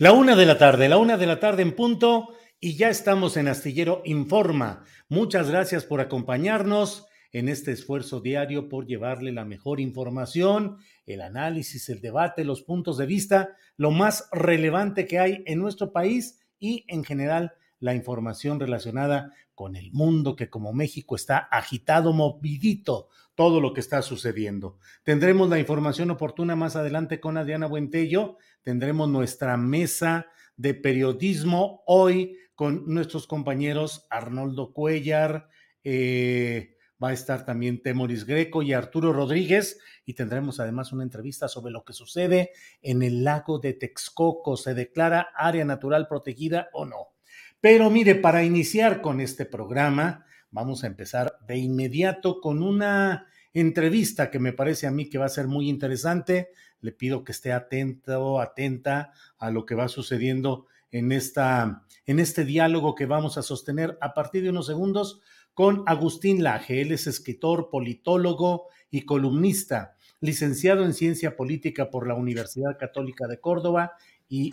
La una de la tarde, la una de la tarde en punto y ya estamos en Astillero Informa. Muchas gracias por acompañarnos en este esfuerzo diario por llevarle la mejor información, el análisis, el debate, los puntos de vista, lo más relevante que hay en nuestro país y en general la información relacionada con el mundo que como México está agitado, movidito, todo lo que está sucediendo. Tendremos la información oportuna más adelante con Adriana Buentello, tendremos nuestra mesa de periodismo hoy con nuestros compañeros Arnoldo Cuellar, eh, va a estar también Temoris Greco y Arturo Rodríguez y tendremos además una entrevista sobre lo que sucede en el lago de Texcoco. ¿Se declara área natural protegida o no? Pero mire, para iniciar con este programa, vamos a empezar de inmediato con una entrevista que me parece a mí que va a ser muy interesante. Le pido que esté atento, atenta a lo que va sucediendo en, esta, en este diálogo que vamos a sostener a partir de unos segundos con Agustín Laje. Él es escritor, politólogo y columnista, licenciado en Ciencia Política por la Universidad Católica de Córdoba y,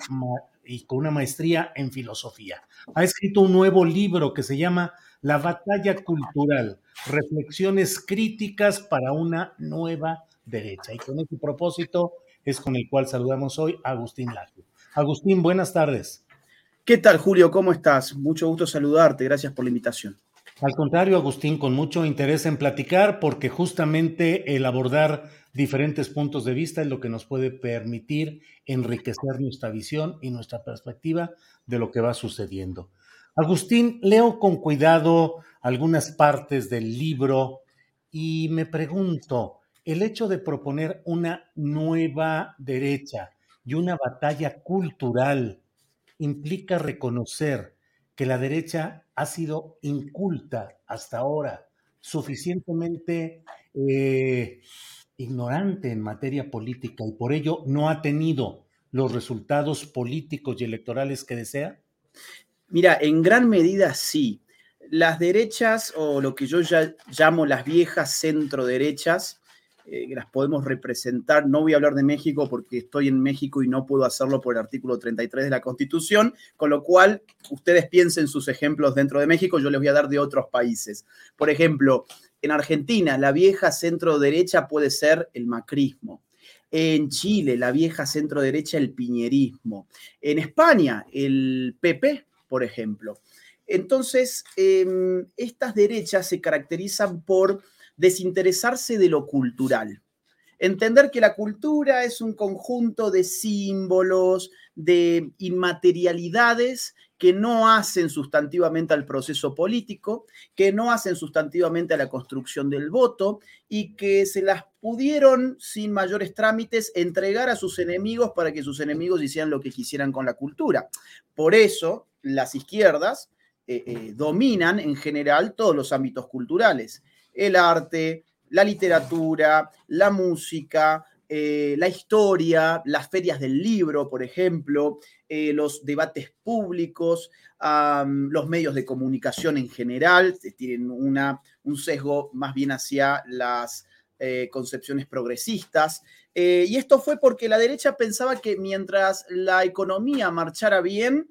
y con una maestría en filosofía. Ha escrito un nuevo libro que se llama La batalla cultural, reflexiones críticas para una nueva derecha. Y con ese propósito es con el cual saludamos hoy a Agustín Laje. Agustín, buenas tardes. ¿Qué tal, Julio? ¿Cómo estás? Mucho gusto saludarte. Gracias por la invitación. Al contrario, Agustín, con mucho interés en platicar, porque justamente el abordar diferentes puntos de vista es lo que nos puede permitir enriquecer nuestra visión y nuestra perspectiva de lo que va sucediendo. Agustín, leo con cuidado algunas partes del libro y me pregunto, el hecho de proponer una nueva derecha y una batalla cultural implica reconocer que la derecha ha sido inculta hasta ahora, suficientemente eh, ignorante en materia política y por ello no ha tenido los resultados políticos y electorales que desea? Mira, en gran medida sí. Las derechas o lo que yo ya llamo las viejas centro derechas eh, las podemos representar. No voy a hablar de México porque estoy en México y no puedo hacerlo por el artículo 33 de la Constitución, con lo cual ustedes piensen sus ejemplos dentro de México, yo les voy a dar de otros países. Por ejemplo, en Argentina, la vieja centro derecha puede ser el macrismo. En Chile, la vieja centro derecha, el piñerismo. En España, el PP, por ejemplo. Entonces, em, estas derechas se caracterizan por desinteresarse de lo cultural. Entender que la cultura es un conjunto de símbolos, de inmaterialidades que no hacen sustantivamente al proceso político, que no hacen sustantivamente a la construcción del voto y que se las pudieron sin mayores trámites entregar a sus enemigos para que sus enemigos hicieran lo que quisieran con la cultura. Por eso las izquierdas eh, eh, dominan en general todos los ámbitos culturales el arte, la literatura, la música, eh, la historia, las ferias del libro, por ejemplo, eh, los debates públicos, los medios de comunicación en general, tienen una, un sesgo más bien hacia las eh, concepciones progresistas. y esto fue porque la derecha pensaba que mientras la economía marchara bien,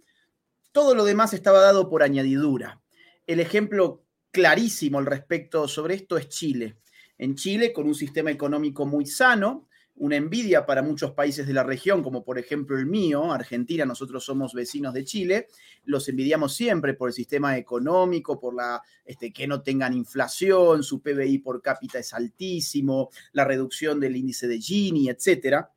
todo lo demás estaba dado por añadidura. El ejemplo clarísimo al respecto sobre esto es Chile. En Chile, con un sistema económico muy sano, una envidia para muchos países de la región, como por ejemplo el mío, Argentina, nosotros somos vecinos de Chile, los envidiamos siempre por el sistema económico, por la este, que no tengan inflación, su PBI por cápita es altísimo, la reducción del índice de Gini, etcétera.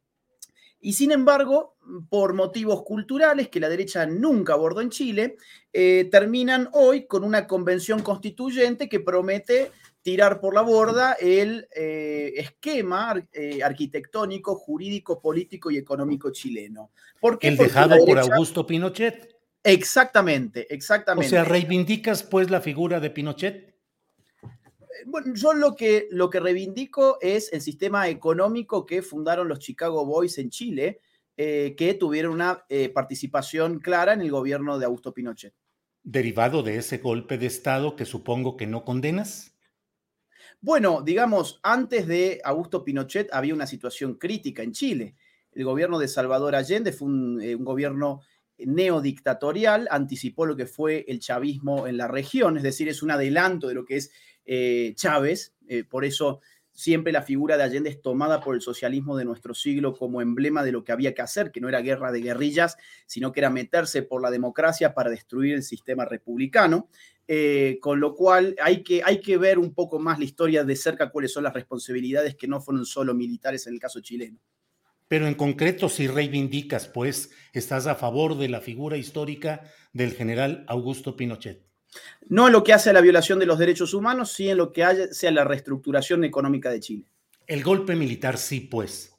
Y sin embargo, por motivos culturales que la derecha nunca abordó en Chile, eh, terminan hoy con una convención constituyente que promete tirar por la borda el eh, esquema eh, arquitectónico, jurídico, político y económico chileno. ¿Por qué? El dejado por Augusto Pinochet. Exactamente, exactamente. O sea, reivindicas pues la figura de Pinochet. Bueno, yo lo que, lo que reivindico es el sistema económico que fundaron los Chicago Boys en Chile, eh, que tuvieron una participación clara en el gobierno de Augusto Pinochet. ¿Derivado de ese golpe de Estado que supongo que no condenas? Bueno, digamos, antes de Augusto Pinochet había una situación crítica en Chile. El gobierno de Salvador Allende fue un, eh, gobierno neodictatorial, anticipó lo que fue el chavismo en la región, es decir, es un adelanto de lo que es eh, Chávez, eh, por eso siempre la figura de Allende es tomada por el socialismo de nuestro siglo como emblema de lo que había que hacer, que no era guerra de guerrillas, sino que era meterse por la democracia para destruir el sistema republicano. Eh, con lo cual hay que, hay que ver un poco más la historia de cerca, cuáles son las responsabilidades que no fueron solo militares en el caso chileno. Pero en concreto, si reivindicas, pues, estás a favor de la figura histórica del general Augusto Pinochet. No en lo que hace a la violación de los derechos humanos, sí en lo que hace a la reestructuración económica de Chile. El golpe militar, sí, pues.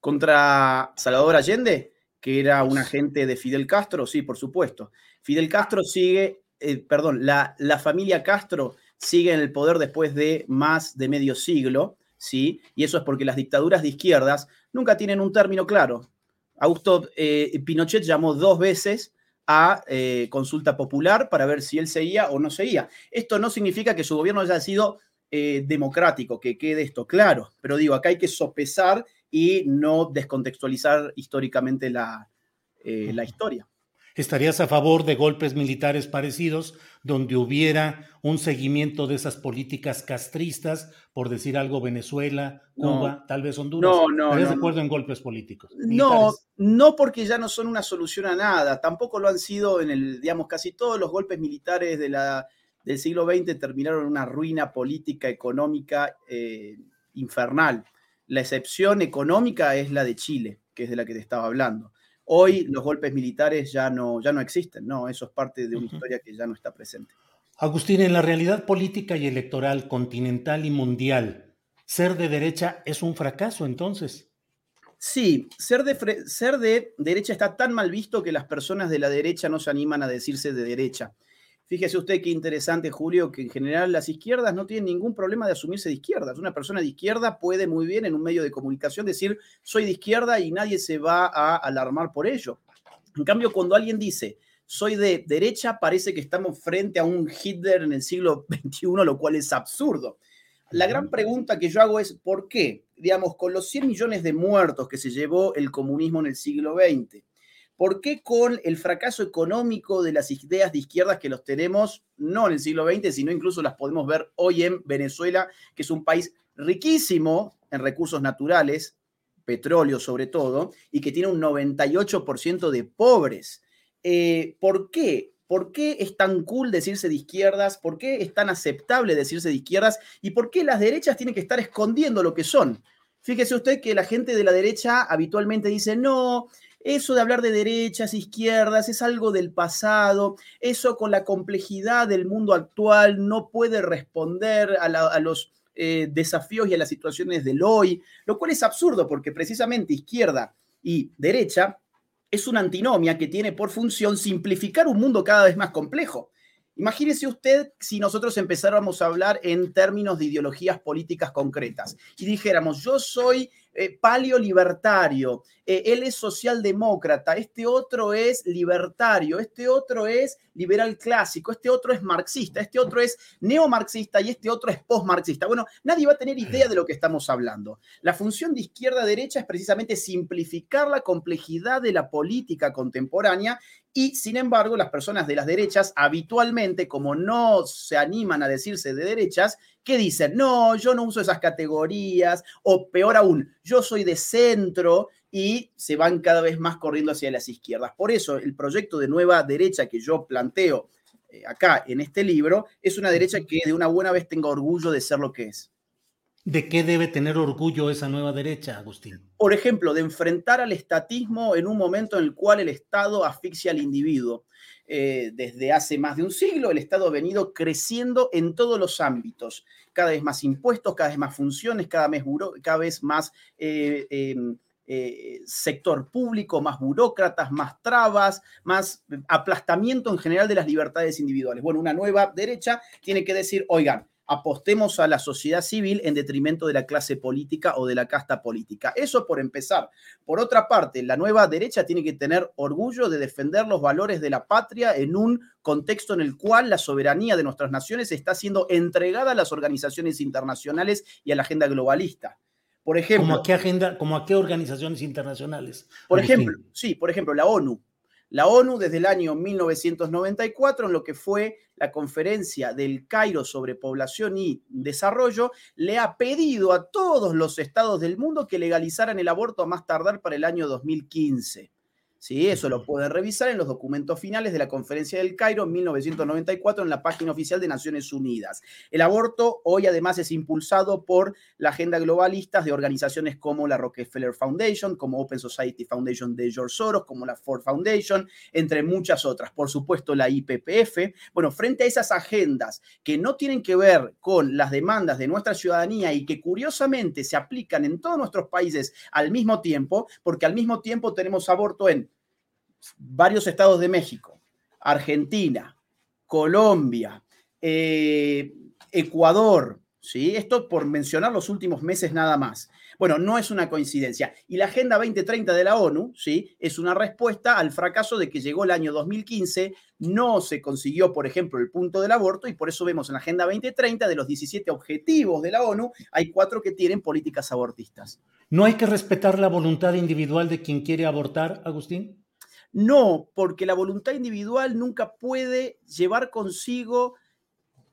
Contra Salvador Allende, que era un agente de Fidel Castro, sí, por supuesto. Fidel Castro sigue eh, perdón, la, la, familia Castro sigue en el poder después de más de medio siglo, ¿sí? Y eso es porque las dictaduras de izquierdas nunca tienen un término claro. Augusto eh, Pinochet llamó dos veces a eh, consulta popular para ver si él seguía o no seguía. Esto no significa que su gobierno haya sido democrático, que quede esto claro, pero digo, acá hay que sopesar y no descontextualizar históricamente la, la historia. ¿Estarías a favor de golpes militares parecidos donde hubiera un seguimiento de esas políticas castristas, por decir algo, Venezuela, Cuba, tal vez Honduras? No, no. ¿Estarías de acuerdo en golpes políticos? No, no porque ya no son una solución a nada. Tampoco lo han sido en el, digamos, casi todos los golpes militares de la, del siglo XX terminaron en una ruina política, económica eh, infernal. La excepción económica es la de Chile, que es de la que te estaba hablando. Hoy los golpes militares ya no, ya no existen, ¿no? Eso es parte de una historia que ya no está presente. Agustín, en la realidad política y electoral continental y mundial, ser de derecha es un fracaso entonces. Sí, ser de, ser de derecha está tan mal visto que las personas de la derecha no se animan a decirse de derecha. Fíjese usted qué interesante, Julio, que en general las izquierdas no tienen ningún problema de asumirse de izquierdas. Una persona de izquierda puede muy bien en un medio de comunicación decir soy de izquierda y nadie se va a alarmar por ello. En cambio, cuando alguien dice soy de derecha, parece que estamos frente a un Hitler en el siglo XXI, lo cual es absurdo. La gran pregunta que yo hago es, ¿por qué? Digamos, con los 100 millones de muertos que se llevó el comunismo en el siglo XX, ¿Por qué con el fracaso económico de las ideas de izquierdas que los tenemos, no en el siglo XX, sino incluso las podemos ver hoy en Venezuela, que es un país riquísimo en recursos naturales, petróleo sobre todo, y que tiene un 98% de pobres? Eh, ¿Por qué? ¿Por qué es tan cool decirse de izquierdas? ¿Por qué es tan aceptable decirse de izquierdas? ¿Y por qué las derechas tienen que estar escondiendo lo que son? Fíjese usted que la gente de la derecha habitualmente dice, no, eso de hablar de derechas, izquierdas, es algo del pasado. Eso con la complejidad del mundo actual no puede responder a, los eh, desafíos y a las situaciones del hoy, lo cual es absurdo porque precisamente izquierda y derecha es una antinomia que tiene por función simplificar un mundo cada vez más complejo. Imagínese usted si nosotros empezáramos a hablar en términos de ideologías políticas concretas y dijéramos, yo soy eh, paleolibertario, eh, él es socialdemócrata, este otro es libertario, este otro es liberal clásico, este otro es marxista, este otro es neomarxista y este otro es postmarxista. Bueno, nadie va a tener idea de lo que estamos hablando. La función de izquierda-derecha es precisamente simplificar la complejidad de la política contemporánea y, sin embargo, las personas de las derechas habitualmente, como no se animan a decirse de derechas, ¿qué dicen? No, yo no uso esas categorías, o peor aún, yo soy de centro y se van cada vez más corriendo hacia las izquierdas. Por eso el proyecto de nueva derecha que yo planteo eh, acá en este libro es una derecha que de una buena vez tenga orgullo de ser lo que es. ¿De qué debe tener orgullo esa nueva derecha, Agustín? Por ejemplo, de enfrentar al estatismo en un momento en el cual el Estado asfixia al individuo. Eh, desde hace más de un siglo, el Estado ha venido creciendo en todos los ámbitos. Cada vez más impuestos, cada vez más funciones, cada vez, cada vez más eh, em, eh, sector público, más burócratas, más trabas, más aplastamiento en general de las libertades individuales. Bueno, una nueva derecha tiene que decir, oigan, apostemos a la sociedad civil en detrimento de la clase política o de la casta política. Eso por empezar. Por otra parte, la nueva derecha tiene que tener orgullo de defender los valores de la patria en un contexto en el cual la soberanía de nuestras naciones está siendo entregada a las organizaciones internacionales y a la agenda globalista. Por ejemplo. ¿Cómo a qué agenda, como a qué organizaciones internacionales? Por ejemplo, sí, por ejemplo, la ONU. La ONU desde el año 1994, en lo que fue la conferencia del Cairo sobre población y desarrollo, le ha pedido a todos los estados del mundo que legalizaran el aborto a más tardar para el año 2015. ¿Sí? Eso lo pueden revisar en los documentos finales de la Conferencia del Cairo en 1994 en la página oficial de Naciones Unidas. El aborto hoy además es impulsado por la agenda globalista de organizaciones como la Rockefeller Foundation, como Open Society Foundation de George Soros, como la Ford Foundation, entre muchas otras. Por supuesto, la IPPF. Bueno, frente a esas agendas que no tienen que ver con las demandas de nuestra ciudadanía y que curiosamente se aplican en todos nuestros países al mismo tiempo, porque al mismo tiempo tenemos aborto en varios estados de México, Argentina, Colombia, eh, Ecuador, ¿sí? Esto por mencionar los últimos meses nada más. Bueno, no es una coincidencia. Y la Agenda 2030 de la ONU, ¿sí? Es una respuesta al fracaso de que llegó el año 2015, no se consiguió, por ejemplo, el punto del aborto y por eso vemos en la Agenda 2030 de los 17 objetivos de la ONU, hay cuatro que tienen políticas abortistas. ¿No hay que respetar la voluntad individual de quien quiere abortar, Agustín? No, porque la voluntad individual nunca puede llevar consigo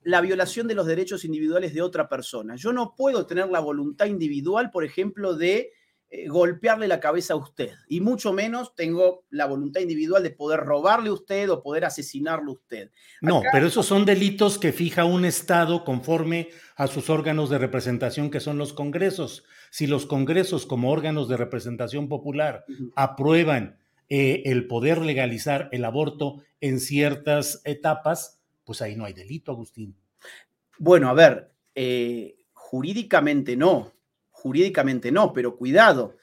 la violación de los derechos individuales de otra persona. Yo no puedo tener la voluntad individual, por ejemplo, de eh, golpearle la cabeza a usted, y mucho menos tengo la voluntad individual de poder robarle a usted o poder asesinarle a usted. No, pero esos son delitos que fija un Estado conforme a sus órganos de representación, que son los congresos. Si los congresos como órganos de representación popular aprueban eh, el poder legalizar el aborto en ciertas etapas, pues ahí no hay delito, Agustín. Bueno, a ver, eh, jurídicamente no, jurídicamente no, pero cuidado,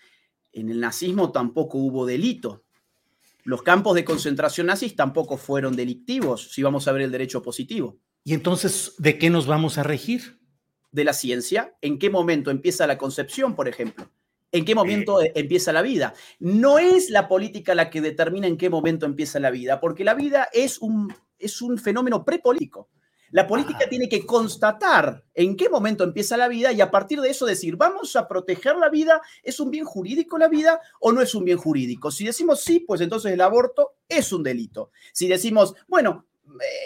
en el nazismo tampoco hubo delito. Los campos de concentración nazis tampoco fueron delictivos, si vamos a ver el derecho positivo. ¿Y entonces de qué nos vamos a regir? De la ciencia. ¿En qué momento empieza la concepción, por ejemplo? En qué momento e, empieza la vida. No es la política la que determina en qué momento empieza la vida, porque la vida es un, es un fenómeno prepolítico. La política ah. tiene que constatar en qué momento empieza la vida y a partir de eso decir, vamos a proteger la vida, ¿es un bien jurídico la vida o no es un bien jurídico? Si decimos sí, pues entonces el aborto es un delito. Si decimos, bueno,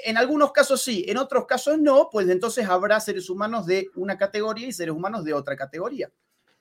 en algunos casos sí, en otros casos no, pues entonces habrá seres humanos de una categoría y seres humanos de otra categoría.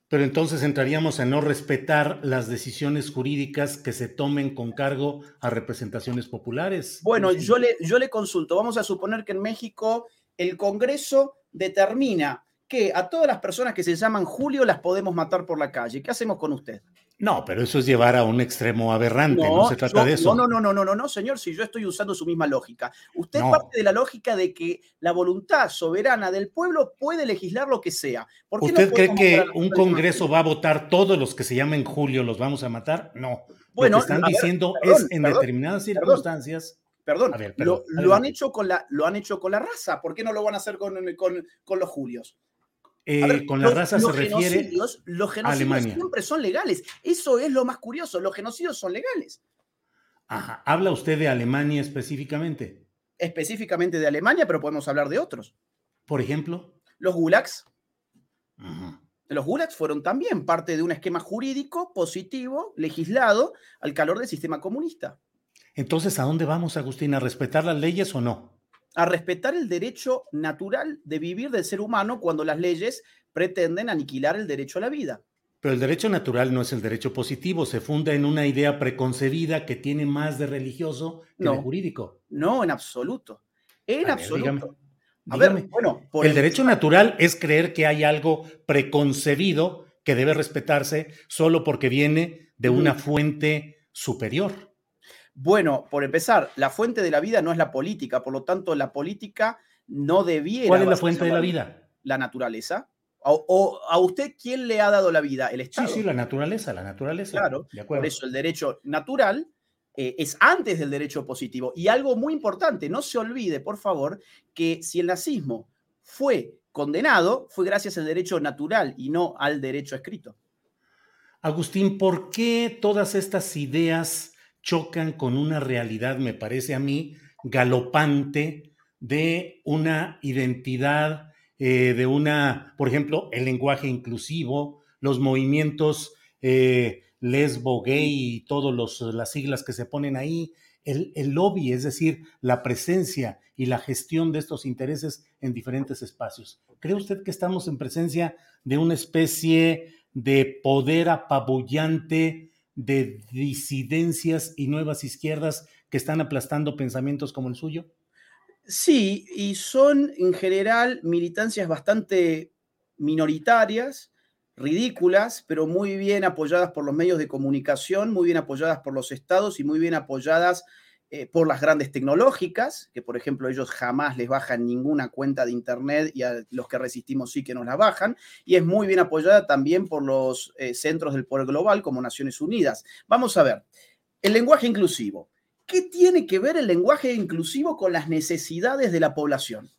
Pero entonces entraríamos a no respetar las decisiones jurídicas que se tomen con cargo a representaciones populares. Bueno, yo le, yo le consulto. Vamos a suponer que en México el Congreso determina que a todas las personas que se llaman Julio las podemos matar por la calle. ¿Qué hacemos con usted? No, pero eso es llevar a un extremo aberrante, no, se trata de eso. No, no, no, no, no, no, señor, si yo estoy usando su misma lógica. Usted parte de la lógica de que la voluntad soberana del pueblo puede legislar lo que sea. ¿Usted cree que un Congreso va a votar todos los que se llamen Julio los vamos a matar? No. Bueno, lo que están diciendo es en determinadas circunstancias Perdón, lo, han hecho con la, lo han hecho con la raza. ¿Por qué no lo van a hacer con, los julios? Eh, con la raza se refiere los genocidios siempre son legales. Eso es lo más curioso. Los genocidios son legales. Ajá. ¿Habla usted de Alemania específicamente? Específicamente de Alemania, pero podemos hablar de otros. Por ejemplo. Los gulags. Los gulags fueron también parte de un esquema jurídico positivo, legislado, al calor del sistema comunista. Entonces, ¿a dónde vamos, Agustín? ¿A respetar las leyes o no? A respetar el derecho natural de vivir del ser humano cuando las leyes pretenden aniquilar el derecho a la vida. Pero el derecho natural no es el derecho positivo, se funda en una idea preconcebida que tiene más de religioso que de jurídico. No, en absoluto. En absoluto. A ver, bueno, el, derecho natural es creer que hay algo preconcebido que debe respetarse solo porque viene de una fuente superior. Bueno, por empezar, la fuente de la vida no es la política, por lo tanto, la política no debiera. ¿Cuál es la fuente de la vida? La naturaleza. O, a usted quién le ha dado la vida? El Estado. Sí, sí, la naturaleza, la naturaleza. Claro, por eso el derecho natural eh, es antes del derecho positivo. Y algo muy importante, no se olvide, por favor, que si el nazismo fue condenado, fue gracias al derecho natural y no al derecho escrito. Agustín, ¿por qué todas estas ideas chocan con una realidad, me parece a mí, galopante de una identidad, eh, de una, por ejemplo, el lenguaje inclusivo, los movimientos eh, lesbo, gay y todas las siglas que se ponen ahí, el, el, lobby, es decir, la presencia y la gestión de estos intereses en diferentes espacios. ¿Cree usted que estamos en presencia de una especie de poder apabullante de disidencias y nuevas izquierdas que están aplastando pensamientos como el suyo? Sí, y son en general militancias bastante minoritarias, ridículas, pero muy bien apoyadas por los medios de comunicación, muy bien apoyadas por los estados y muy bien apoyadas eh, por las grandes tecnológicas, que por ejemplo ellos jamás les bajan ninguna cuenta de Internet y a los que resistimos sí que nos la bajan, y es muy bien apoyada también por los eh, centros del poder global como Naciones Unidas. Vamos a ver, el lenguaje inclusivo. ¿Qué tiene que ver el lenguaje inclusivo con las necesidades de la población?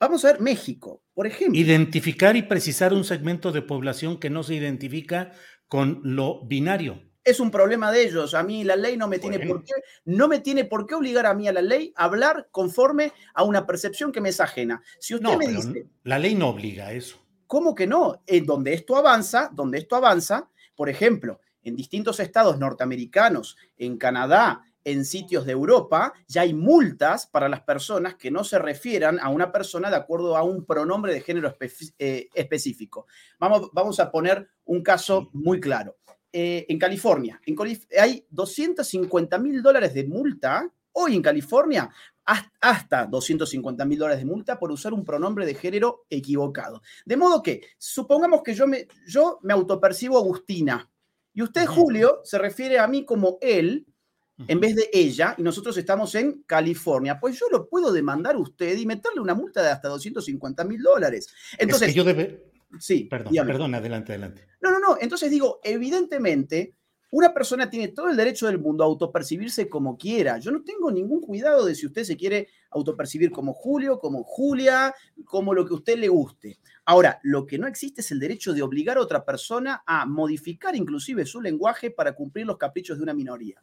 Vamos a ver México, por ejemplo. Identificar y precisar un segmento de población que no se identifica con lo binario. Es un problema de ellos. A mí la ley no me tiene por qué, no me tiene por qué obligar a mí a la ley a hablar conforme a una percepción que me es ajena. Si usted me dice. La ley no obliga a eso. ¿Cómo que no? En donde esto avanza, donde esto avanza, por ejemplo, en distintos estados norteamericanos, en Canadá, en sitios de Europa ya hay multas para las personas que no se refieran a una persona de acuerdo a un pronombre de género eh, específico. Vamos, vamos, a poner un caso muy claro. Eh, en California, en hay 250 mil dólares de multa hoy en California hasta 250 mil dólares de multa por usar un pronombre de género equivocado. De modo que, supongamos que yo me, yo me autopercibo Agustina y usted, Julio, se refiere a mí como él, en vez de ella, y nosotros estamos en California, pues yo lo puedo demandar a usted y meterle una multa de hasta 250 mil dólares. Entonces, yo debe... Sí, perdón, perdón, adelante, adelante. No, no, no. Entonces digo, evidentemente, una persona tiene todo el derecho del mundo a autopercibirse como quiera. Yo no tengo ningún cuidado de si usted se quiere autopercibir como Julio, como Julia, como lo que a usted le guste. Ahora, lo que no existe es el derecho de obligar a otra persona a modificar inclusive su lenguaje para cumplir los caprichos de una minoría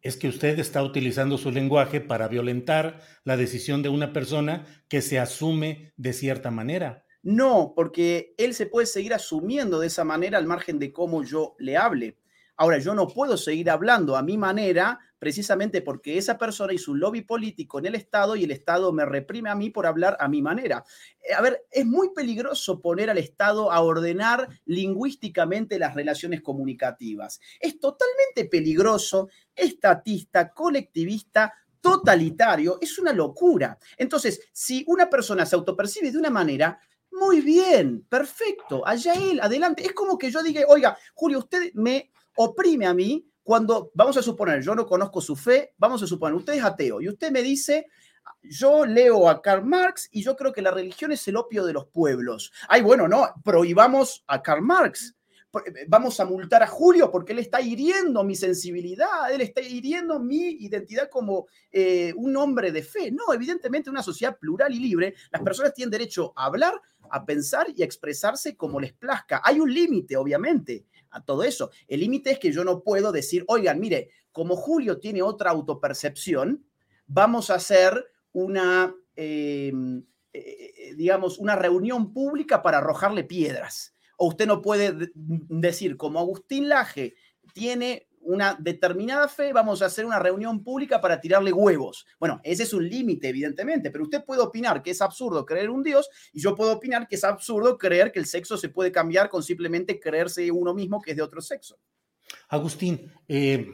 es que usted está utilizando su lenguaje para violentar la decisión de una persona que se asume de cierta manera. No, porque él se puede seguir asumiendo de esa manera al margen de cómo yo le hable. Ahora, yo no puedo seguir hablando a mi manera precisamente porque esa persona hizo un lobby político en el Estado y el Estado me reprime a mí por hablar a mi manera. Eh, a ver, es muy peligroso poner al Estado a ordenar lingüísticamente las relaciones comunicativas. Es totalmente peligroso, estatista, colectivista, totalitario, es una locura. Entonces, si una persona se autopercibe de una manera, muy bien, perfecto, allá él, adelante. Es como que yo diga, oiga, Julio, usted me oprime a mí cuando, vamos a suponer, yo no conozco su fe, vamos a suponer, usted es ateo y usted me dice, yo leo a Karl Marx y yo creo que la religión es el opio de los pueblos. Ay, bueno, no, prohibamos a Karl Marx. vamos a multar a Julio porque él está hiriendo mi sensibilidad, él está hiriendo mi identidad como eh, un hombre de fe. No, evidentemente en una sociedad plural y libre, las personas tienen derecho a hablar, a pensar y a expresarse como les plazca. Hay un límite, obviamente, a todo eso. El límite es que yo no puedo decir, oigan, mire, como Julio tiene otra autopercepción, vamos a hacer una, eh, eh, digamos, una reunión pública para arrojarle piedras. O usted no puede decir, como Agustín Laje tiene una determinada fe, vamos a hacer una reunión pública para tirarle huevos. Bueno, ese es un límite, evidentemente, pero usted puede opinar que es absurdo creer un Dios y yo puedo opinar que es absurdo creer que el sexo se puede cambiar con simplemente creerse uno mismo que es de otro sexo. Agustín, eh,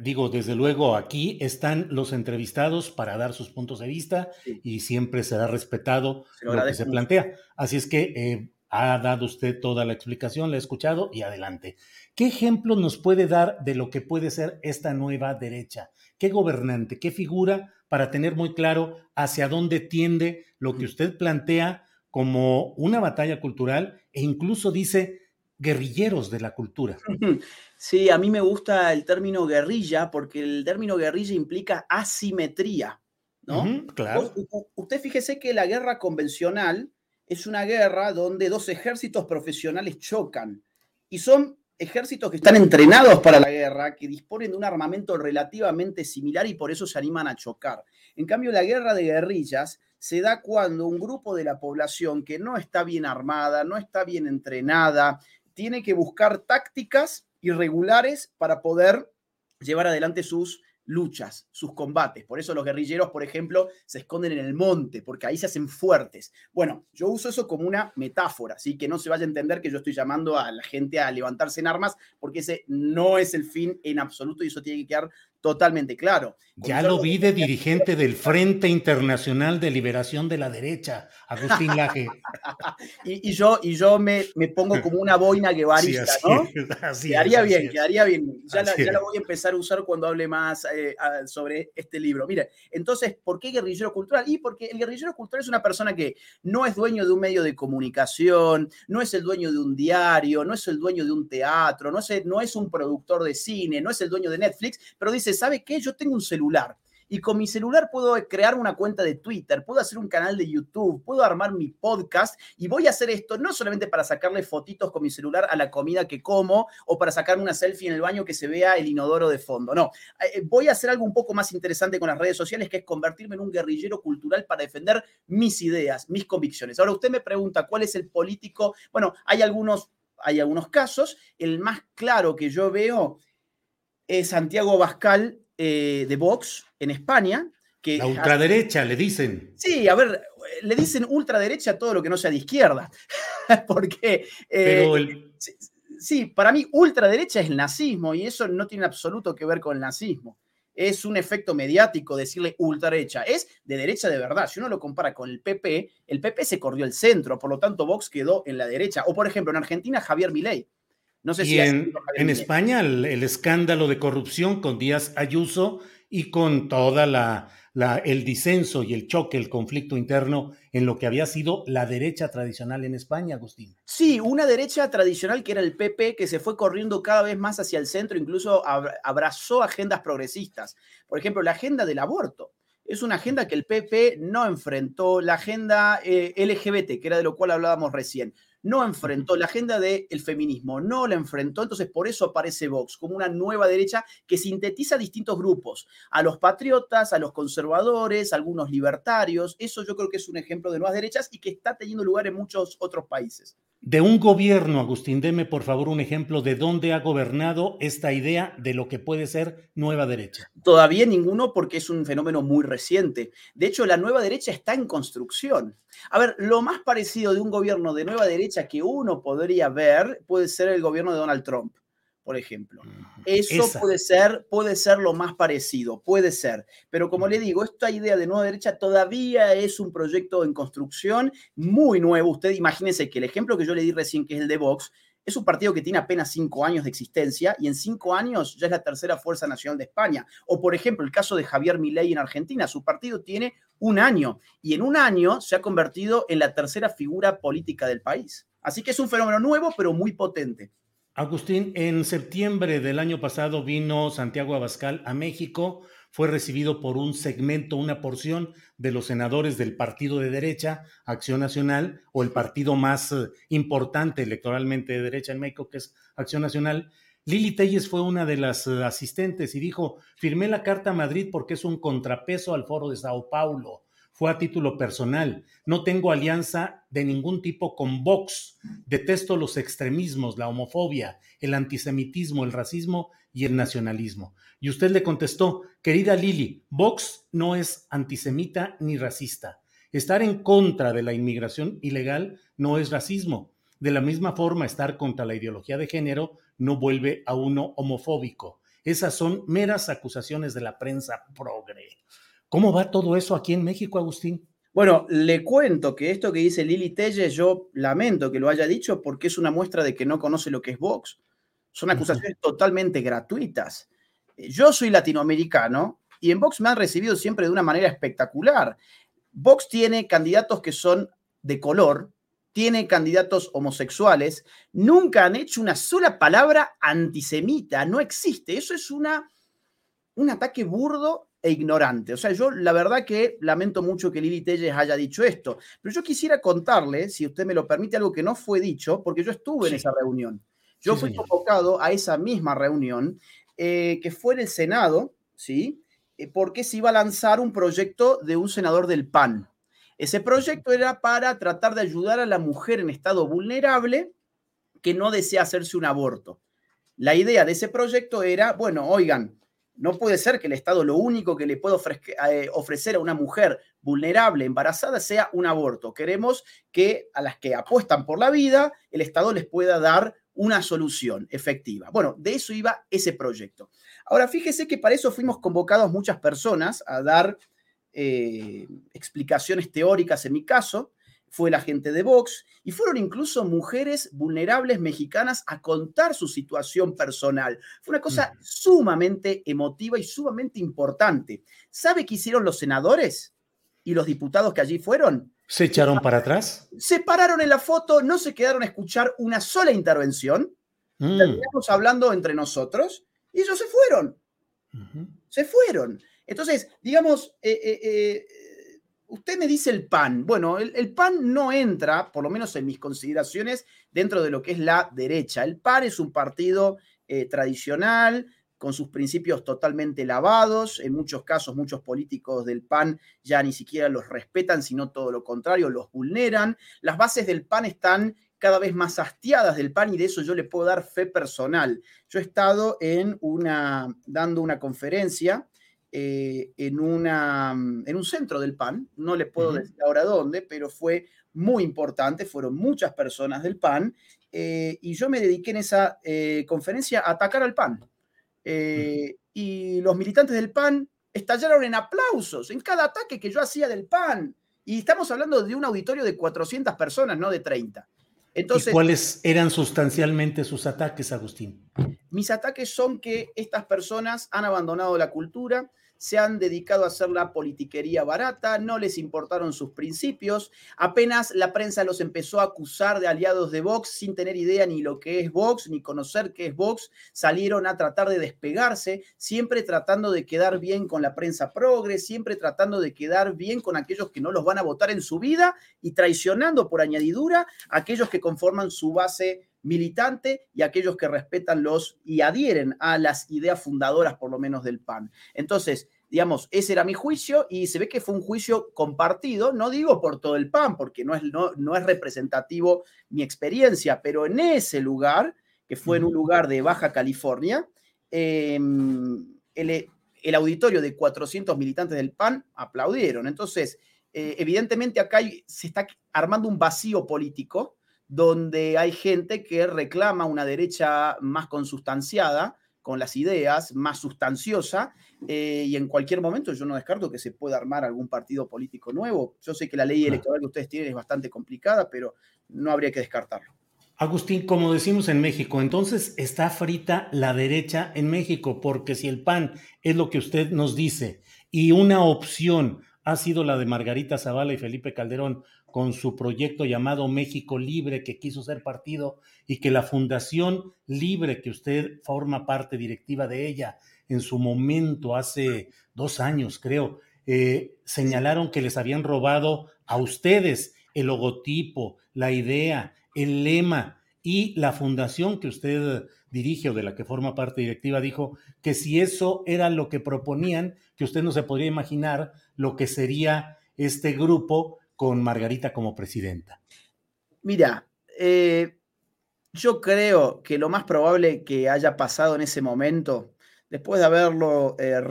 digo, desde luego aquí están los entrevistados para dar sus puntos de vista y siempre será respetado lo que se plantea. Así es que eh, ha dado usted toda la explicación, la he escuchado y adelante. ¿Qué ejemplo nos puede dar de lo que puede ser esta nueva derecha? ¿Qué gobernante, qué figura para tener muy claro hacia dónde tiende lo que usted plantea como una batalla cultural e incluso dice guerrilleros de la cultura? Sí, a mí me gusta el término guerrilla porque el término guerrilla implica asimetría, ¿no? claro. usted fíjese que la guerra convencional es una guerra donde dos ejércitos profesionales chocan y son ejércitos que están entrenados para la guerra, que disponen de un armamento relativamente similar y por eso se animan a chocar. En cambio, la guerra de guerrillas se da cuando un grupo de la población que no está bien armada, no está bien entrenada, tiene que buscar tácticas irregulares para poder llevar adelante sus luchas, sus combates. Por eso los guerrilleros, por ejemplo, se esconden en el monte, porque ahí se hacen fuertes. Bueno, yo uso eso como una metáfora, así que no se vaya a entender que yo estoy llamando a la gente a levantarse en armas, porque ese no es el fin en absoluto y eso tiene que quedar totalmente claro. ya lo vi de dirigente del Frente Internacional de Liberación de la Derecha, Agustín Laje. y, yo, y yo me, me pongo como una boina guevarista, ¿no? quedaría bien, quedaría bien. Ya la, ya la, voy a empezar a usar cuando hable más eh, sobre este libro. Mire, entonces, ¿por qué guerrillero cultural? Y porque el guerrillero cultural es una persona que no es dueño de un medio de comunicación, no es el dueño de un diario, no es el dueño de un teatro, no es, no es un productor de cine, no es el dueño de Netflix, pero dice, ¿sabe qué? Yo tengo un celular y con mi celular puedo crear una cuenta de Twitter, puedo hacer un canal de YouTube, puedo armar mi podcast y voy a hacer esto no solamente para sacarle fotitos con mi celular a la comida que como o para sacarme una selfie en el baño que se vea el inodoro de fondo, no, eh, voy a hacer algo un poco más interesante con las redes sociales que es convertirme en un guerrillero cultural para defender mis ideas, mis convicciones. Ahora usted me pregunta cuál es el político, bueno, hay algunos, hay algunos casos, el más claro que yo veo Santiago Bascal eh, de Vox en España. Que la ultraderecha, le dicen. Sí, a ver, le dicen ultraderecha a todo lo que no sea de izquierda. Porque. Eh, sí, para mí, ultraderecha es el nazismo y eso no tiene absoluto que ver con el nazismo. Es un efecto mediático decirle ultraderecha. Es de derecha de verdad. Si uno lo compara con el PP, el PP se corrió el centro, por lo tanto, Vox quedó en la derecha. O, por ejemplo, en Argentina, Javier Milei no sé y si en, en España el, escándalo de corrupción con Díaz Ayuso y con toda la, la, el disenso y el choque, el conflicto interno en lo que había sido la derecha tradicional en España, Agustín. Sí, una derecha tradicional que era el PP, que se fue corriendo cada vez más hacia el centro, incluso abrazó agendas progresistas. Por ejemplo, la agenda del aborto. Es una agenda que el PP no enfrentó, la agenda eh, LGBT, que era de lo cual hablábamos recién no enfrentó la agenda del feminismo, no la enfrentó, entonces por eso aparece Vox como una nueva derecha que sintetiza distintos grupos, a los patriotas, a los conservadores, a algunos libertarios, eso yo creo que es un ejemplo de nuevas derechas y que está teniendo lugar en muchos otros países. De un gobierno, Agustín, deme por favor un ejemplo de dónde ha gobernado esta idea de lo que puede ser nueva derecha. Todavía ninguno porque es un fenómeno muy reciente. De hecho, la nueva derecha está en construcción. A ver, lo más parecido de un gobierno de nueva derecha que uno podría ver puede ser el gobierno de Donald Trump por ejemplo. Eso puede ser, puede ser lo más parecido, puede ser. Pero como le digo, esta idea de nueva derecha todavía es un proyecto en construcción muy nuevo. Usted imagínese que el ejemplo que yo le di recién, que es el de Vox, es un partido que tiene apenas cinco años de existencia y en cinco años ya es la tercera fuerza nacional de España. O, por ejemplo, el caso de Javier Milei en Argentina. Su partido tiene un año y en un año se ha convertido en la tercera figura política del país. Así que es un fenómeno nuevo, pero muy potente. Agustín, en septiembre del año pasado vino Santiago Abascal a México, fue recibido por un segmento, una porción de los senadores del partido de derecha, Acción Nacional, o el partido más eh, importante electoralmente de derecha en México, que es Acción Nacional. Lili Telles fue una de las eh, asistentes y dijo, firmé la Carta a Madrid porque es un contrapeso al foro de Sao Paulo fue a título personal. No tengo alianza de ningún tipo con Vox. Detesto los extremismos, la homofobia, el antisemitismo, el racismo y el nacionalismo. Y usted le contestó, querida Lili, Vox no es antisemita ni racista. Estar en contra de la inmigración ilegal no es racismo. De la misma forma, estar contra la ideología de género no vuelve a uno homofóbico. Esas son meras acusaciones de la prensa progre. ¿Cómo va todo eso aquí en México, Agustín? Bueno, le cuento que esto que dice Lili Telle, yo lamento que lo haya dicho porque es una muestra de que no conoce lo que es Vox. Son acusaciones totalmente gratuitas. Yo soy latinoamericano y en Vox me han recibido siempre de una manera espectacular. Vox tiene candidatos que son de color, tiene candidatos homosexuales, nunca han hecho una sola palabra antisemita, no existe. Eso es una, un ataque burdo e ignorante. O sea, yo la verdad que lamento mucho que Lili Telles haya dicho esto, pero yo quisiera contarle, si usted me lo permite, algo que no fue dicho, porque yo estuve en esa reunión. Yo fui convocado a esa misma reunión, eh, que fue en el Senado, ¿sí? Eh, porque se iba a lanzar un proyecto de un senador del PAN. Ese proyecto era para tratar de ayudar a la mujer en estado vulnerable que no desea hacerse un aborto. La idea de ese proyecto era, bueno, oigan, no puede ser que el Estado lo único que le pueda eh, ofrecer a una mujer vulnerable, embarazada, sea un aborto. Queremos que a las que apuestan por la vida, el Estado les pueda dar una solución efectiva. Bueno, de eso iba ese proyecto. Ahora, fíjese que para eso fuimos convocados muchas personas a dar eh, explicaciones teóricas en mi caso, fue la gente de Vox y fueron incluso mujeres vulnerables mexicanas a contar su situación personal. Fue una cosa sumamente emotiva y sumamente importante. ¿Sabe qué hicieron los senadores y los diputados que allí fueron? ¿Se echaron para atrás? Se pararon en la foto, no se quedaron a escuchar una sola intervención. Mm. Terminamos hablando entre nosotros y ellos se fueron. Se fueron. Entonces, digamos, eh, eh, eh, usted me dice el PAN. Bueno, el, PAN no entra, por lo menos en mis consideraciones, dentro de lo que es la derecha. El PAN es un partido tradicional, con sus principios totalmente lavados. En muchos casos, muchos políticos del PAN ya ni siquiera los respetan, sino todo lo contrario, los vulneran. Las bases del PAN están cada vez más hastiadas del PAN y de eso yo le puedo dar fe personal. Yo he estado en una, dando una conferencia eh, en, una, mm, en un centro del PAN, no les puedo decir ahora dónde, pero fue muy importante, fueron muchas personas del PAN, eh, y yo me dediqué en esa eh, conferencia a atacar al PAN. Y los militantes del PAN estallaron en aplausos en cada ataque que yo hacía del PAN. Y estamos hablando de un auditorio de 400 personas, no de 30. Entonces, ¿Y cuáles eran sustancialmente sus ataques, Agustín? Mis ataques son que estas personas han abandonado la cultura, se han dedicado a hacer la politiquería barata, no les importaron sus principios, apenas la prensa los empezó a acusar de aliados de Vox sin tener idea ni lo que es Vox, ni conocer qué es Vox, salieron a tratar de despegarse, siempre tratando de quedar bien con la prensa progre, siempre tratando de quedar bien con aquellos que no los van a votar en su vida y traicionando por añadidura a aquellos que conforman su base militante y aquellos que respetan los y adhieren a las ideas fundadoras, por lo menos, del PAN. Entonces, digamos, ese era mi juicio y se ve que fue un juicio compartido, no digo por todo el PAN, porque no es, no, no es representativo mi experiencia, pero en ese lugar, que fue en un lugar de Baja California, em, el, auditorio de 400 militantes del PAN aplaudieron. Entonces, eh, evidentemente acá se está armando un vacío político donde hay gente que reclama una derecha más consustanciada, con las ideas, más sustanciosa, eh, y en cualquier momento yo no descarto que se pueda armar algún partido político nuevo. Yo sé que la ley electoral que ustedes tienen es bastante complicada, pero no habría que descartarlo. Agustín, como decimos en México, entonces está frita la derecha en México, porque si el PAN es lo que usted nos dice y una opción ha sido la de Margarita Zavala y Felipe Calderón con su proyecto llamado México Libre, que quiso ser partido, y que la Fundación Libre, que usted forma parte directiva de ella, en su momento, hace dos años creo, eh, señalaron que les habían robado a ustedes el logotipo, la idea, el lema. Y la fundación que usted dirige o de la que forma parte directiva dijo que si eso era lo que proponían, que usted no se podría imaginar lo que sería este grupo con Margarita como presidenta. Mira, eh, yo creo que lo más probable que haya pasado en ese momento, después de haberlo eh,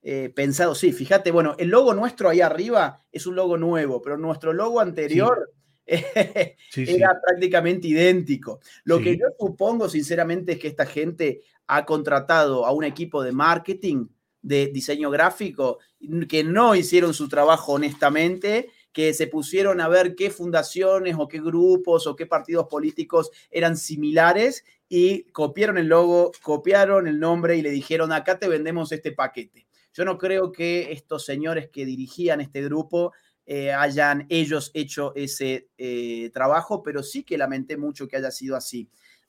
eh, pensado, sí, fíjate, bueno, el logo nuestro ahí arriba es un logo nuevo, pero nuestro logo anterior era prácticamente idéntico. Lo que yo supongo, sinceramente, es que esta gente ha contratado a un equipo de marketing, de diseño gráfico, que no hicieron su trabajo honestamente que se pusieron a ver qué fundaciones o qué grupos o qué partidos políticos eran similares y copiaron el logo, copiaron el nombre y le dijeron, acá te vendemos este paquete. Yo no creo que estos señores que dirigían este grupo eh, hayan ellos hecho ese eh, trabajo, pero sí que lamenté mucho que haya sido así.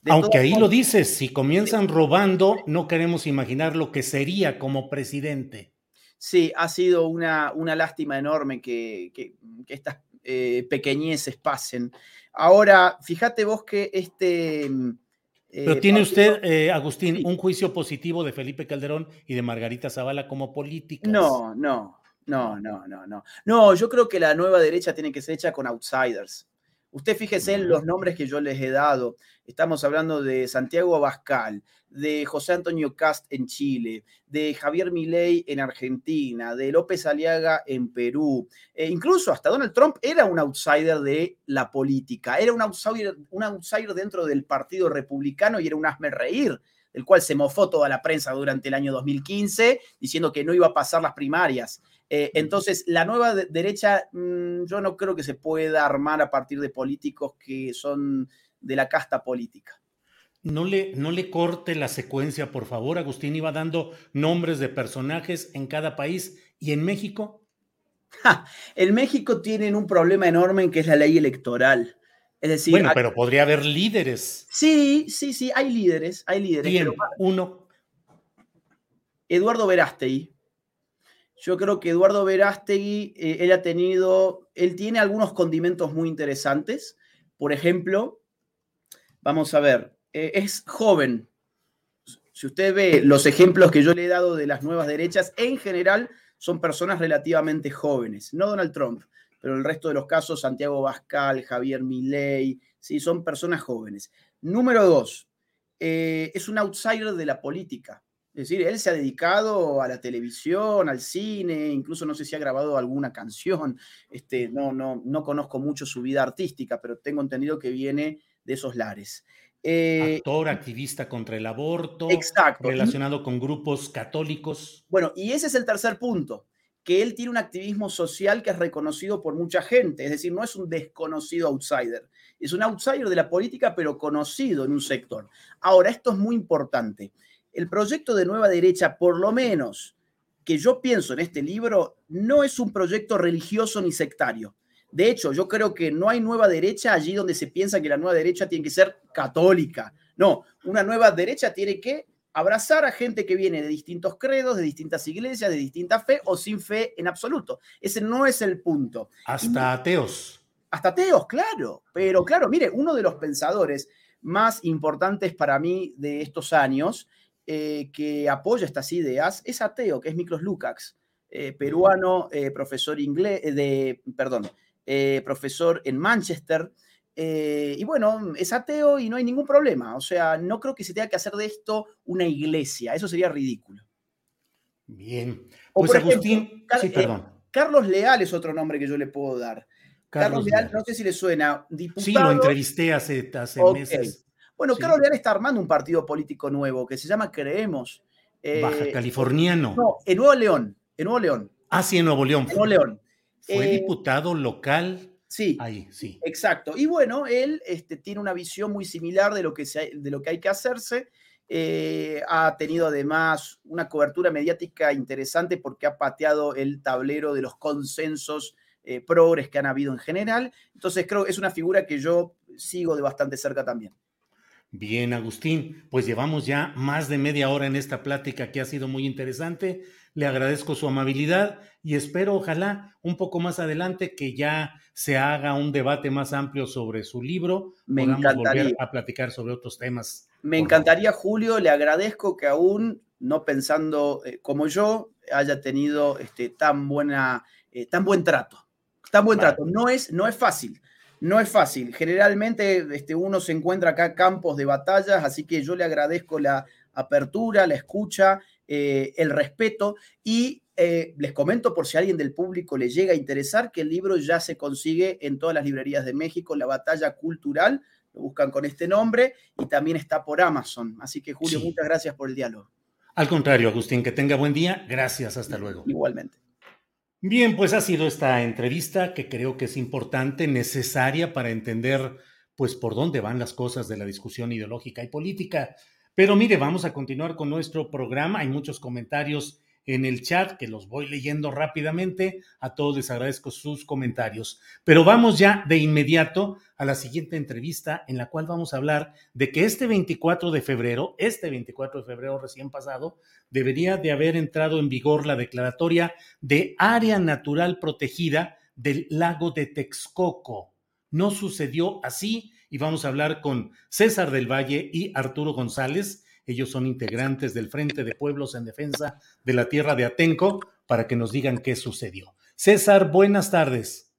Aunque ahí lo dices, si comienzan robando, no queremos imaginar lo que sería como presidente. Sí, ha sido una, una lástima enorme que, que, estas eh, pequeñeces pasen. Ahora, fíjate vos que este pero eh, tiene usted, eh, Agustín, un juicio positivo de Felipe Calderón y de Margarita Zavala como políticas. No, no, no, no, no, no. No, yo creo que la nueva derecha tiene que ser hecha con outsiders. Usted fíjese en los nombres que yo les he dado. Estamos hablando de Santiago Abascal, de José Antonio Cast en Chile, de Javier Milei en Argentina, de López Aliaga en Perú. E incluso hasta Donald Trump era un outsider de la política, era un outsider, dentro del Partido Republicano y era un asme reír del cual se mofó toda la prensa durante el año 2015, diciendo que no iba a pasar las primarias. Eh, entonces, la nueva derecha mm, yo no creo que se pueda armar a partir de políticos que son de la casta política. No le, no le corte la secuencia, por favor. Agustín iba dando nombres de personajes en cada país. ¿Y en México? en México tienen un problema enorme en que es la ley electoral. Es decir, bueno, pero podría haber líderes. Sí, sí, sí, hay líderes, hay líderes. Bien, uno. Eduardo Verástegui, yo creo que Eduardo Verástegui, eh, él ha tenido, él tiene algunos condimentos muy interesantes. Por ejemplo, vamos a ver, eh, es joven. Si usted ve los ejemplos que yo le he dado de las nuevas derechas, en general son personas relativamente jóvenes. No Donald Trump, pero el resto de los casos, Santiago Bascal, Javier Milei, sí, son personas jóvenes. Número dos, eh, es un outsider de la política. Es decir, él se ha dedicado a la televisión, al cine, incluso no sé si ha grabado alguna canción. Este, no, no, no conozco mucho su vida artística, pero tengo entendido que viene de esos lares. Eh, Actor, activista contra el aborto, exacto. relacionado con grupos católicos. Bueno, y ese es el tercer punto, que él tiene un activismo social que es reconocido por mucha gente, es decir, no es un desconocido outsider, es un outsider de la política, pero conocido en un sector. Ahora, esto es muy importante el proyecto de nueva derecha, por lo menos que yo pienso en este libro, no es un proyecto religioso ni sectario. De hecho, yo creo que no hay nueva derecha allí donde se piensa que la nueva derecha tiene que ser católica. No, una nueva derecha tiene que abrazar a gente que viene de distintos credos, de distintas iglesias, de distinta fe o sin fe en absoluto. Ese no es el punto. Hasta ateos. Hasta ateos, claro. Pero claro, mire, uno de los pensadores más importantes para mí de estos años eh, que apoya estas ideas es ateo, que es Miklos Lukács, eh, peruano, eh, profesor inglés, de, perdón, profesor en Manchester. y bueno, es ateo y no hay ningún problema. O sea, no creo que se tenga que hacer de esto una iglesia. Eso sería ridículo. Bien. Pues Agustín, sí, perdón. Carlos Leal es otro nombre que yo le puedo dar. Carlos, Leal, no sé si le suena. Diputado, sí, lo entrevisté hace, hace meses. Bueno, Carlos Leal está armando un partido político nuevo que se llama Creemos. Baja eh, Californiano. No, en Nuevo León. En Nuevo León. Ah, sí, en Nuevo León. Nuevo León. Fue eh, diputado local. Sí. Ahí, sí. Exacto. Y bueno, él este, tiene una visión muy similar de lo que, de lo que hay que hacerse. Eh, ha tenido además una cobertura mediática interesante porque ha pateado el tablero de los consensos eh, progres que han habido en general. Entonces creo que es una figura que yo sigo de bastante cerca también. Bien, Agustín, pues llevamos ya más de media hora en esta plática que ha sido muy interesante. Le agradezco su amabilidad y espero, ojalá, un poco más adelante que ya se haga un debate más amplio sobre su libro. Me encantaría. volver a platicar sobre otros temas. Me encantaría, Julio, le agradezco que aún no pensando eh, como yo haya tenido este, tan, buena, eh, tan buen trato. Tan buen trato. No es, no es fácil. No es fácil. Generalmente este, uno se encuentra acá campos de batallas, así que yo le agradezco la apertura, la escucha, eh, el respeto y les comento por si alguien del público le llega a interesar que el libro ya se consigue en todas las librerías de México, La Batalla Cultural, lo buscan con este nombre y también está por Amazon. Así que Julio, muchas gracias por el diálogo. Al contrario, Agustín, que tenga buen día. Gracias, hasta luego. Igualmente. Bien, pues ha sido esta entrevista que creo que es importante, necesaria para entender pues por dónde van las cosas de la discusión ideológica y política. Pero mire, vamos a continuar con nuestro programa. Hay muchos comentarios en el chat que los voy leyendo rápidamente. A todos les agradezco sus comentarios. Pero vamos ya de inmediato a la siguiente entrevista en la cual vamos a hablar de que este 24 de febrero, este 24 de febrero recién pasado, debería de haber entrado en vigor la declaratoria de área natural protegida del lago de Texcoco. No sucedió así y vamos a hablar con César del Valle y Arturo González ellos son integrantes del Frente de Pueblos en Defensa de la Tierra de Atenco para que nos digan qué sucedió. César, buenas tardes.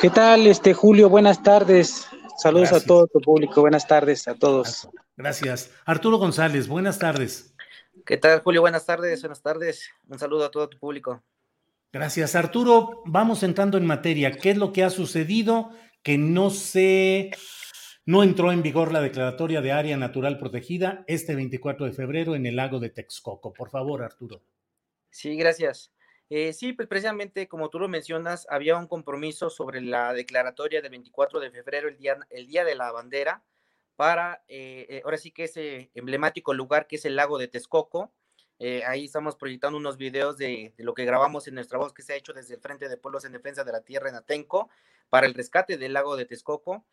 ¿Qué tal, este Julio? Buenas tardes. Saludos a todo tu público. Buenas tardes a todos. Gracias. Arturo González, buenas tardes. ¿Qué tal, Julio? Buenas tardes. Buenas tardes. Un saludo a todo tu público. Gracias, Arturo. Vamos entrando en materia. ¿Qué es lo que ha sucedido que no se no entró en vigor la declaratoria de área natural protegida este 24 de febrero en el lago de Texcoco. Por favor, Arturo. Sí, gracias. Eh, sí, pues precisamente como tú lo mencionas, había un compromiso sobre la declaratoria del 24 de febrero, el día, el día de la bandera, para eh, eh, ahora sí que ese emblemático lugar que es el lago de Texcoco. ahí estamos proyectando unos videos de, de, lo que grabamos en nuestra voz que se ha hecho desde el Frente de Pueblos en Defensa de la Tierra en Atenco para el rescate del lago de Texcoco.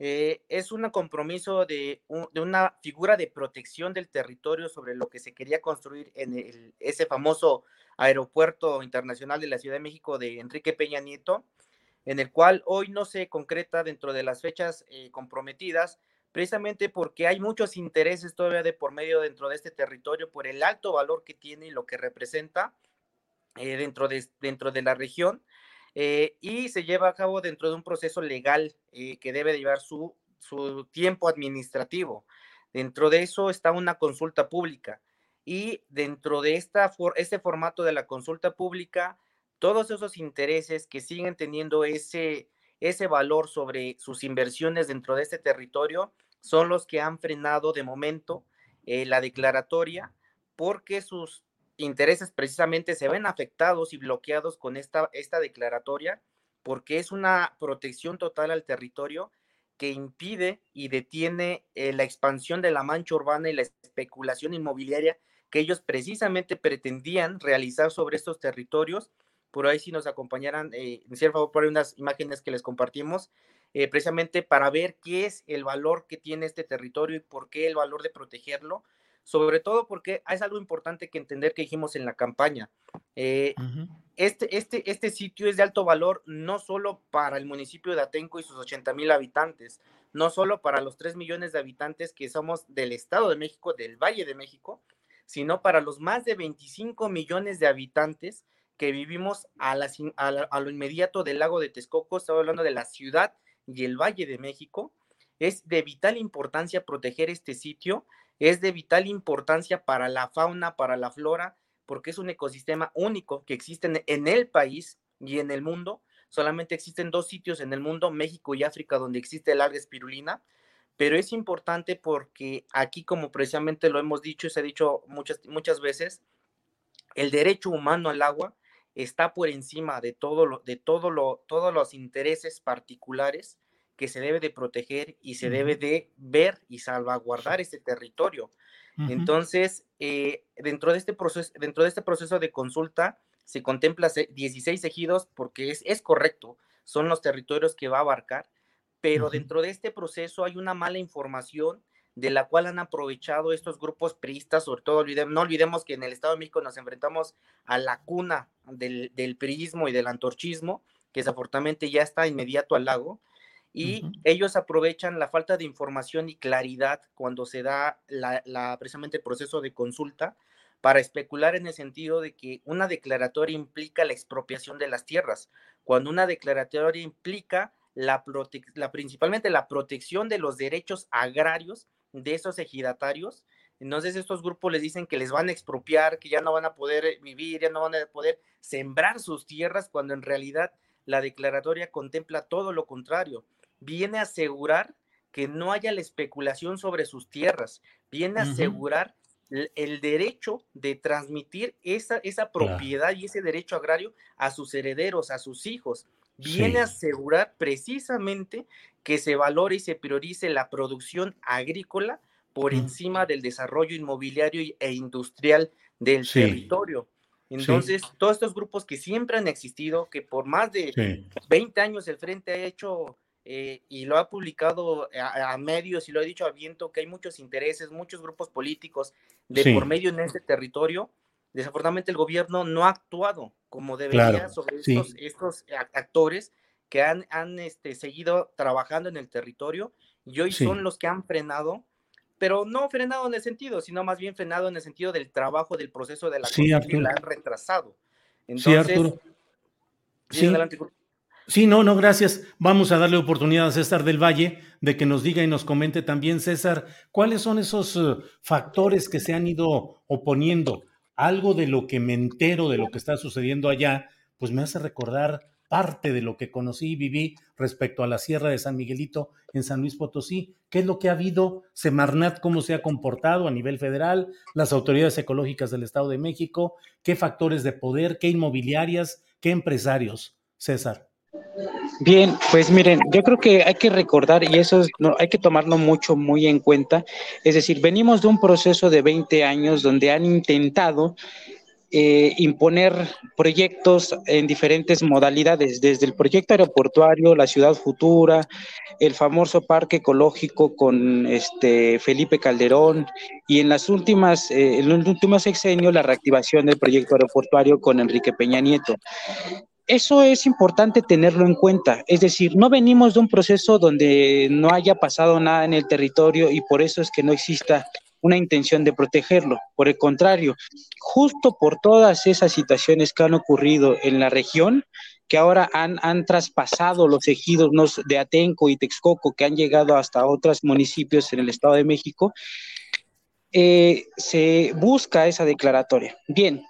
Eh, es un compromiso de, una figura de protección del territorio sobre lo que se quería construir en ese famoso aeropuerto internacional de la Ciudad de México de Enrique Peña Nieto, en el cual hoy no se concreta dentro de las fechas eh, comprometidas, precisamente porque hay muchos intereses todavía de por medio dentro de este territorio por el alto valor que tiene y lo que representa eh, dentro, de, dentro de la región eh, y se lleva a cabo dentro de un proceso legal eh, que debe llevar su, su tiempo administrativo. Dentro de eso está una consulta pública y dentro de esta este formato de la consulta pública, todos esos intereses que siguen teniendo ese, ese valor sobre sus inversiones dentro de este territorio son los que han frenado de momento eh, la declaratoria porque sus intereses precisamente se ven afectados y bloqueados con esta, esta declaratoria porque es una protección total al territorio que impide y detiene eh, la expansión de la mancha urbana y la especulación inmobiliaria que ellos precisamente pretendían realizar sobre estos territorios. Por ahí si nos acompañaran, eh, me favor por unas imágenes que les compartimos, eh, precisamente para ver qué es el valor que tiene este territorio y por qué el valor de protegerlo sobre todo porque es algo importante que entender que dijimos en la campaña. Eh, este, este, este sitio es de alto valor no solo para el municipio de Atenco y sus 80 mil habitantes, no solo para los 3 millones de habitantes que somos del Estado de México, del Valle de México, sino para los más de 25 millones de habitantes que vivimos a, a, lo inmediato del lago de Texcoco, estaba hablando de la ciudad y el Valle de México. Es de vital importancia proteger este sitio es de vital importancia para la fauna, para la flora, porque es un ecosistema único que existe en el país y en el mundo. Solamente existen dos sitios en el mundo, México y África, donde existe el alga espirulina, pero es importante porque aquí, como precisamente lo hemos dicho y se ha dicho muchas, muchas veces, el derecho humano al agua está por encima de todo lo, de todo lo, todos los intereses particulares que se debe de proteger y se debe de ver y salvaguardar este territorio. Entonces, eh, dentro, de este proceso, dentro de este proceso de consulta, se contempla 16 ejidos porque es, es correcto, son los territorios que va a abarcar, pero dentro de este proceso hay una mala información de la cual han aprovechado estos grupos priistas, sobre todo no olvidemos que en el Estado de México nos enfrentamos a la cuna del, del priismo y del antorchismo, que desafortunadamente ya está inmediato al lago, y ellos aprovechan la falta de información y claridad cuando se da la, precisamente el proceso de consulta para especular en el sentido de que una declaratoria implica la expropiación de las tierras, cuando una declaratoria implica la, la principalmente la protección de los derechos agrarios de esos ejidatarios. Entonces estos grupos les dicen que les van a expropiar, que ya no van a poder vivir, ya no van a poder sembrar sus tierras, cuando en realidad la declaratoria contempla todo lo contrario. Viene a asegurar que no haya la especulación sobre sus tierras, viene a asegurar el, derecho de transmitir esa, esa propiedad y ese derecho agrario a sus herederos, a sus hijos. Viene a asegurar precisamente que se valore y se priorice la producción agrícola por encima del desarrollo inmobiliario e industrial del territorio. Entonces, todos estos grupos que siempre han existido, que por más de 20 años el Frente ha hecho eh, y lo ha publicado a, medios y lo ha dicho a viento, que hay muchos intereses, muchos grupos políticos de por medio en este territorio, desafortunadamente el gobierno no ha actuado como debería sobre estos, actores que han, han este, seguido trabajando en el territorio y hoy son los que han frenado, pero no frenado en el sentido, sino más bien frenado en el sentido del trabajo, del proceso de la sí, la han retrasado. Entonces, sí, Arturo. Sí. Sí, no, no, gracias. Vamos a darle oportunidad a César del Valle de que nos diga y nos comente también, César, cuáles son esos eh, factores que se han ido oponiendo. Algo de lo que me entero de lo que está sucediendo allá, pues me hace recordar parte de lo que conocí y viví respecto a la Sierra de San Miguelito en San Luis Potosí. ¿Qué es lo que ha habido? Semarnat, cómo se ha comportado a nivel federal, las autoridades ecológicas del Estado de México, qué factores de poder, qué inmobiliarias, qué empresarios. César. Bien, pues miren, yo creo que hay que recordar, y eso no, hay que tomarlo mucho, muy en cuenta, es decir, venimos de un proceso de 20 años donde han intentado eh, imponer proyectos en diferentes modalidades, desde el proyecto aeroportuario, la ciudad futura, el famoso parque ecológico con este Felipe Calderón y en las últimas, eh, en los últimos sexenios la reactivación del proyecto aeroportuario con Enrique Peña Nieto. Eso es importante tenerlo en cuenta, es decir, no venimos de un proceso donde no haya pasado nada en el territorio y por eso es que no exista una intención de protegerlo. Por el contrario, justo por todas esas situaciones que han ocurrido en la región, que ahora han, traspasado los ejidos de Atenco y Texcoco, que han llegado hasta otros municipios en el Estado de México, eh, se busca esa declaratoria. Bien,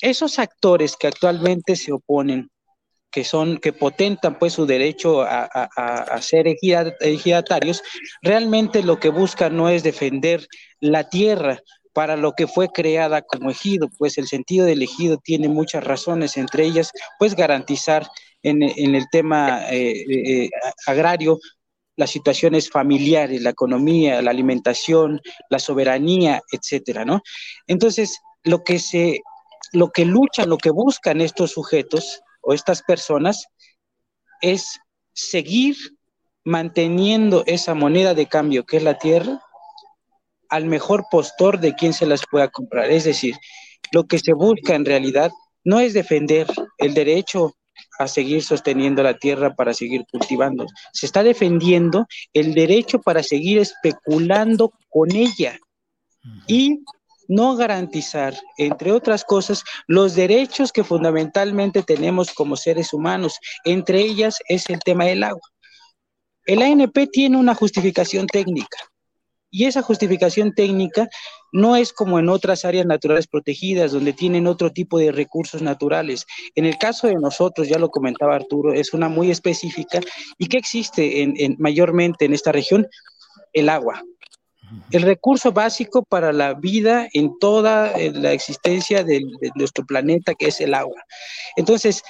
esos actores que actualmente se oponen que son, que potentan pues su derecho a, ser ejidatarios, realmente lo que buscan no es defender la tierra para lo que fue creada como ejido, pues el sentido del ejido tiene muchas razones, entre ellas pues garantizar en, el tema eh, eh, agrario las situaciones familiares, la economía, la alimentación, la soberanía, etcétera, ¿no? Entonces, lo que se, lo que luchan, lo que buscan estos sujetos o estas personas es seguir manteniendo esa moneda de cambio que es la tierra al mejor postor de quien se las pueda comprar. Es decir, lo que se busca en realidad no es defender el derecho a seguir sosteniendo la tierra para seguir cultivando. Se está defendiendo el derecho para seguir especulando con ella y no garantizar, entre otras cosas, los derechos que fundamentalmente tenemos como seres humanos. Entre ellas es el tema del agua. El ANP tiene una justificación técnica y esa justificación técnica no es como en otras áreas naturales protegidas, donde tienen otro tipo de recursos naturales. En el caso de nosotros, ya lo comentaba Arturo, es una muy específica y que existe en mayormente en esta región, el agua el recurso básico para la vida en toda eh, la existencia de, nuestro planeta, que es el agua. Entonces,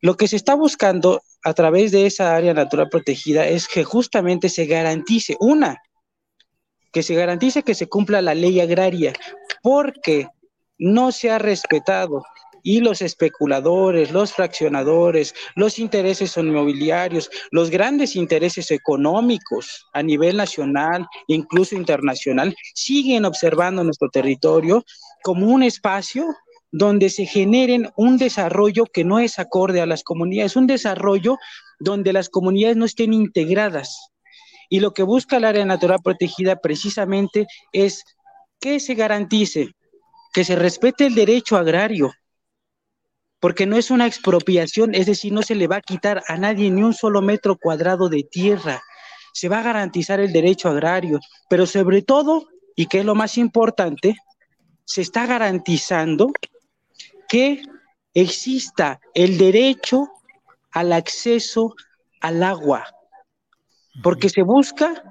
lo que se está buscando a través de esa área natural protegida es que justamente se garantice, una, que se garantice que se cumpla la ley agraria, porque no se ha respetado y los especuladores, los fraccionadores, los intereses inmobiliarios, los grandes intereses económicos a nivel nacional, incluso internacional, siguen observando nuestro territorio como un espacio donde se generen un desarrollo que no es acorde a las comunidades, un desarrollo donde las comunidades no estén integradas. Y lo que busca el área natural protegida precisamente es que se garantice que se respete el derecho agrario, porque no es una expropiación, es decir, no se le va a quitar a nadie ni un solo metro cuadrado de tierra, se va a garantizar el derecho agrario, pero sobre todo, y que es lo más importante, se está garantizando que exista el derecho al acceso al agua, porque se busca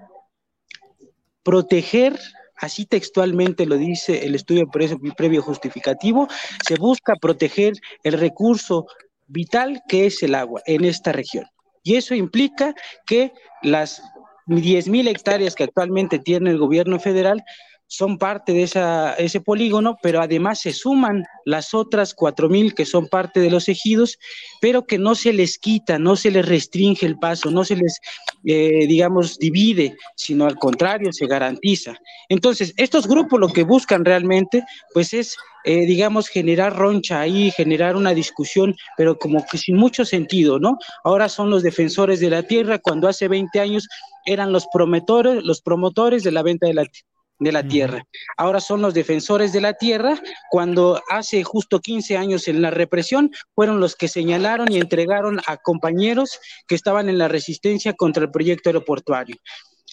proteger, así textualmente lo dice el estudio previo justificativo, se busca proteger el recurso vital que es el agua en esta región. Y eso implica que las 10.000 hectáreas que actualmente tiene el gobierno federal son parte de esa, ese polígono, pero además se suman las otras 4.000 que son parte de los ejidos, pero que no se les quita, no se les restringe el paso, no se les, eh, digamos, divide, sino al contrario, se garantiza. Entonces, estos grupos lo que buscan realmente, pues es, eh, digamos, generar roncha ahí, generar una discusión, pero como que sin mucho sentido, ¿no? Ahora son los defensores de la tierra, cuando hace 20 años eran los promotores, los promotores de la venta de la tierra de la tierra. Ahora son los defensores de la tierra, cuando hace justo 15 años en la represión fueron los que señalaron y entregaron a compañeros que estaban en la resistencia contra el proyecto aeroportuario.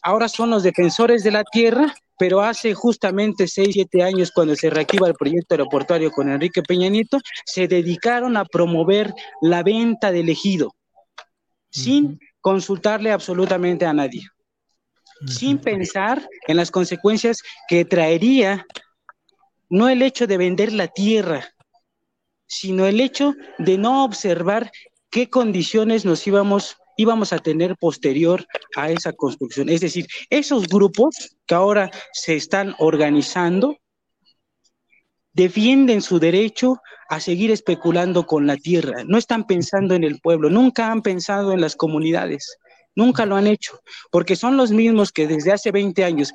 Ahora son los defensores de la tierra, pero hace justamente 6, 7 años cuando se reactiva el proyecto aeroportuario con Enrique Peña Nieto, se dedicaron a promover la venta del ejido, sin consultarle absolutamente a nadie sin pensar en las consecuencias que traería no el hecho de vender la tierra, sino el hecho de no observar qué condiciones nos íbamos, íbamos a tener posterior a esa construcción. Es decir, esos grupos que ahora se están organizando defienden su derecho a seguir especulando con la tierra, no están pensando en el pueblo, nunca han pensado en las comunidades. Nunca lo han hecho, porque son los mismos que desde hace 20 años,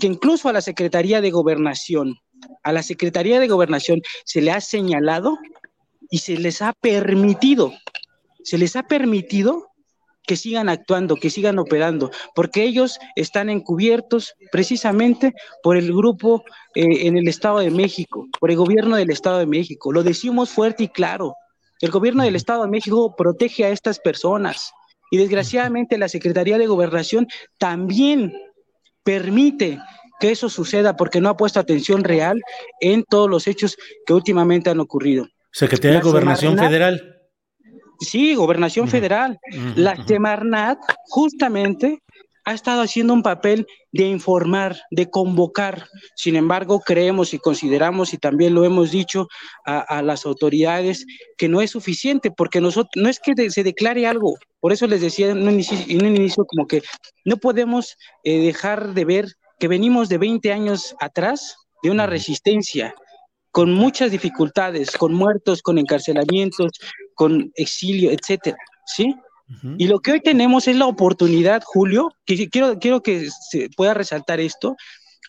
que incluso a la Secretaría de Gobernación, a la Secretaría de Gobernación se le ha señalado y se les ha permitido, se les ha permitido que sigan actuando, que sigan operando, porque ellos están encubiertos precisamente por el grupo eh, en el Estado de México, por el gobierno del Estado de México. Lo decimos fuerte y claro. El gobierno del Estado de México protege a estas personas. Y desgraciadamente la Secretaría de Gobernación también permite que eso suceda porque no ha puesto atención real en todos los hechos que últimamente han ocurrido. Secretaría de Gobernación Federal. Sí, Gobernación Federal. La Semarnat justamente ha estado haciendo un papel de informar, de convocar. Sin embargo, creemos y consideramos, y también lo hemos dicho a, las autoridades, que no es suficiente, porque nosotros, no es que se declare algo, por eso les decía en un inicio, como que no podemos eh, dejar de ver que venimos de 20 años atrás de una resistencia con muchas dificultades, con muertos, con encarcelamientos, con exilio, etcétera, ¿sí? Y lo que hoy tenemos es la oportunidad, Julio, que quiero, quiero que se pueda resaltar esto.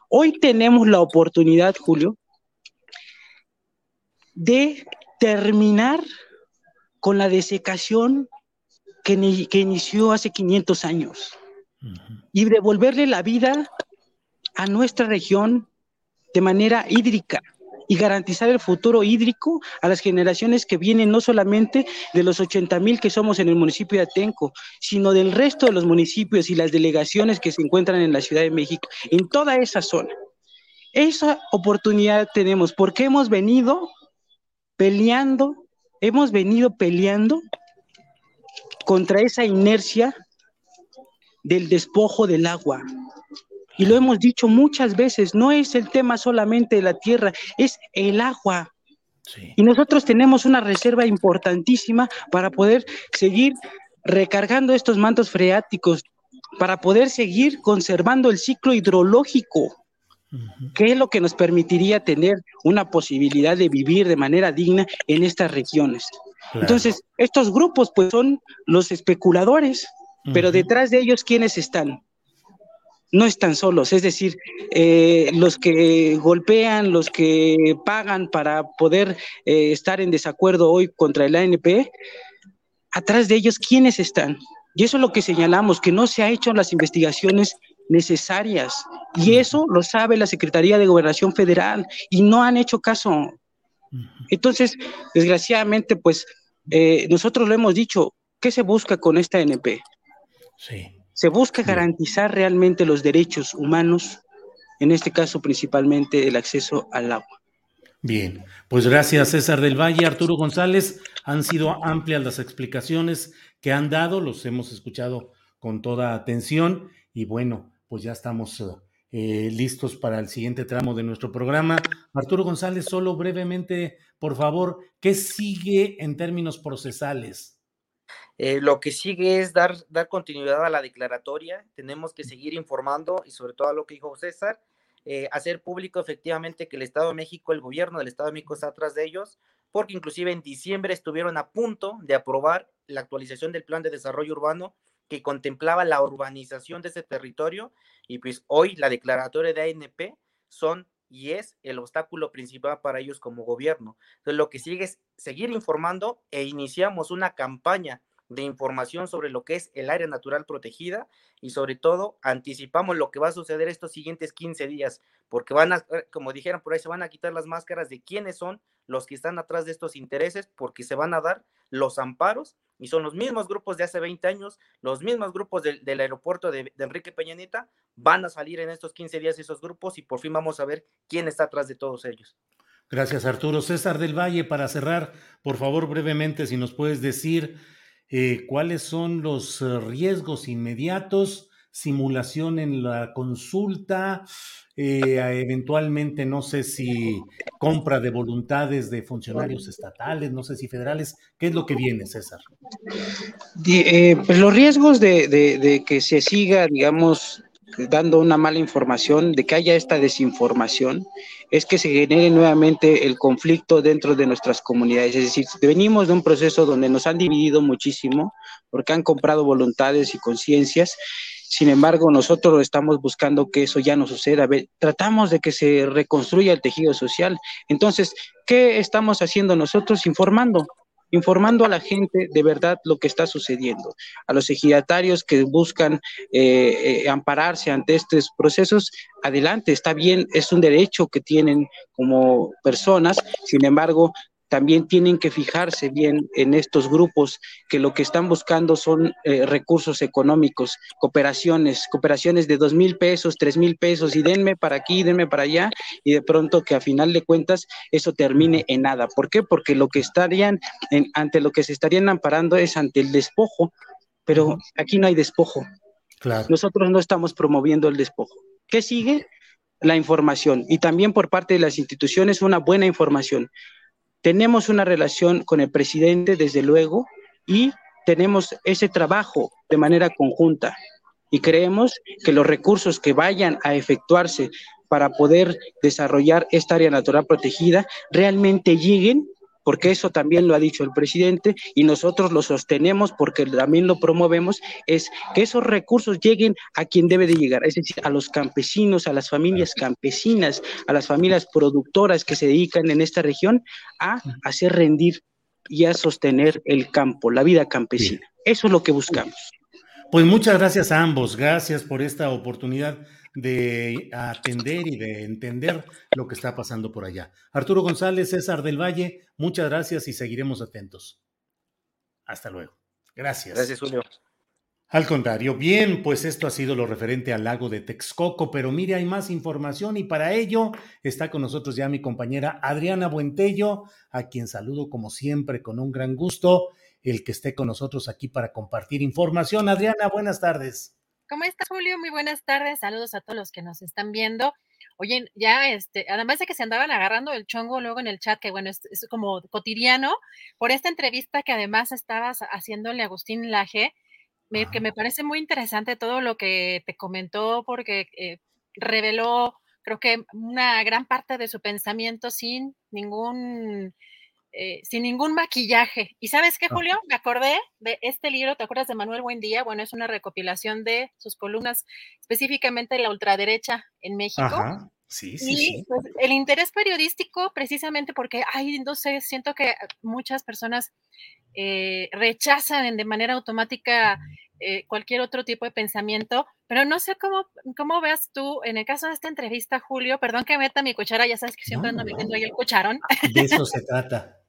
Hoy tenemos la oportunidad, Julio, de terminar con la desecación que, que inició hace 500 años y devolverle la vida a nuestra región de manera hídrica y garantizar el futuro hídrico a las generaciones que vienen, no solamente de los 80 mil que somos en el municipio de Atenco, sino del resto de los municipios y las delegaciones que se encuentran en la Ciudad de México, en toda esa zona. Esa oportunidad tenemos porque hemos venido peleando, hemos venido peleando contra esa inercia del despojo del agua, y lo hemos dicho muchas veces, no es el tema solamente de la tierra, es el agua. Y nosotros tenemos una reserva importantísima para poder seguir recargando estos mantos freáticos, para poder seguir conservando el ciclo hidrológico. ¿Qué es lo que nos permitiría tener una posibilidad de vivir de manera digna en estas regiones? Entonces, estos grupos pues son los especuladores, pero detrás de ellos, ¿quiénes están? No están solos, es decir, eh, los que golpean, los que pagan para poder eh, estar en desacuerdo hoy contra el ANP, atrás de ellos, ¿quiénes están? Y eso es lo que señalamos, que no se ha hecho las investigaciones necesarias. Y eso lo sabe la Secretaría de Gobernación Federal y no han hecho caso. Entonces, desgraciadamente, pues eh, nosotros lo hemos dicho, ¿qué se busca con esta NP? Se busca garantizar realmente los derechos humanos, en este caso principalmente el acceso al agua. Bien, pues gracias César del Valle, Arturo González. Han sido amplias las explicaciones que han dado, los hemos escuchado con toda atención y bueno, pues ya estamos eh, listos para el siguiente tramo de nuestro programa. Arturo González, solo brevemente, por favor, ¿qué sigue en términos procesales? Eh, lo que sigue es dar, dar continuidad a la declaratoria. Tenemos que seguir informando y sobre todo a lo que dijo César, eh, hacer público efectivamente que el Estado de México, el gobierno del Estado de México está atrás de ellos, porque inclusive en diciembre estuvieron a punto de aprobar la actualización del plan de desarrollo urbano que contemplaba la urbanización de ese territorio y pues hoy la declaratoria de ANP son y es el obstáculo principal para ellos como gobierno. Entonces lo que sigue es seguir informando e iniciamos una campaña de información sobre lo que es el área natural protegida y sobre todo anticipamos lo que va a suceder estos siguientes 15 días, porque van a, eh, como dijeron por ahí, se van a quitar las máscaras de quiénes son los que están atrás de estos intereses, porque se van a dar los amparos y son los mismos grupos de hace 20 años, los mismos grupos del aeropuerto de, de, Enrique Peñanita, van a salir en estos 15 días esos grupos y por fin vamos a ver quién está atrás de todos ellos. Gracias, Arturo. César del Valle, para cerrar, por favor, brevemente, si nos puedes decir eh, cuáles son los eh, riesgos inmediatos, simulación en la consulta, eh, eventualmente no sé si compra de voluntades de funcionarios estatales, no sé si federales. ¿Qué es lo que viene, César? pues los riesgos de que se siga, digamos, dando una mala información, de que haya esta desinformación, es que se genere nuevamente el conflicto dentro de nuestras comunidades. Es decir, venimos de un proceso donde nos han dividido muchísimo porque han comprado voluntades y conciencias. Sin embargo, nosotros estamos buscando que eso ya no suceda. Tratamos de que se reconstruya el tejido social. Entonces, ¿qué estamos haciendo nosotros? Informando, informando a la gente de verdad lo que está sucediendo, a los ejidatarios que buscan eh, eh, ampararse ante estos procesos, adelante, está bien, es un derecho que tienen como personas, sin embargo, también tienen que fijarse bien en estos grupos que lo que están buscando son eh, recursos económicos, cooperaciones, cooperaciones de dos mil pesos, tres mil pesos y denme para aquí, denme para allá y de pronto que a final de cuentas eso termine en nada. ¿Por qué? Porque lo que estarían, ante lo que se estarían amparando es ante el despojo, pero aquí no hay despojo. Nosotros no estamos promoviendo el despojo. ¿Qué sigue? La información y también por parte de las instituciones una buena información. Tenemos una relación con el presidente, desde luego, y tenemos ese trabajo de manera conjunta. Y creemos que los recursos que vayan a efectuarse para poder desarrollar esta área natural protegida realmente lleguen porque eso también lo ha dicho el presidente y nosotros lo sostenemos porque también lo promovemos, es que esos recursos lleguen a quien debe de llegar, es decir, a los campesinos, a las familias campesinas, a las familias productoras que se dedican en esta región a hacer rendir y a sostener el campo, la vida campesina. Eso es lo que buscamos. Pues muchas gracias a ambos, gracias por esta oportunidad de atender y de entender lo que está pasando por allá. Arturo González, César del Valle, muchas gracias y seguiremos atentos. Hasta luego. Gracias. Gracias, Julio. Al contrario, bien, pues esto ha sido lo referente al lago de Texcoco, pero mire, hay más información y para ello está con nosotros ya mi compañera Adriana Buentello, a quien saludo como siempre con un gran gusto, el que esté con nosotros aquí para compartir información. Adriana, buenas tardes. ¿Cómo estás, Julio? Muy buenas tardes. Saludos a todos los que nos están viendo. Oye, ya, este, además de que se andaban agarrando el chongo luego en el chat, que bueno, es, como cotidiano, por esta entrevista que además estabas haciéndole a Agustín Laje, que me parece muy interesante todo lo que te comentó, porque eh, reveló creo que una gran parte de su pensamiento sin ningún eh, sin ningún maquillaje. ¿Y sabes qué, Julio? Me acordé de este libro, ¿te acuerdas de Manuel Buendía? Bueno, es una recopilación de sus columnas, específicamente de la ultraderecha en México. Ajá. Sí, sí, sí. Pues, el interés periodístico, precisamente porque, ay, no sé, siento que muchas personas eh, rechazan de manera automática eh, cualquier otro tipo de pensamiento, pero no sé cómo, cómo veas tú, en el caso de esta entrevista, Julio, perdón que meta mi cuchara, ya sabes que siempre ando metiendo ahí el cucharón. De eso se trata.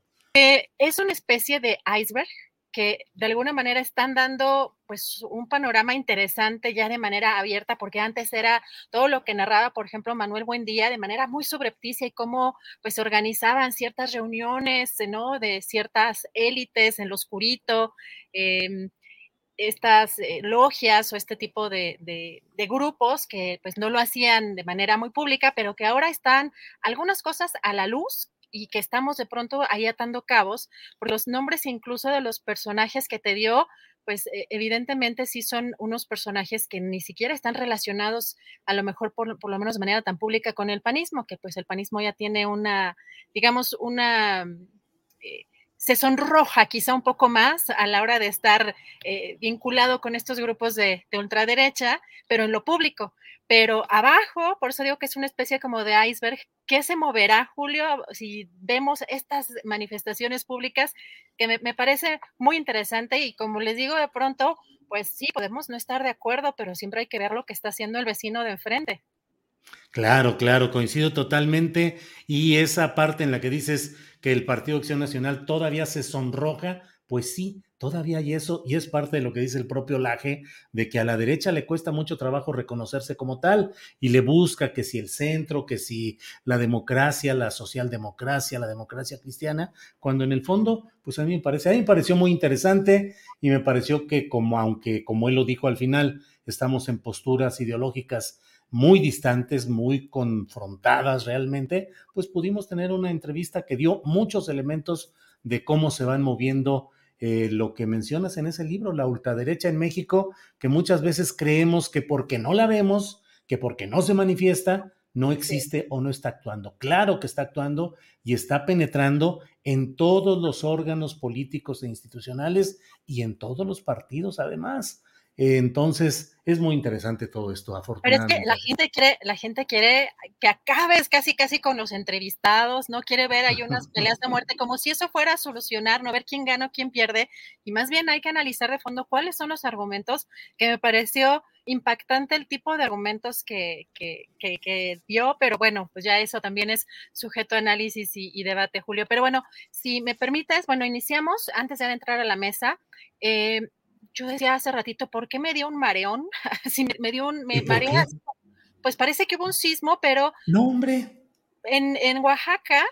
Es una especie de iceberg que de alguna manera están dando pues un panorama interesante ya de manera abierta, porque antes era todo lo que narraba, por ejemplo, Manuel Buendía de manera muy subrepticia y cómo pues organizaban ciertas reuniones, ¿no? De ciertas élites en lo oscurito, em, estas eh, logias o este tipo de, de, de, grupos que pues no lo hacían de manera muy pública, pero que ahora están algunas cosas a la luz y que estamos de pronto ahí atando cabos por los nombres incluso de los personajes que te dio, pues e, evidentemente sí son unos personajes que ni siquiera están relacionados a lo mejor por, por, lo menos de manera tan pública con el panismo, que pues el panismo ya tiene una, digamos, una... Eh, se sonroja quizá un poco más a la hora de estar eh, vinculado con estos grupos de, de, ultraderecha, pero en lo público. Pero abajo, por eso digo que es una especie como de iceberg, ¿qué se moverá, Julio, si vemos estas manifestaciones públicas? Que me, me parece muy interesante y como les digo de pronto, pues sí, podemos no estar de acuerdo, pero siempre hay que ver lo que está haciendo el vecino de enfrente. Claro, claro, coincido totalmente. Y esa parte en la que dices que el Partido Acción Nacional todavía se sonroja, pues sí, todavía hay eso, y es parte de lo que dice el propio Laje, de que a la derecha le cuesta mucho trabajo reconocerse como tal, y le busca que si el centro, que si la democracia, la socialdemocracia, la democracia cristiana, cuando en el fondo, pues a mí me parece, a mí me pareció muy interesante, y me pareció que como, aunque como él lo dijo al final, estamos en posturas ideológicas muy distantes, muy confrontadas realmente, pues pudimos tener una entrevista que dio muchos elementos de cómo se van moviendo eh, lo que mencionas en ese libro, la ultraderecha en México, que muchas veces creemos que porque no la vemos, que porque no se manifiesta, no existe sí. o no está actuando. Claro que está actuando y está penetrando en todos los órganos políticos e institucionales y en todos los partidos además. Entonces, es muy interesante todo esto, afortunadamente. Pero es que la gente quiere, la gente quiere que acabes casi casi con los entrevistados, no quiere ver ahí unas peleas de muerte, como si eso fuera a solucionar, no ver quién gana o quién pierde, y más bien hay que analizar de fondo cuáles son los argumentos, que me pareció impactante el tipo de argumentos que, que, que, que dio, pero bueno, pues ya eso también es sujeto a análisis y, y, debate, Julio. Pero bueno, si me permites, bueno, iniciamos, antes de entrar a la mesa, eh, yo decía hace ratito, ¿por qué me dio un mareón? si me, me, dio un me marea, pues parece que hubo un sismo, pero no, hombre. En, en Oaxaca,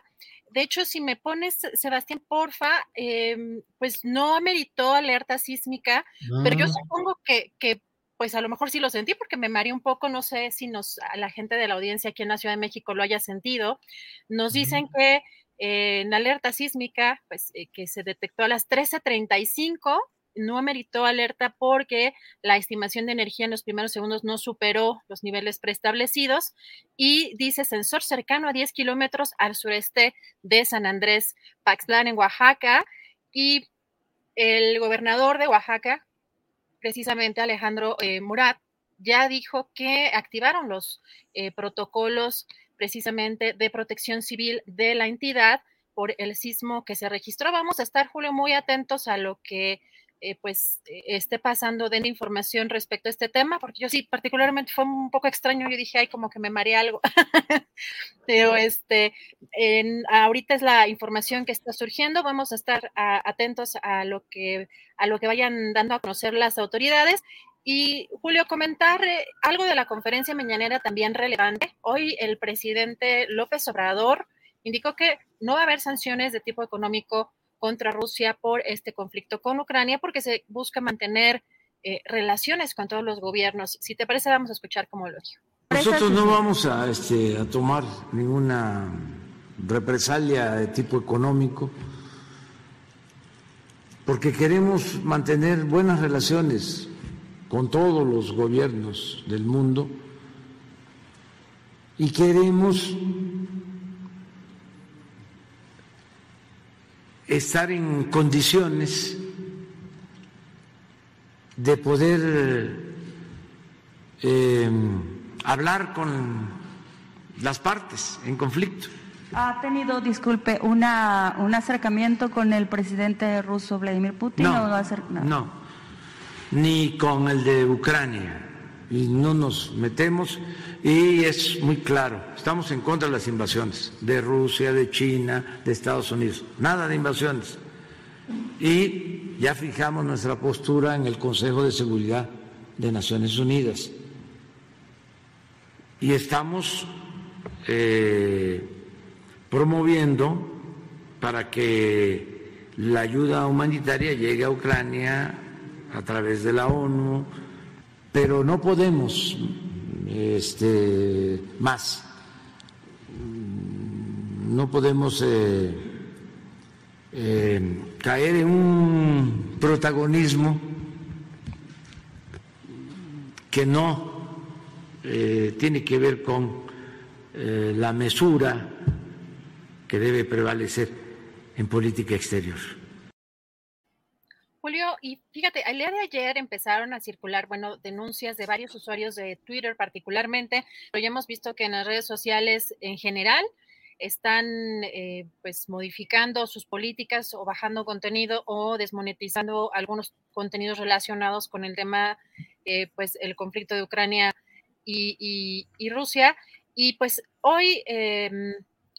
de hecho, si me pones, Sebastián, porfa, eh, pues no ameritó alerta sísmica, ah. pero yo supongo que, que, pues a lo mejor sí lo sentí porque me mareé un poco, no sé si nos, a la gente de la audiencia aquí en la Ciudad de México lo haya sentido. Nos dicen ah. que eh, en alerta sísmica, pues eh, que se detectó a las 13.35 no ameritó alerta porque la estimación de energía en los primeros segundos no superó los niveles preestablecidos y dice sensor cercano a 10 kilómetros al sureste de San Andrés Paxlán en Oaxaca y el gobernador de Oaxaca, precisamente Alejandro eh, Murat, ya dijo que activaron los eh, protocolos precisamente de protección civil de la entidad por el sismo que se registró. Vamos a estar, Julio, muy atentos a lo que eh, pues eh, esté pasando de información respecto a este tema, porque yo sí, particularmente fue un poco extraño, yo dije, ay, como que me mareé algo, pero este, en, ahorita es la información que está surgiendo, vamos a estar a, atentos a lo, que, a lo que vayan dando a conocer las autoridades. Y Julio, comentar eh, algo de la conferencia mañanera también relevante. Hoy el presidente López Obrador indicó que no va a haber sanciones de tipo económico contra Rusia por este conflicto con Ucrania, porque se busca mantener eh, relaciones con todos los gobiernos. Si te parece, vamos a escuchar cómo lo dijo. Nosotros no vamos este, a tomar ninguna represalia de tipo económico, porque queremos mantener buenas relaciones con todos los gobiernos del mundo y queremos estar en condiciones de poder eh, hablar con las partes en conflicto. ¿Ha tenido, disculpe, una, un acercamiento con el presidente ruso Vladimir Putin? No, o no. no, ni con el de Ucrania. Y no nos metemos. Y es muy claro, estamos en contra de las invasiones de Rusia, de China, de Estados Unidos. Nada de invasiones. Y ya fijamos nuestra postura en el Consejo de Seguridad de Naciones Unidas. Y estamos eh, promoviendo para que la ayuda humanitaria llegue a Ucrania a través de la ONU, pero no podemos este, más, no podemos eh, eh, caer en un protagonismo que no eh, tiene que ver con la mesura que debe prevalecer en política exterior. Julio, y fíjate, el día de ayer empezaron a circular, bueno, denuncias de varios usuarios de Twitter particularmente, pero ya hemos visto que en las redes sociales en general están eh, pues modificando sus políticas o bajando contenido o desmonetizando algunos contenidos relacionados con el tema, eh, pues el conflicto de Ucrania y, Rusia. Y pues hoy, eh,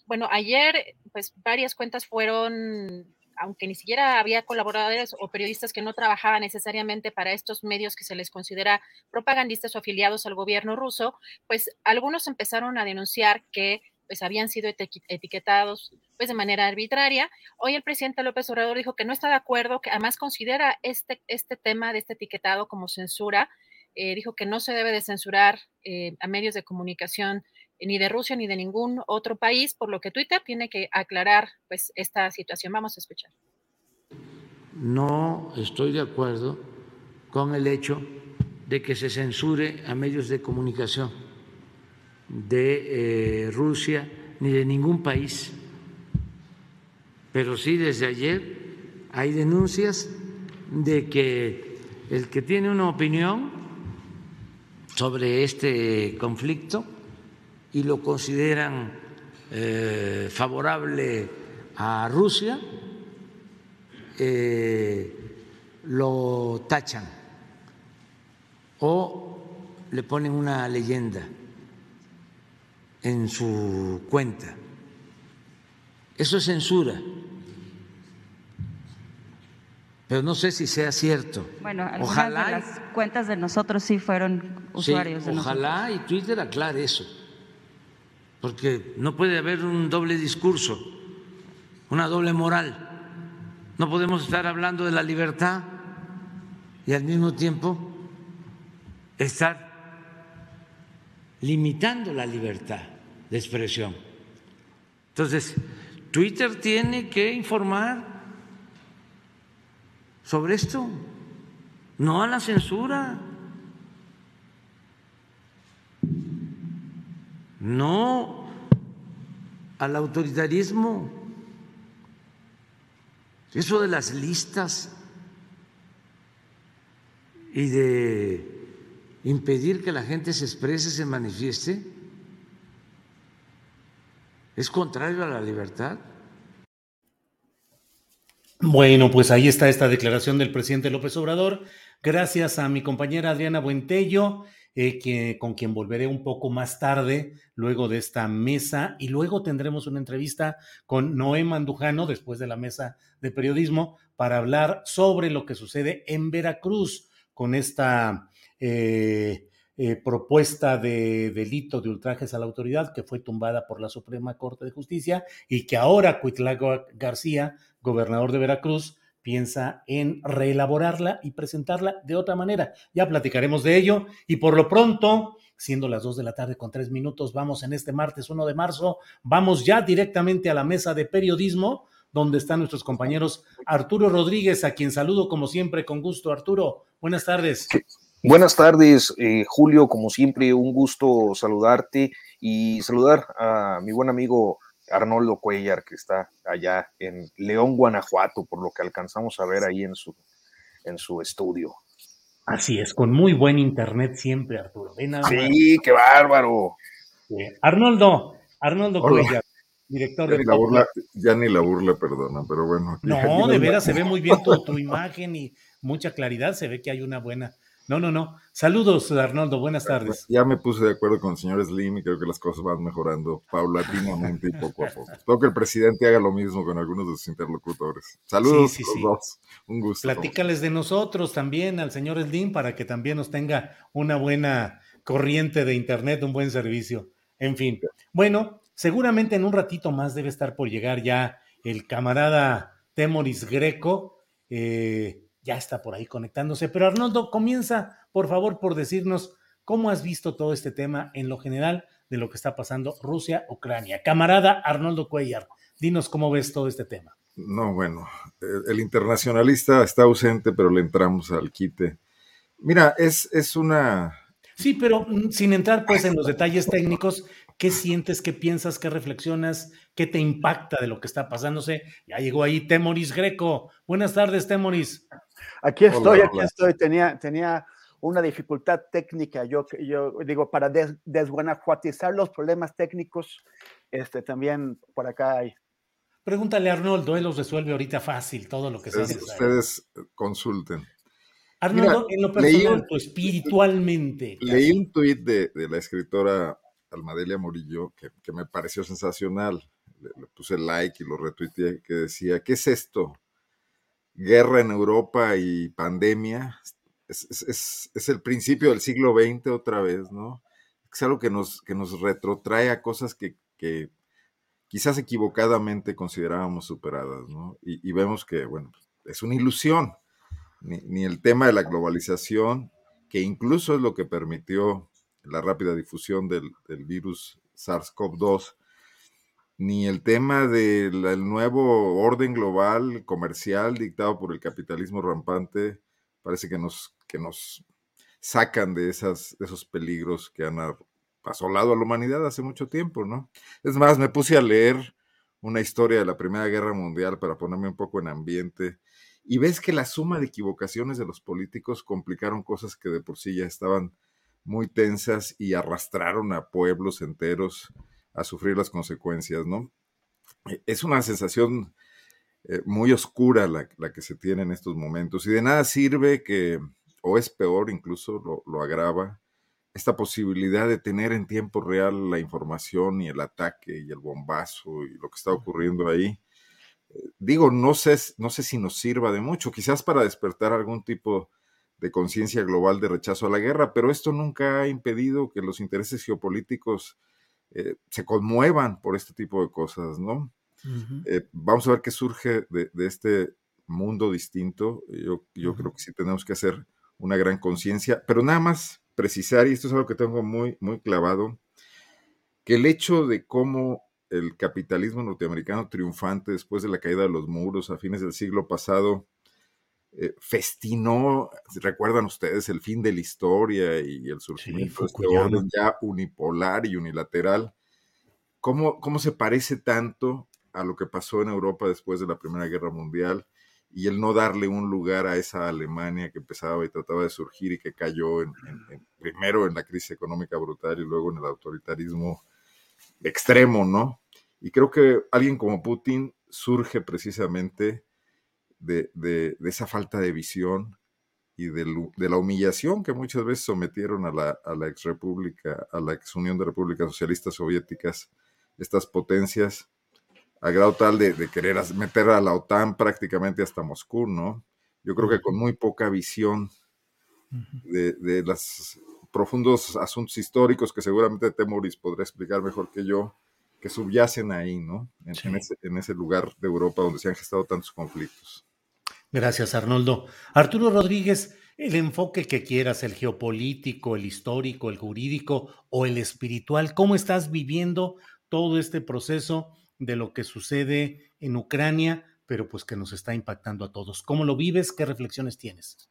bueno, ayer, pues varias cuentas fueron, aunque ni siquiera había colaboradores o periodistas que no trabajaban necesariamente para estos medios que se les considera propagandistas o afiliados al gobierno ruso, pues algunos empezaron a denunciar que pues habían sido etiquetados pues de manera arbitraria. Hoy el presidente López Obrador dijo que no está de acuerdo, que además considera este, este tema de este etiquetado como censura. Eh, dijo que no se debe de censurar eh, a medios de comunicación ni de Rusia ni de ningún otro país, por lo que Twitter tiene que aclarar pues esta situación. Vamos a escuchar. No estoy de acuerdo con el hecho de que se censure a medios de comunicación de eh, Rusia ni de ningún país. Pero sí desde ayer hay denuncias de que el que tiene una opinión sobre este conflicto y lo consideran eh, favorable a Rusia, eh, lo tachan o le ponen una leyenda en su cuenta. Eso es censura. Pero no sé si sea cierto. Bueno, ojalá de las cuentas de nosotros sí fueron usuarios sí, de Ojalá y Twitter aclare eso porque no puede haber un doble discurso, una doble moral. No podemos estar hablando de la libertad y al mismo tiempo estar limitando la libertad de expresión. Entonces, Twitter tiene que informar sobre esto, no a la censura. No al autoritarismo. Eso de las listas y de impedir que la gente se exprese, se manifieste, es contrario a la libertad. Bueno, pues ahí está esta declaración del presidente López Obrador. Gracias a mi compañera Adriana Buentello eh, que, con quien volveré un poco más tarde, luego de esta mesa, y luego tendremos una entrevista con Noé Mandujano, después de la mesa de periodismo, para hablar sobre lo que sucede en Veracruz con esta eh, eh, propuesta de delito de ultrajes a la autoridad que fue tumbada por la Suprema Corte de Justicia y que ahora Cuitlago García, gobernador de Veracruz, piensa en reelaborarla y presentarla de otra manera. Ya platicaremos de ello y por lo pronto, siendo las dos de la tarde con tres minutos, vamos en este martes 1 de marzo, vamos ya directamente a la mesa de periodismo donde están nuestros compañeros Arturo Rodríguez, a quien saludo como siempre con gusto. Arturo, buenas tardes. Buenas tardes, eh, Julio, como siempre, un gusto saludarte y saludar a mi buen amigo Arnoldo Cuellar, que está allá en León, Guanajuato, por lo que alcanzamos a ver ahí en su, en su estudio. Así es, con muy buen internet siempre, Arturo. sí, qué bárbaro. Arnoldo, Arnoldo Cuellar, director ya de... Ni la burla, ya ni la burla, perdona, pero bueno. No, de veras, se ve muy bien tu, tu imagen y mucha claridad, se ve que hay una buena no, no, no. Saludos, Arnoldo. Buenas tardes. Ya me puse de acuerdo con el señor Slim y creo que las cosas van mejorando paulatinamente y poco a poco. Espero que el presidente haga lo mismo con algunos de sus interlocutores. Saludos sí, sí, sí. Un gusto. Platícales de nosotros también al señor Slim para que también nos tenga una buena corriente de internet, un buen servicio. En fin. Bueno, seguramente en un ratito más debe estar por llegar ya el camarada Temoris Greco. Eh, ya está por ahí conectándose. Pero Arnoldo, comienza, por favor, por decirnos cómo has visto todo este tema en lo general de lo que está pasando Rusia-Ucrania. Camarada Arnoldo Cuellar, dinos cómo ves todo este tema. No, bueno, el internacionalista está ausente, pero le entramos al quite. Mira, es, es una... Sí, pero mm, sin entrar pues en los detalles técnicos, ¿qué sientes, qué piensas, qué reflexionas, qué te impacta de lo que está pasándose? Ya llegó ahí Temoris Greco. Buenas tardes, Temoris. Aquí estoy, aquí estoy. Tenía, tenía una dificultad técnica. Yo, yo digo, para des, desguanajuatizar los problemas técnicos, este, también por acá hay. Pregúntale a Arnoldo, él los resuelve ahorita fácil, todo lo que se hace. Ustedes consulten. Arnoldo, en lo personal, pues, espiritualmente. Leí un tuit de, de, la escritora Almadelia Morillo que, que me pareció sensacional. Le, le, puse like y lo retuiteé, que decía, ¿qué es esto? Guerra en Europa y pandemia, es, el principio del siglo XX otra vez, ¿no? Es algo que nos, que nos retrotrae a cosas que, quizás equivocadamente considerábamos superadas, ¿no? Y, vemos que, bueno, es una ilusión. Ni, el tema de la globalización, que incluso es lo que permitió la rápida difusión del, del virus SARS-CoV-2, ni el tema del nuevo orden global comercial dictado por el capitalismo rampante parece que nos, que nos sacan de, esas, esos peligros que han asolado a la humanidad hace mucho tiempo, ¿no? Es más, me puse a leer una historia de la Primera Guerra Mundial para ponerme un poco en ambiente y ves que la suma de equivocaciones de los políticos complicaron cosas que de por sí ya estaban muy tensas y arrastraron a pueblos enteros a sufrir las consecuencias, ¿no? E, es una sensación eh, muy oscura la, que se tiene en estos momentos y de nada sirve que, o es peor, incluso lo, lo agrava, esta posibilidad de tener en tiempo real la información y el ataque y el bombazo y lo que está ocurriendo ahí. Eh, digo, no sé, no sé si nos sirva de mucho, quizás para despertar algún tipo de conciencia global de rechazo a la guerra, pero esto nunca ha impedido que los intereses geopolíticos eh, se conmuevan por este tipo de cosas, ¿no? Eh, vamos a ver qué surge de, este mundo distinto. Yo, yo creo que sí tenemos que hacer una gran conciencia, pero nada más precisar, y esto es algo que tengo muy, muy clavado, que el hecho de cómo el capitalismo norteamericano triunfante después de la caída de los muros a fines del siglo pasado eh, festinó, recuerdan ustedes, el fin de la historia y el surgimiento de este orden ya unipolar y unilateral. ¿Cómo, ¿Cómo se parece tanto a lo que pasó en Europa después de la Primera Guerra Mundial y el no darle un lugar a esa Alemania que empezaba y trataba de surgir y que cayó en, primero en la crisis económica brutal y luego en el autoritarismo extremo, ¿no? Y creo que alguien como Putin surge precisamente de, esa falta de visión y de, la humillación que muchas veces sometieron a la, a la ex república, a la ex Unión de Repúblicas Socialistas Soviéticas, estas potencias, a grado tal de, querer meter a la OTAN prácticamente hasta Moscú, ¿no? Yo creo que con muy poca visión de, los profundos asuntos históricos que seguramente Temoris podrá explicar mejor que yo, que subyacen ahí, ¿no? En, ese, en ese lugar de Europa donde se han gestado tantos conflictos. Gracias, Arnoldo. Arturo Rodríguez, el enfoque que quieras, el geopolítico, el histórico, el jurídico o el espiritual, ¿cómo estás viviendo todo este proceso de lo que sucede en Ucrania, pero pues que nos está impactando a todos? ¿Cómo lo vives? ¿Qué reflexiones tienes?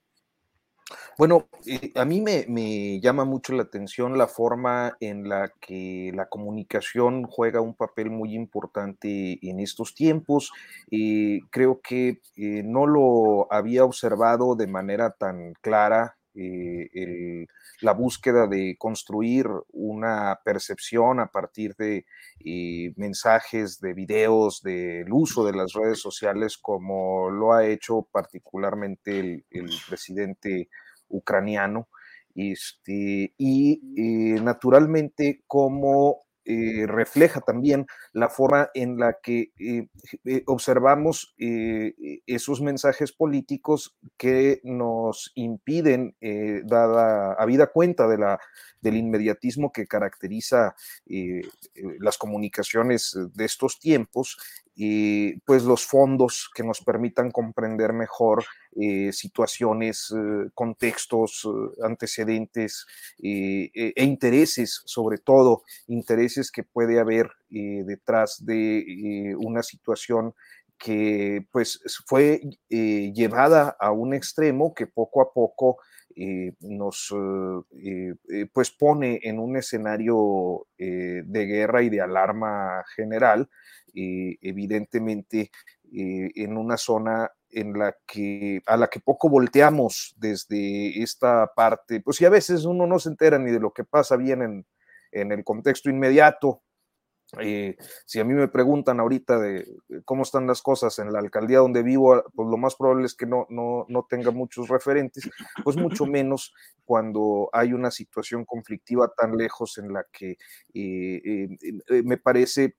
Bueno, eh, a mí me, llama mucho la atención la forma en la que la comunicación juega un papel muy importante en estos tiempos. Eh, creo que eh, no lo había observado de manera tan clara el, la búsqueda de construir una percepción a partir de mensajes, de videos, del uso de las redes sociales, como lo ha hecho particularmente el, el presidente ucraniano, este, y eh, naturalmente como eh, refleja también la forma en la que eh, observamos esos mensajes políticos que nos impiden, dada a vida cuenta de la, del inmediatismo que caracteriza las comunicaciones de estos tiempos, y pues los fondos que nos permitan comprender mejor eh, situaciones, eh, contextos, eh, antecedentes e intereses, sobre todo intereses que puede haber detrás de una situación que pues fue llevada a un extremo que poco a poco nos pues pone en un escenario de guerra y de alarma general eh, evidentemente eh, en una zona en la que a la que poco volteamos desde esta parte, pues si a veces uno no se entera ni de lo que pasa bien en, en el contexto inmediato, eh, si a mí me preguntan ahorita de cómo están las cosas en la alcaldía donde vivo, pues lo más probable es que no, no, no tenga muchos referentes, pues mucho menos cuando hay una situación conflictiva tan lejos en la que eh, eh, me parece,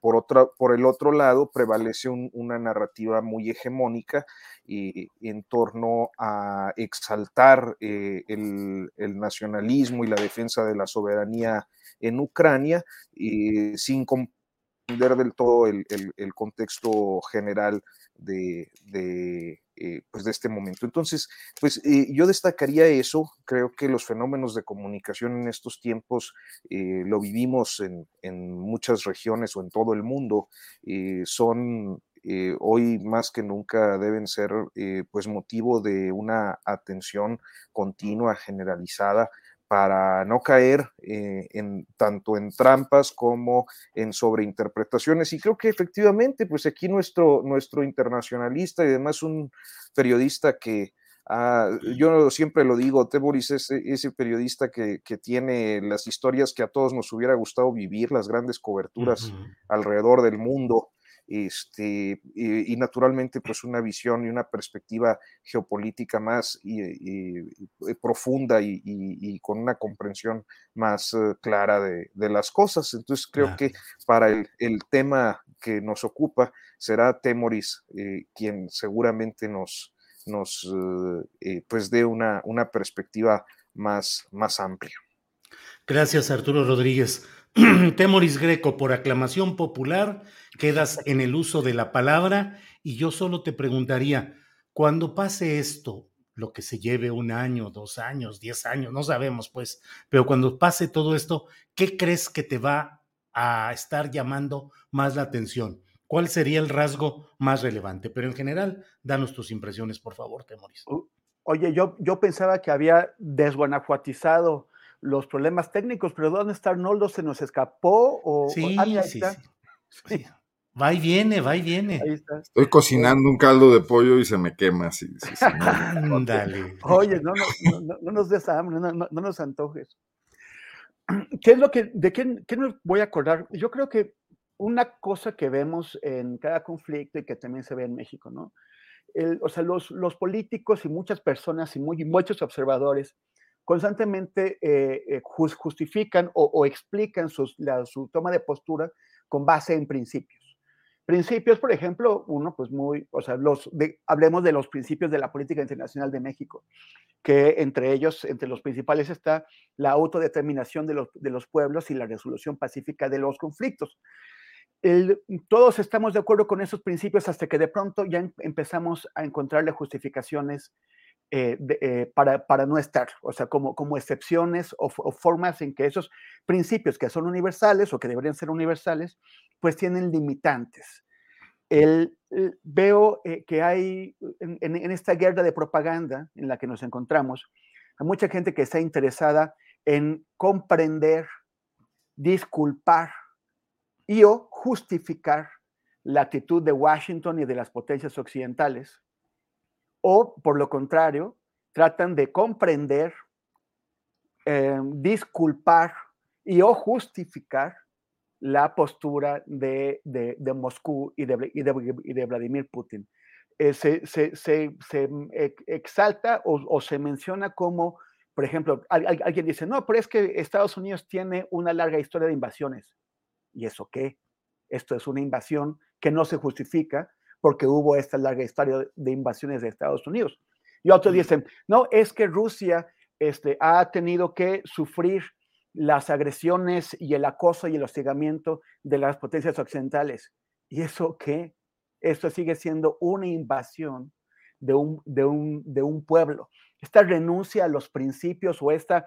por, otra, por el otro lado, prevalece una narrativa muy hegemónica en torno a exaltar el, el nacionalismo y la defensa de la soberanía en Ucrania, sin comprender del todo el, contexto general de, eh, pues de este momento. Entonces, pues eh, yo destacaría eso. Creo que los fenómenos de comunicación en estos tiempos eh, lo vivimos en, muchas regiones o en todo el mundo. son hoy más que nunca deben ser pues motivo de una atención continua, generalizada para no caer eh, en, tanto en trampas como en sobreinterpretaciones. Y creo que efectivamente, pues aquí nuestro, nuestro internacionalista y además un periodista que, ah, yo siempre lo digo, Teboris es ese periodista que, que, tiene las historias que a todos nos hubiera gustado vivir, las grandes coberturas alrededor del mundo este, y, naturalmente pues una visión y una perspectiva geopolítica más y, profunda y, con una comprensión más eh, clara de, las cosas. Entonces creo que para el, tema que nos ocupa será Temoris eh, quien seguramente nos, nos eh, pues dé una, una perspectiva más, más amplia. Gracias, Arturo Rodríguez. Temoris Greco, por aclamación popular, quedas en el uso de la palabra y yo solo te preguntaría, cuando pase esto, lo que se lleve un año, dos años, diez años, no sabemos pues, pero cuando pase todo esto, ¿qué crees que te va a estar llamando más la atención? ¿Cuál sería el rasgo más relevante? Pero en general, danos tus impresiones, por favor, Temoris. Oye, yo, yo pensaba que había desguanajuatizado los problemas técnicos, pero ¿dónde está Arnoldo? ¿Se nos escapó? O, sí, sí, sí, Va y viene, va y viene. Estoy cocinando un caldo de pollo y se me quema. Sí, Ándale. Oye, no, no, nos des hambre, no, nos antojes. ¿Qué es lo que, de qué, qué nos voy a acordar? Yo creo que una cosa que vemos en cada conflicto y que también se ve en México, ¿no? o sea, los, los políticos y muchas personas y muy, muchos observadores constantemente eh, eh, justifican o, explican su toma de postura con base en principios. Principios, por ejemplo, uno, pues muy, o sea, los hablemos de los principios de la política internacional de México, que entre ellos, entre los principales está la autodeterminación de los, de los pueblos y la resolución pacífica de los conflictos. todos estamos de acuerdo con esos principios hasta que de pronto ya em, empezamos a encontrarle justificaciones eh, eh, para, para, no estar, o sea, como, como excepciones o, formas en que esos principios que son universales o que deberían ser universales, pues tienen limitantes. el, veo eh, que hay en, esta guerra de propaganda en la que nos encontramos, hay mucha gente que está interesada en comprender, disculpar y o justificar la actitud de Washington y de las potencias occidentales, o por lo contrario, tratan de comprender, eh, disculpar y o justificar la postura de, Moscú y de, y de, Vladimir Putin. Eh, se, exalta o, se menciona como, por ejemplo, alguien dice, no, pero es que Estados Unidos tiene una larga historia de invasiones. ¿Y eso qué? Esto es una invasión que no se justifica porque hubo esta larga historia de invasiones de Estados Unidos. Y otros dicen, no, es que Rusia este, ha tenido que sufrir las agresiones y el acoso y el hostigamiento de las potencias occidentales. ¿Y eso qué? Esto sigue siendo una invasión de un, de un, pueblo. Esta renuncia a los principios o esta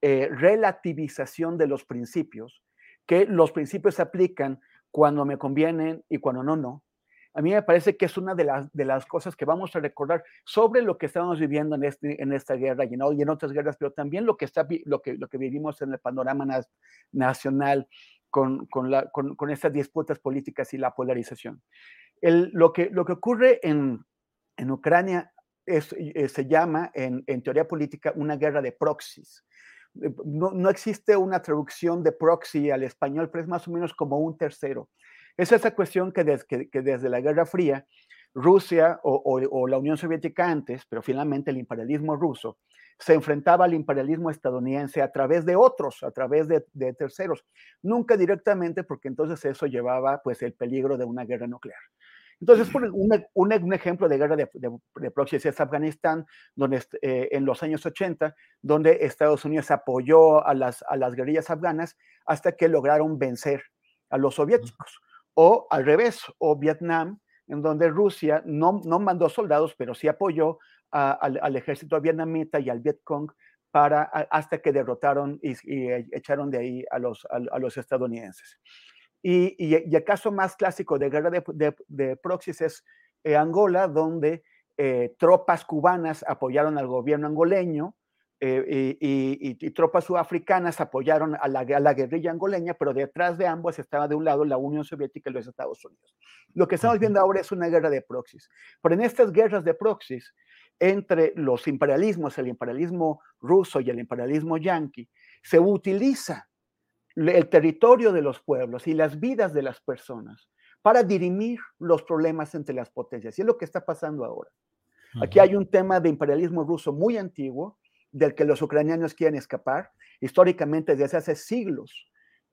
eh, relativización de los principios, que los principios se aplican cuando me convienen y cuando no, no. A mí me parece que es una de las, de las cosas que vamos a recordar sobre lo que estamos viviendo en, este, en esta guerra y en, otras guerras, pero también lo que, está, lo, que, lo que vivimos en el panorama nacional con, con, la, con, estas disputas políticas y la polarización. Lo, que, lo que ocurre en, en Ucrania es, eh, se llama en, en, teoría política una guerra de proxies. Eh, no, no, existe una traducción de proxy al español, pero es más o menos como un tercero. Es esa cuestión que, desde la Guerra Fría, Rusia o, la Unión Soviética antes, pero finalmente el imperialismo ruso, se enfrentaba al imperialismo estadounidense a través de otros, a través de, terceros, nunca directamente, porque entonces eso llevaba pues el peligro de una guerra nuclear. Entonces, por un, ejemplo de guerra de, de, proxies es Afganistán, donde eh, en los años 80, donde Estados Unidos apoyó a las, a las guerrillas afganas hasta que lograron vencer a los soviéticos o al revés, o Vietnam, en donde Rusia no, no mandó soldados, pero sí apoyó al, ejército vietnamita y al Vietcong para, hasta que derrotaron y, echaron de ahí a los, a, los estadounidenses. Y, y, el caso más clásico de guerra de, de, proxies es eh, Angola, donde eh, tropas cubanas apoyaron al gobierno angoleño eh, y, tropas sudafricanas apoyaron a la, guerrilla angoleña, pero detrás de ambos estaba de un lado la Unión Soviética y los Estados Unidos. Lo que estamos viendo ahora es una guerra de proxies. Pero en estas guerras de proxies, entre los imperialismos, el imperialismo ruso y el imperialismo yanqui, se utiliza el territorio de los pueblos y las vidas de las personas para dirimir los problemas entre las potencias. Y es lo que está pasando ahora. Aquí hay un tema de imperialismo ruso muy antiguo, del que los ucranianos quieren escapar. Históricamente, desde hace siglos,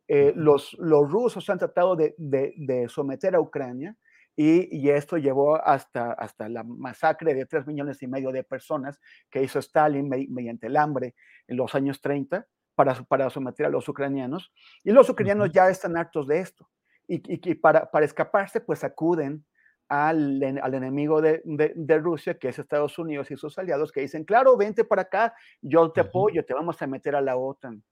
eh, los, los rusos han tratado de, de, someter a Ucrania y, y, esto llevó hasta, hasta la masacre de tres millones y medio de personas que hizo Stalin mediante el hambre en los años 30 para, para someter a los ucranianos. Y los ucranianos ya están hartos de esto. Y, y, para, para escaparse, pues acuden al, enemigo de, Rusia, que es Estados Unidos y sus aliados, que dicen, claro, vente para acá, yo te apoyo, te vamos a meter a la OTAN.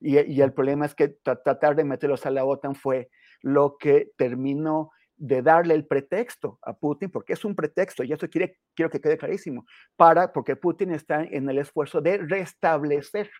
Y, el problema es que tratar de meterlos a la OTAN fue lo que terminó de darle el pretexto a Putin, porque es un pretexto, y eso quiere, quiero que quede clarísimo, para, porque Putin está en el esfuerzo de restablecer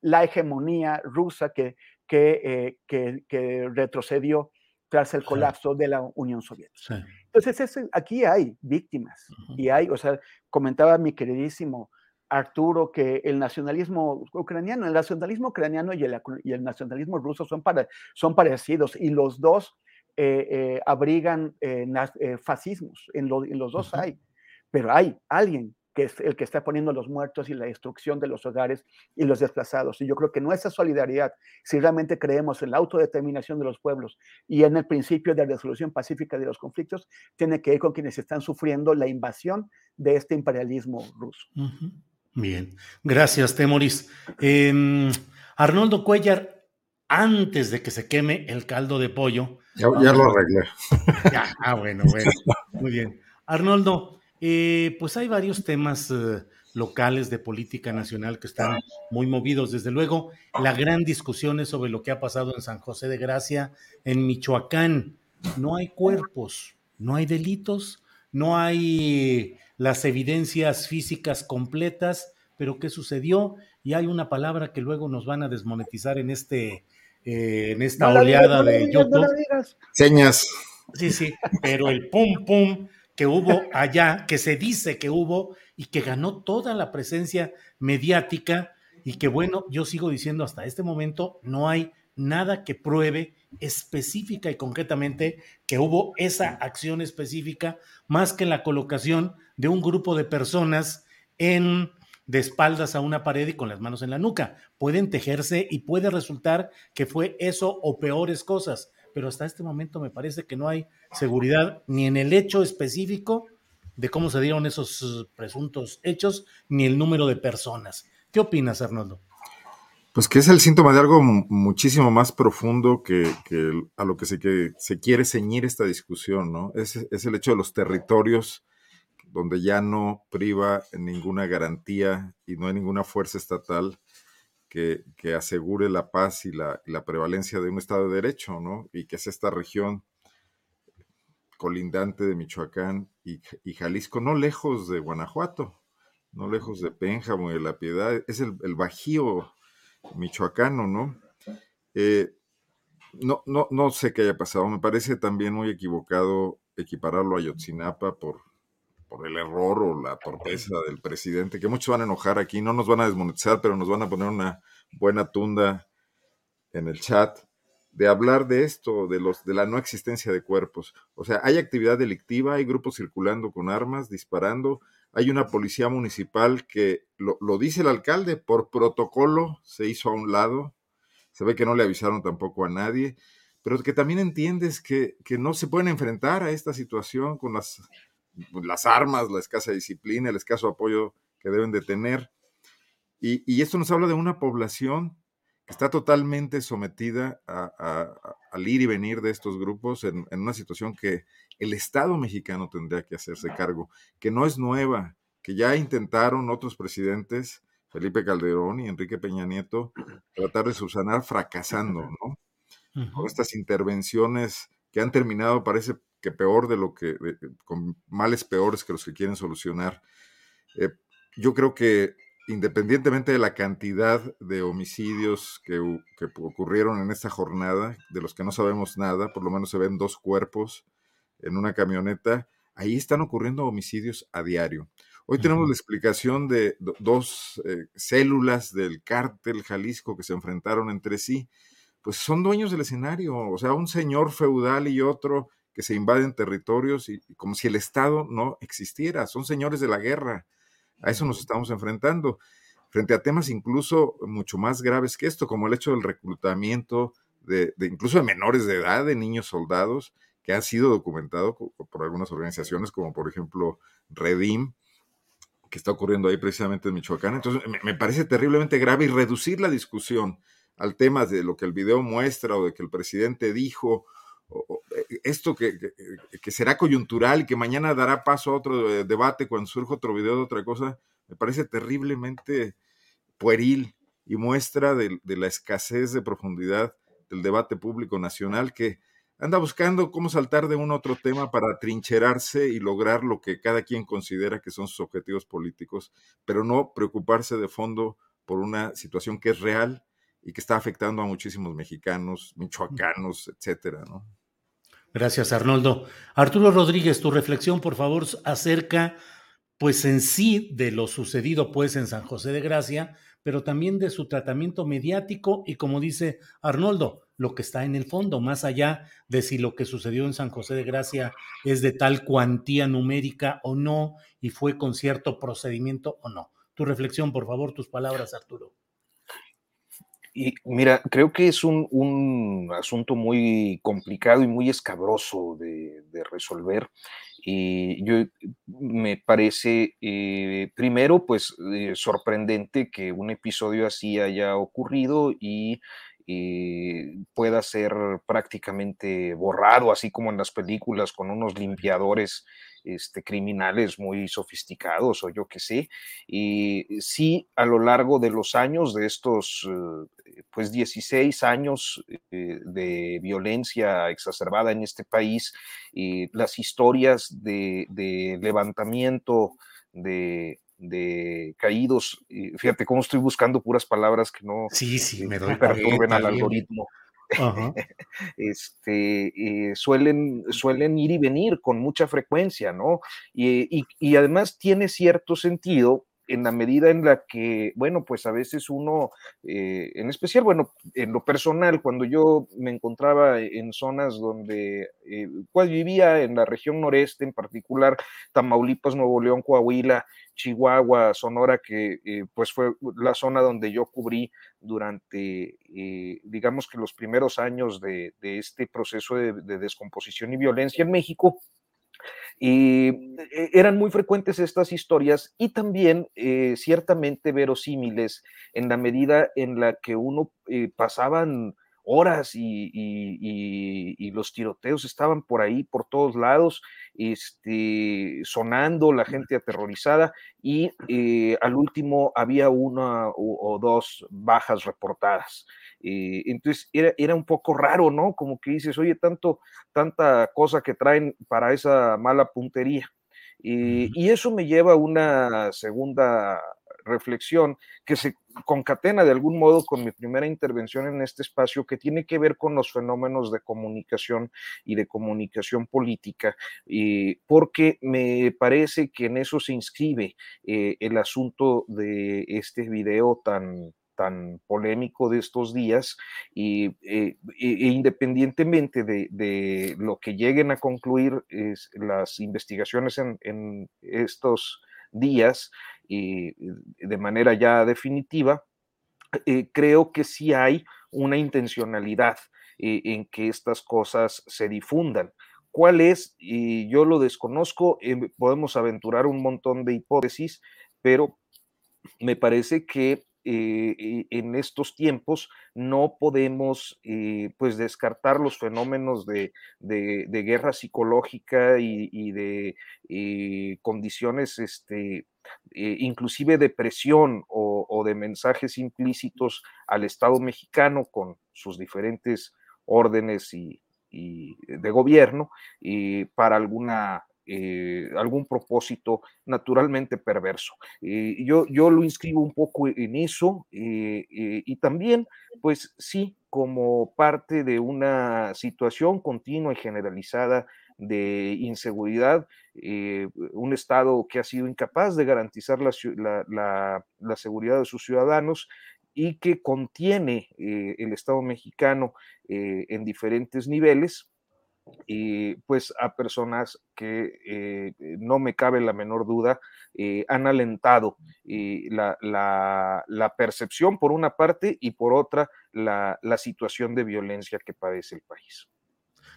la hegemonía rusa que, que, eh, que, que retrocedió tras el colapso de la Unión Soviética. Entonces, aquí hay víctimas y hay, o sea, comentaba mi queridísimo Arturo que el nacionalismo ucraniano, el nacionalismo ucraniano y el, y el nacionalismo ruso son, para, son parecidos y los dos eh, eh, abrigan eh, fascismos, en, en, los dos hay, pero hay alguien que es el que está poniendo los muertos y la destrucción de los hogares y los desplazados. Y yo creo que nuestra solidaridad, si realmente creemos en la autodeterminación de los pueblos y en el principio de resolución pacífica de los conflictos, tiene que ir con quienes están sufriendo la invasión de este imperialismo ruso. Bien, gracias, Temoris. Em, Arnoldo Cuellar, antes de que se queme el caldo de pollo. Ya, lo arreglé. ah, bueno, bueno, muy bien. Arnoldo, eh, pues hay varios temas eh, locales de política nacional que están muy movidos. Desde luego, la gran discusión es sobre lo que ha pasado en San José de Gracia, en Michoacán. No hay cuerpos, no hay delitos, no hay las evidencias físicas completas, pero ¿qué sucedió? Y hay una palabra que luego nos van a desmonetizar en este eh, en esta oleada de YouTube. Señas. Sí, sí, pero el pum pum que hubo allá, que se dice que hubo y que ganó toda la presencia mediática y que bueno, yo sigo diciendo hasta este momento no hay nada que pruebe específica y concretamente que hubo esa acción específica más que la colocación de un grupo de personas en de espaldas a una pared y con las manos en la nuca. Pueden tejerse y puede resultar que fue eso o peores cosas, pero hasta este momento me parece que no hay seguridad ni en el hecho específico de cómo se dieron esos presuntos hechos, ni el número de personas. ¿Qué opinas, Arnoldo? Pues que es el síntoma de algo muchísimo más profundo que, a lo que se, quiere ceñir esta discusión, ¿no? Es, es, el hecho de los territorios donde ya no priva ninguna garantía y no hay ninguna fuerza estatal que, asegure la paz y la, prevalencia de un Estado de Derecho, ¿no? Y que es esta región colindante de Michoacán y, Jalisco, no lejos de Guanajuato, no lejos de Pénjamo y de La Piedad, es el, Bajío michoacano, ¿no? Eh, no, no, no sé qué haya pasado, me parece también muy equivocado equipararlo a Yotzinapa por, por el error o la torpeza del presidente, que muchos van a enojar aquí, no nos van a desmonetizar, pero nos van a poner una buena tunda en el chat de hablar de esto, de los de la no existencia de cuerpos. O sea, hay actividad delictiva, hay grupos circulando con armas, disparando, hay una policía municipal que lo, lo dice el alcalde, por protocolo se hizo a un lado, se ve que no le avisaron tampoco a nadie, pero que también entiendes que, que no se pueden enfrentar a esta situación con las las armas, la escasa disciplina, el escaso apoyo que deben de tener. Y, esto nos habla de una población que está totalmente sometida al ir y venir de estos grupos en, una situación que el Estado mexicano tendría que hacerse cargo, que no es nueva, que ya intentaron otros presidentes, Felipe Calderón y Enrique Peña Nieto, tratar de subsanar fracasando, ¿no? Con estas intervenciones que han terminado, parece, que peor de lo que, con males peores que los que quieren solucionar. Eh, yo creo que independientemente de la cantidad de homicidios que, ocurrieron en esta jornada, de los que no sabemos nada, por lo menos se ven dos cuerpos en una camioneta, ahí están ocurriendo homicidios a diario. Hoy tenemos la explicación de dos eh, células del cártel Jalisco que se enfrentaron entre sí, pues son dueños del escenario, o sea, un señor feudal y otro que se invaden territorios y, como si el Estado no existiera. Son señores de la guerra. A eso nos estamos enfrentando. Frente a temas incluso mucho más graves que esto, como el hecho del reclutamiento de, incluso de menores de edad, de niños soldados, que ha sido documentado por algunas organizaciones, como por ejemplo Redim, que está ocurriendo ahí precisamente en Michoacán. Entonces, me, parece terriblemente grave y reducir la discusión al tema de lo que el video muestra o de que el presidente dijo esto que, que, será coyuntural y que mañana dará paso a otro eh, debate cuando surja otro video de otra cosa, me parece terriblemente pueril y muestra de, la escasez de profundidad del debate público nacional que anda buscando cómo saltar de un otro tema para trincherarse y lograr lo que cada quien considera que son sus objetivos políticos, pero no preocuparse de fondo por una situación que es real y que está afectando a muchísimos mexicanos, michoacanos, etcétera, ¿no? Gracias, Arnoldo. Arturo Rodríguez, tu reflexión, por favor, acerca, pues en sí, de lo sucedido, pues, en San José de Gracia, pero también de su tratamiento mediático y, como dice Arnoldo, lo que está en el fondo, más allá de si lo que sucedió en San José de Gracia es de tal cuantía numérica o no, y fue con cierto procedimiento o no. Tu reflexión, por favor, tus palabras, Arturo. Y mira, creo que es un, asunto muy complicado y muy escabroso de, resolver. Y yo me parece, eh, primero, pues eh, sorprendente que un episodio así haya ocurrido y pueda ser prácticamente borrado, así como en las películas, con unos limpiadores este, criminales muy sofisticados o yo qué sé. Y sí, a lo largo de los años, de estos eh, pues 16 años eh, de violencia exacerbada en este país, las historias de, levantamiento de, de caídos. Fíjate cómo estoy buscando puras palabras que no sí, sí, me doy perturben al algoritmo. este, eh, suelen, suelen ir y venir con mucha frecuencia, ¿no? Y, y, además tiene cierto sentido en la medida en la que, bueno, pues a veces uno, eh, en especial, bueno, en lo personal, cuando yo me encontraba en zonas donde, eh, pues vivía en la región noreste, en particular Tamaulipas, Nuevo León, Coahuila, Chihuahua, Sonora, que eh, pues fue la zona donde yo cubrí durante, digamos que los primeros años de, este proceso de descomposición y violencia en México, y eh, eran muy frecuentes estas historias y también eh, ciertamente verosímiles en la medida en la que uno eh, pasaban horas y, los tiroteos estaban por ahí, por todos lados, este, sonando, la gente aterrorizada y al último había una o dos bajas reportadas. Eh, entonces era, era, un poco raro, ¿no? Como que dices, oye, tanto, tanta cosa que traen para esa mala puntería. Eh, y eso me lleva a una segunda reflexión que se concatena de algún modo con mi primera intervención en este espacio, que tiene que ver con los fenómenos de comunicación y de comunicación política, eh, porque me parece que en eso se inscribe el asunto de este video tan, tan polémico de estos días y eh, e, e independientemente de, lo que lleguen a concluir las investigaciones en, estos días de manera ya definitiva, eh, creo que sí hay una intencionalidad eh, en que estas cosas se difundan. ¿Cuál es? Yo lo desconozco, podemos aventurar un montón de hipótesis, pero me parece que eh, en estos tiempos no podemos pues descartar los fenómenos de, guerra psicológica y, de eh, condiciones este, eh, inclusive de presión o, de mensajes implícitos al Estado mexicano con sus diferentes órdenes y, de gobierno para alguna eh, algún propósito naturalmente perverso. Eh, yo, yo lo inscribo un poco en eso eh, y también, pues sí, como parte de una situación continua y generalizada de inseguridad, un Estado que ha sido incapaz de garantizar la, la seguridad de sus ciudadanos y que contiene el Estado mexicano en diferentes niveles, y pues a personas que eh, no me cabe la menor duda eh, han alentado eh, la, percepción por una parte y por otra la, situación de violencia que padece el país.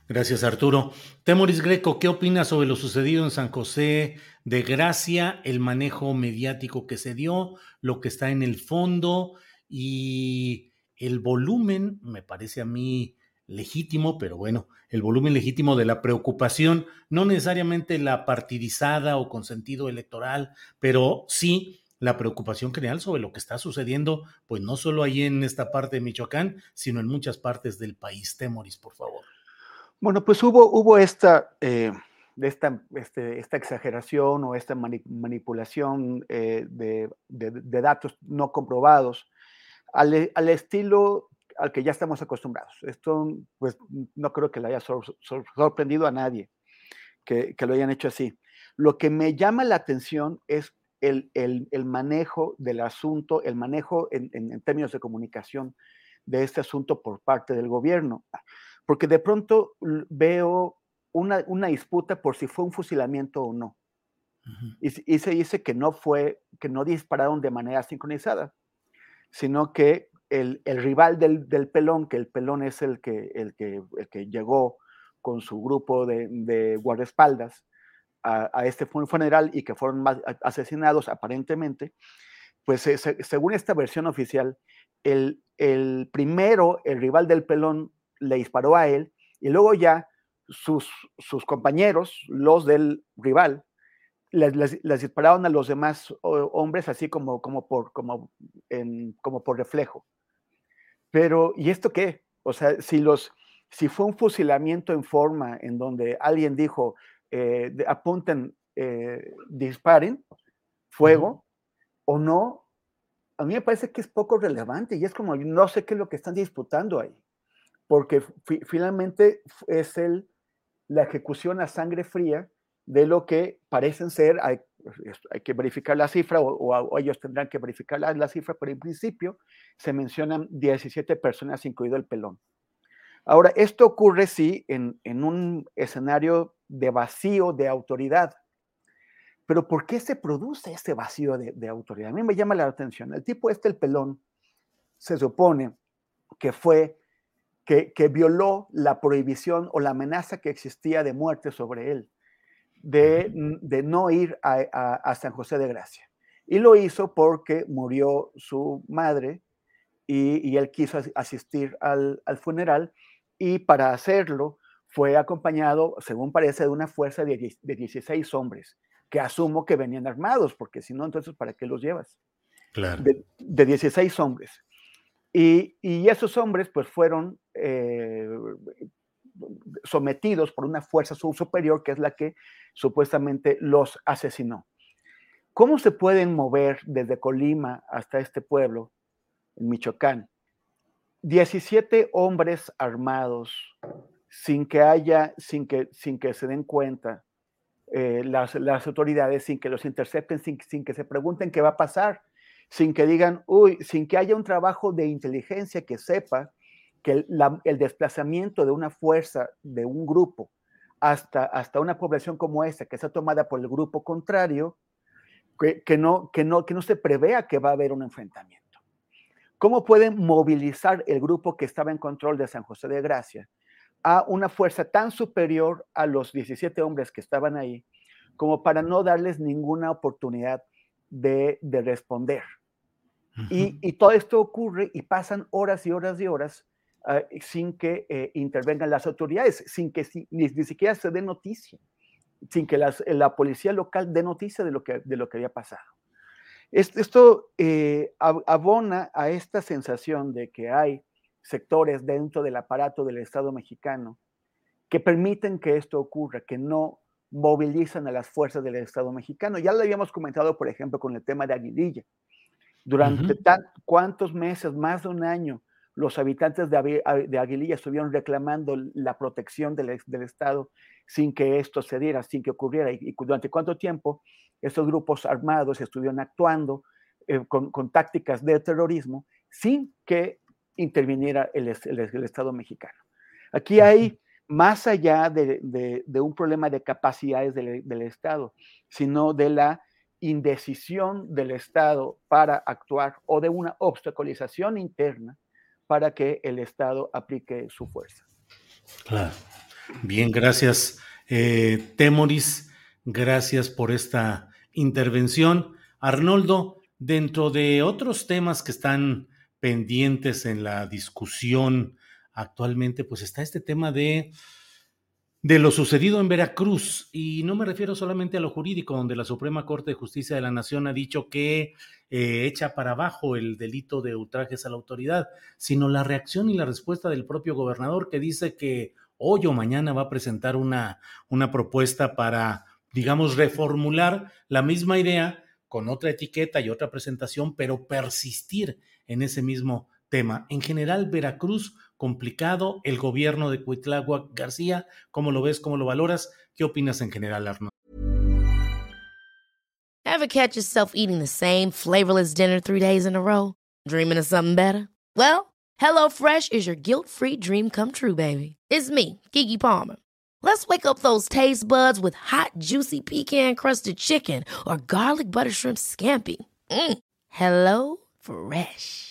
Gracias, Arturo. Temoris Greco, ¿qué opinas sobre lo sucedido en San José de Gracia, el manejo mediático que se dio, lo que está en el fondo y el volumen, me parece a mí, legítimo, pero bueno, el volumen legítimo de la preocupación, no necesariamente la partidizada o con sentido electoral, pero sí la preocupación general sobre lo que está sucediendo, pues no solo ahí en esta parte de Michoacán, sino en muchas partes del país. Temoris, por favor. Bueno, pues hubo, hubo esta, eh, esta, este, esta exageración o esta manipulación eh, de, datos no comprobados al, al estilo al que ya estamos acostumbrados. Esto, pues, no creo que le haya sorprendido a nadie que, lo hayan hecho así. Lo que me llama la atención es el, manejo del asunto, el manejo en, términos de comunicación de este asunto por parte del gobierno. Porque de pronto veo una, disputa por si fue un fusilamiento o no. y, y, se dice que no fue, que no dispararon de manera sincronizada, sino que el, rival del, pelón, que el pelón es el que, el que, el que llegó con su grupo de, guardaespaldas a, este funeral y que fueron asesinados aparentemente, pues según esta versión oficial, el, primero, el rival del pelón, le disparó a él y luego ya sus, sus compañeros, los del rival, les, les, dispararon a los demás hombres así como, como, por, como, en, como por reflejo. Pero, ¿y esto qué? O sea, si, los, si fue un fusilamiento en forma en donde alguien dijo, eh, apunten, eh, disparen, fuego, o no, a mí me parece que es poco relevante y es como, no sé qué es lo que están disputando ahí, porque finalmente es el, la ejecución a sangre fría de lo que parecen ser, hay, que verificar la cifra o, ellos tendrán que verificar la, la, cifra, pero en principio se mencionan 17 personas, incluido el pelón. Ahora, esto ocurre sí en, en un escenario de vacío de autoridad. Pero ¿por qué se produce ese vacío de, de, autoridad? A mí me llama la atención. El tipo este, el pelón, se supone que fue, que, que violó la prohibición o la amenaza que existía de muerte sobre él de, de no ir a, a, San José de Gracia. Y lo hizo porque murió su madre y, y él quiso asistir al, al, funeral y para hacerlo fue acompañado, según parece, de una fuerza de, de 16 hombres, que asumo que venían armados, porque si no, entonces, ¿para qué los llevas? Claro. De, de 16 hombres. Y, y, esos hombres pues fueron eh, sometidos por una fuerza superior que es la que supuestamente los asesinó. ¿Cómo se pueden mover desde Colima hasta este pueblo, en Michoacán? 17 hombres armados sin que haya, sin que, sin que se den cuenta eh, las, las, autoridades, sin que los intercepten, sin, sin que se pregunten qué va a pasar, sin que digan, uy, sin que haya un trabajo de inteligencia que sepa que el, la, el, desplazamiento de una fuerza, de un grupo, hasta, hasta una población como esta, que está tomada por el grupo contrario, que, que, no, que, no, que no se prevea que va a haber un enfrentamiento. ¿Cómo pueden movilizar el grupo que estaba en control de San José de Gracia a una fuerza tan superior a los 17 hombres que estaban ahí, como para no darles ninguna oportunidad de, de responder? Uh -huh. y, y todo esto ocurre y pasan horas y horas y horas Uh, sin que eh, intervengan las autoridades, sin que si, ni, ni, siquiera se dé noticia, sin que las, la policía local dé noticia de lo que, de lo que había pasado. Esto eh, abona a esta sensación de que hay sectores dentro del aparato del Estado mexicano que permiten que esto ocurra, que no movilizan a las fuerzas del Estado mexicano. Ya lo habíamos comentado, por ejemplo, con el tema de Aguililla. Durante uh -huh. tan, cuántos meses, más de un año, los habitantes de, Aguililla estuvieron reclamando la protección del, del, Estado sin que esto se diera, sin que ocurriera. Y, y, durante cuánto tiempo estos grupos armados estuvieron actuando eh, con, con, tácticas de terrorismo sin que interviniera el, el, el Estado mexicano. Aquí hay, más allá de, de, de un problema de capacidades del, del Estado, sino de la indecisión del Estado para actuar o de una obstaculización interna para que el Estado aplique su fuerza. Claro. Bien, gracias, eh, Temoris. Gracias por esta intervención. Arnoldo, dentro de otros temas que están pendientes en la discusión actualmente, pues está este tema de de lo sucedido en Veracruz, y no me refiero solamente a lo jurídico, donde la Suprema Corte de Justicia de la Nación ha dicho que eh, echa para abajo el delito de ultrajes a la autoridad, sino la reacción y la respuesta del propio gobernador que dice que hoy o mañana va a presentar una, una propuesta para, digamos, reformular la misma idea con otra etiqueta y otra presentación, pero persistir en ese mismo tema. En general, Veracruz complicado, el gobierno de Cuitláhuac García, ¿cómo lo ves, cómo lo valoras? ¿Qué opinas en general, Arno? Ever catch yourself eating the same flavorless dinner three days in a row? Dreaming of something better? Well, HelloFresh is your guilt-free dream come true, baby. It's me, Kiki Palmer. Let's wake up those taste buds with hot, juicy pecan-crusted chicken or garlic butter shrimp scampi. Mm. Hello Fresh.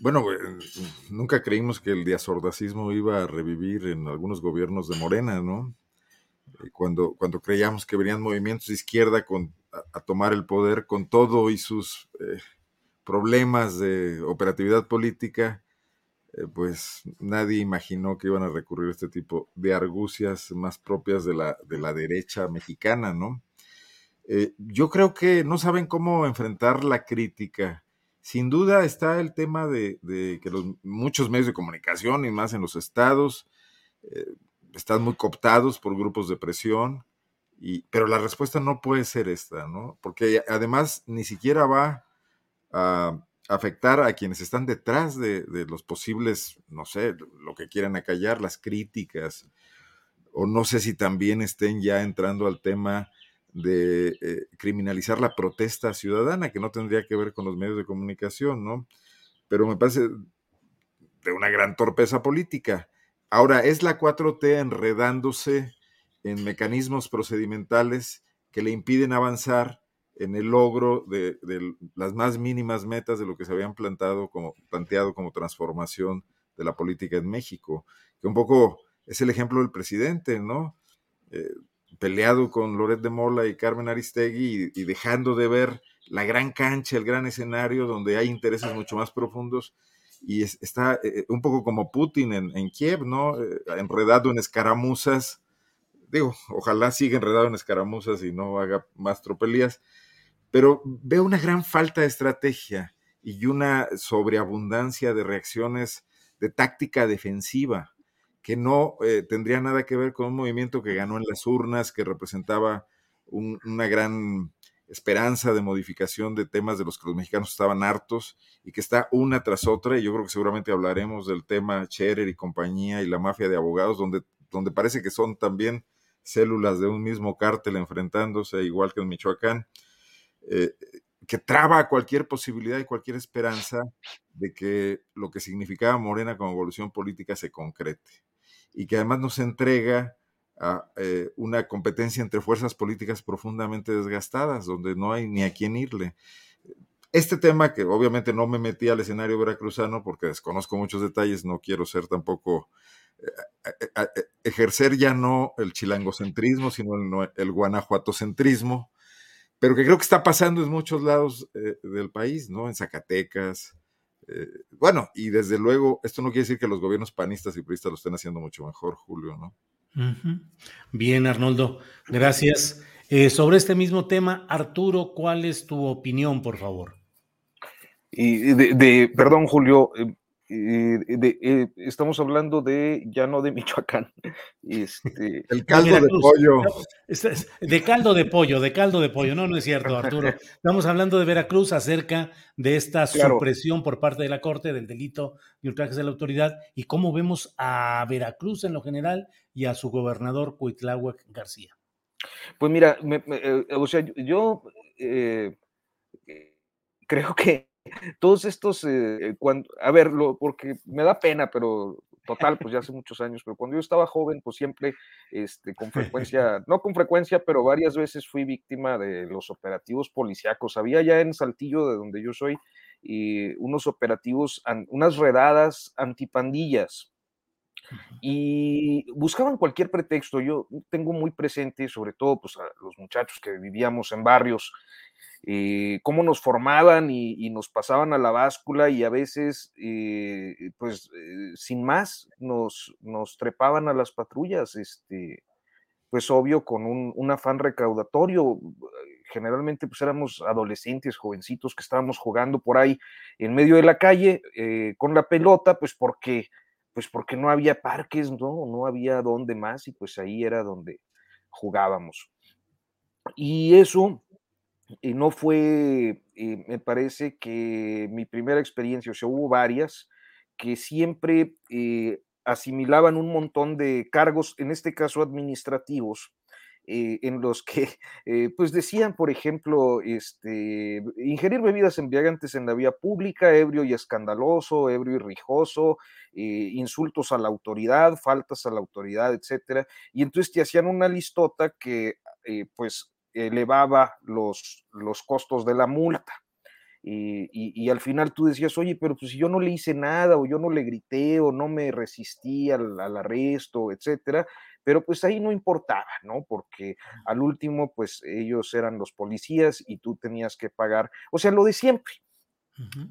Bueno, nunca creímos que el diazordacismo iba a revivir en algunos gobiernos de Morena, ¿no? Eh, cuando, cuando creíamos que venían movimientos de izquierda con, a, tomar el poder con todo y sus eh, problemas de operatividad política, eh, pues nadie imaginó que iban a recurrir a este tipo de argucias más propias de la, de la derecha mexicana, ¿no? yo creo que no saben cómo enfrentar la crítica sin duda está el tema de, que los, muchos medios de comunicación y más en los estados eh, están muy cooptados por grupos de presión, y, pero la respuesta no puede ser esta, ¿no? Porque además ni siquiera va a afectar a quienes están detrás de, de los posibles, no sé, lo que quieran acallar, las críticas, o no sé si también estén ya entrando al tema de eh, criminalizar la protesta ciudadana, que no tendría que ver con los medios de comunicación, ¿no? Pero me parece de una gran torpeza política. Ahora, es la 4T enredándose en mecanismos procedimentales que le impiden avanzar en el logro de, las más mínimas metas de lo que se habían plantado como, planteado como transformación de la política en México, que un poco es el ejemplo del presidente, ¿no? Eh, peleado con Loret de Mola y Carmen Aristegui y, dejando de ver la gran cancha, el gran escenario donde hay intereses mucho más profundos y está eh, un poco como Putin en, Kiev, ¿no? Eh, enredado en escaramuzas. Digo, ojalá siga enredado en escaramuzas y no haga más tropelías, pero veo una gran falta de estrategia y una sobreabundancia de reacciones de táctica defensiva que no eh, tendría nada que ver con un movimiento que ganó en las urnas, que representaba una gran esperanza de modificación de temas de los que los mexicanos estaban hartos y que está una tras otra, y yo creo que seguramente hablaremos del tema Scherer y compañía y la mafia de abogados, donde, donde parece que son también células de un mismo cártel enfrentándose, igual que en Michoacán, eh, que traba cualquier posibilidad y cualquier esperanza de que lo que significaba Morena como evolución política se concrete y que además nos entrega a eh, una competencia entre fuerzas políticas profundamente desgastadas, donde no hay ni a quién irle. Este tema, que obviamente no me metí al escenario veracruzano porque desconozco muchos detalles, no quiero ser tampoco, eh, eh, ejercer ya no el chilangocentrismo, sino el, el guanajuatocentrismo, pero que creo que está pasando en muchos lados del país, ¿no? En Zacatecas, eh, bueno, y desde luego, esto no quiere decir que los gobiernos panistas y puristas lo estén haciendo mucho mejor, Julio, ¿no? Bien, Arnoldo, gracias. Eh, sobre este mismo tema, Arturo, ¿cuál es tu opinión, por favor? Y de, perdón, Julio, eh, eh, estamos hablando de, ya no de Michoacán, este, el caldo de, pollo. De caldo de pollo, de caldo de pollo, no, no es cierto, Arturo. Estamos hablando de Veracruz acerca de esta supresión por parte de la Corte del delito de ultrajes de la autoridad y cómo vemos a Veracruz en lo general y a su gobernador Cuitláhuac García. Pues mira, eh, o sea, yo eh, creo que todos estos, eh, cuando, a ver, porque me da pena, pero total, pues ya hace muchos años, pero cuando yo estaba joven, pues siempre, este, con frecuencia, no con frecuencia, pero varias veces fui víctima de los operativos policíacos. Había ya en Saltillo, de donde yo soy, y unos operativos, unas redadas antipandillas. Y buscaban cualquier pretexto. Yo tengo muy presente, sobre todo, pues a los muchachos que vivíamos en barrios eh, cómo nos formaban y, nos pasaban a la báscula y a veces, eh, pues eh, sin más, nos, nos trepaban a las patrullas, este, pues obvio, con un, afán recaudatorio. Generalmente pues éramos adolescentes, jovencitos que estábamos jugando por ahí en medio de la calle con la pelota, pues porque, pues porque no había parques, ¿no? No había dónde más y pues ahí era donde jugábamos. y eso y no fue, eh, me parece que mi primera experiencia, o sea, hubo varias que siempre eh, asimilaban un montón de cargos, en este caso administrativos, eh, en los que pues decían, por ejemplo, este, ingerir bebidas embriagantes en la vía pública, ebrio y escandaloso, ebrio y rijoso, insultos a la autoridad, faltas a la autoridad, etcétera. Y entonces te hacían una listota que pues elevaba los, los costos de la multa. Y, al final tú decías, oye, pero pues si yo no le hice nada, o yo no le grité, o no me resistí al, arresto, etcétera, pero pues ahí no importaba, ¿no? Porque al último, pues ellos eran los policías y tú tenías que pagar, o sea, lo de siempre.